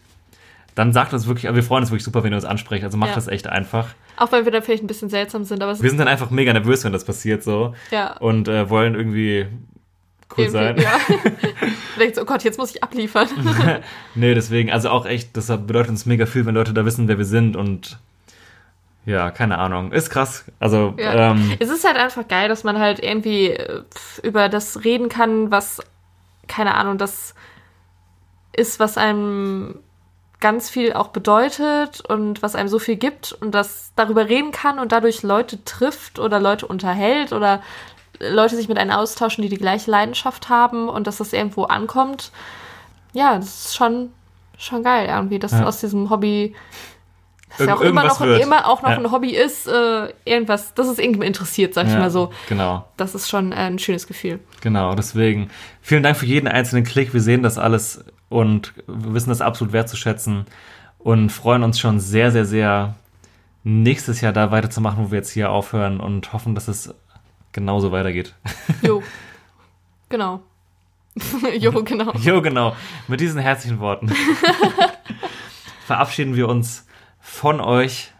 dann sagt uns wirklich, aber wir freuen uns wirklich super, wenn ihr uns ansprecht. Also macht Ja. das echt einfach. Auch wenn wir da vielleicht ein bisschen seltsam sind, aber Wir sind dann einfach mega nervös, wenn das passiert so. ja. Und äh, wollen irgendwie cool sein. irgendwie- Ja. <laughs> <laughs> Vielleicht so, oh Gott, jetzt muss ich abliefern. <laughs> Nee, deswegen, also auch echt, das bedeutet uns mega viel, wenn Leute da wissen, wer wir sind und ja, keine Ahnung. Ist krass. Also, Ja. ähm, Es ist halt einfach geil, dass man halt irgendwie äh, pf, über das reden kann, was, keine Ahnung, das ist, was einem ganz viel auch bedeutet und was einem so viel gibt und das darüber reden kann und dadurch Leute trifft oder Leute unterhält oder Leute sich mit einem austauschen, die die gleiche Leidenschaft haben und dass das irgendwo ankommt. Ja, das ist schon, schon geil irgendwie, dass Ja. aus diesem Hobby das ja Irgend- auch immer noch, wird. immer auch noch Ja. ein Hobby ist, äh, irgendwas, dass es irgendjemand interessiert, sag ich ja, mal so. Genau. Das ist schon ein schönes Gefühl. Genau, deswegen vielen Dank für jeden einzelnen Klick. Wir sehen das alles und wir wissen das absolut wertzuschätzen und freuen uns schon sehr, sehr, sehr, nächstes Jahr da weiterzumachen, wo wir jetzt hier aufhören und hoffen, dass es genauso weitergeht. <laughs> Jo. genau. <laughs> jo, genau. Jo, genau. Mit diesen herzlichen Worten <laughs> verabschieden wir uns von euch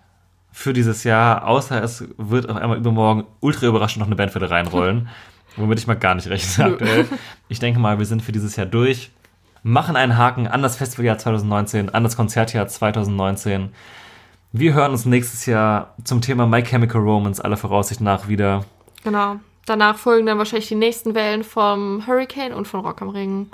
für dieses Jahr, außer es wird auf einmal übermorgen ultra überraschend noch eine Band für reinrollen, womit ich mal gar nicht rechne aktuell. Ich denke mal, wir sind für dieses Jahr durch, machen einen Haken an das Festivaljahr 2019, an das Konzertjahr 2019. Wir hören uns nächstes Jahr zum Thema My Chemical Romance aller Voraussicht nach wieder. Genau. Danach folgen dann wahrscheinlich die nächsten Wellen vom Hurricane und von Rock am Ring.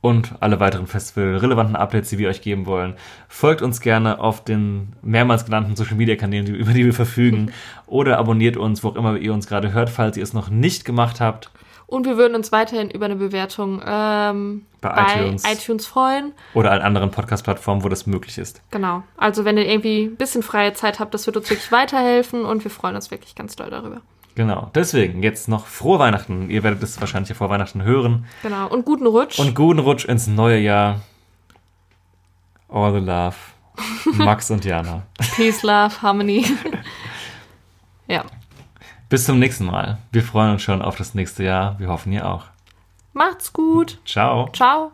und alle weiteren festival-relevanten Updates, die wir euch geben wollen. Folgt uns gerne auf den mehrmals genannten Social-Media-Kanälen, über die wir verfügen. <laughs> oder abonniert uns, wo auch immer ihr uns gerade hört, falls ihr es noch nicht gemacht habt. Und wir würden uns weiterhin über eine Bewertung ähm, Bei bei, iTunes. iTunes. freuen. Oder an anderen Podcast-Plattformen, wo das möglich ist. Genau. Also wenn ihr irgendwie ein bisschen freie Zeit habt, das wird uns wirklich weiterhelfen und wir freuen uns wirklich ganz doll darüber. Genau. Deswegen jetzt noch frohe Weihnachten. Ihr werdet es wahrscheinlich ja vor Weihnachten hören. Genau. Und guten Rutsch. Und guten Rutsch ins neue Jahr. All the love. <laughs> Max und Jana. Peace, Love, Harmony. <laughs> ja. Bis zum nächsten Mal. Wir freuen uns schon auf das nächste Jahr. Wir hoffen ihr auch. Macht's gut. Ciao. Ciao.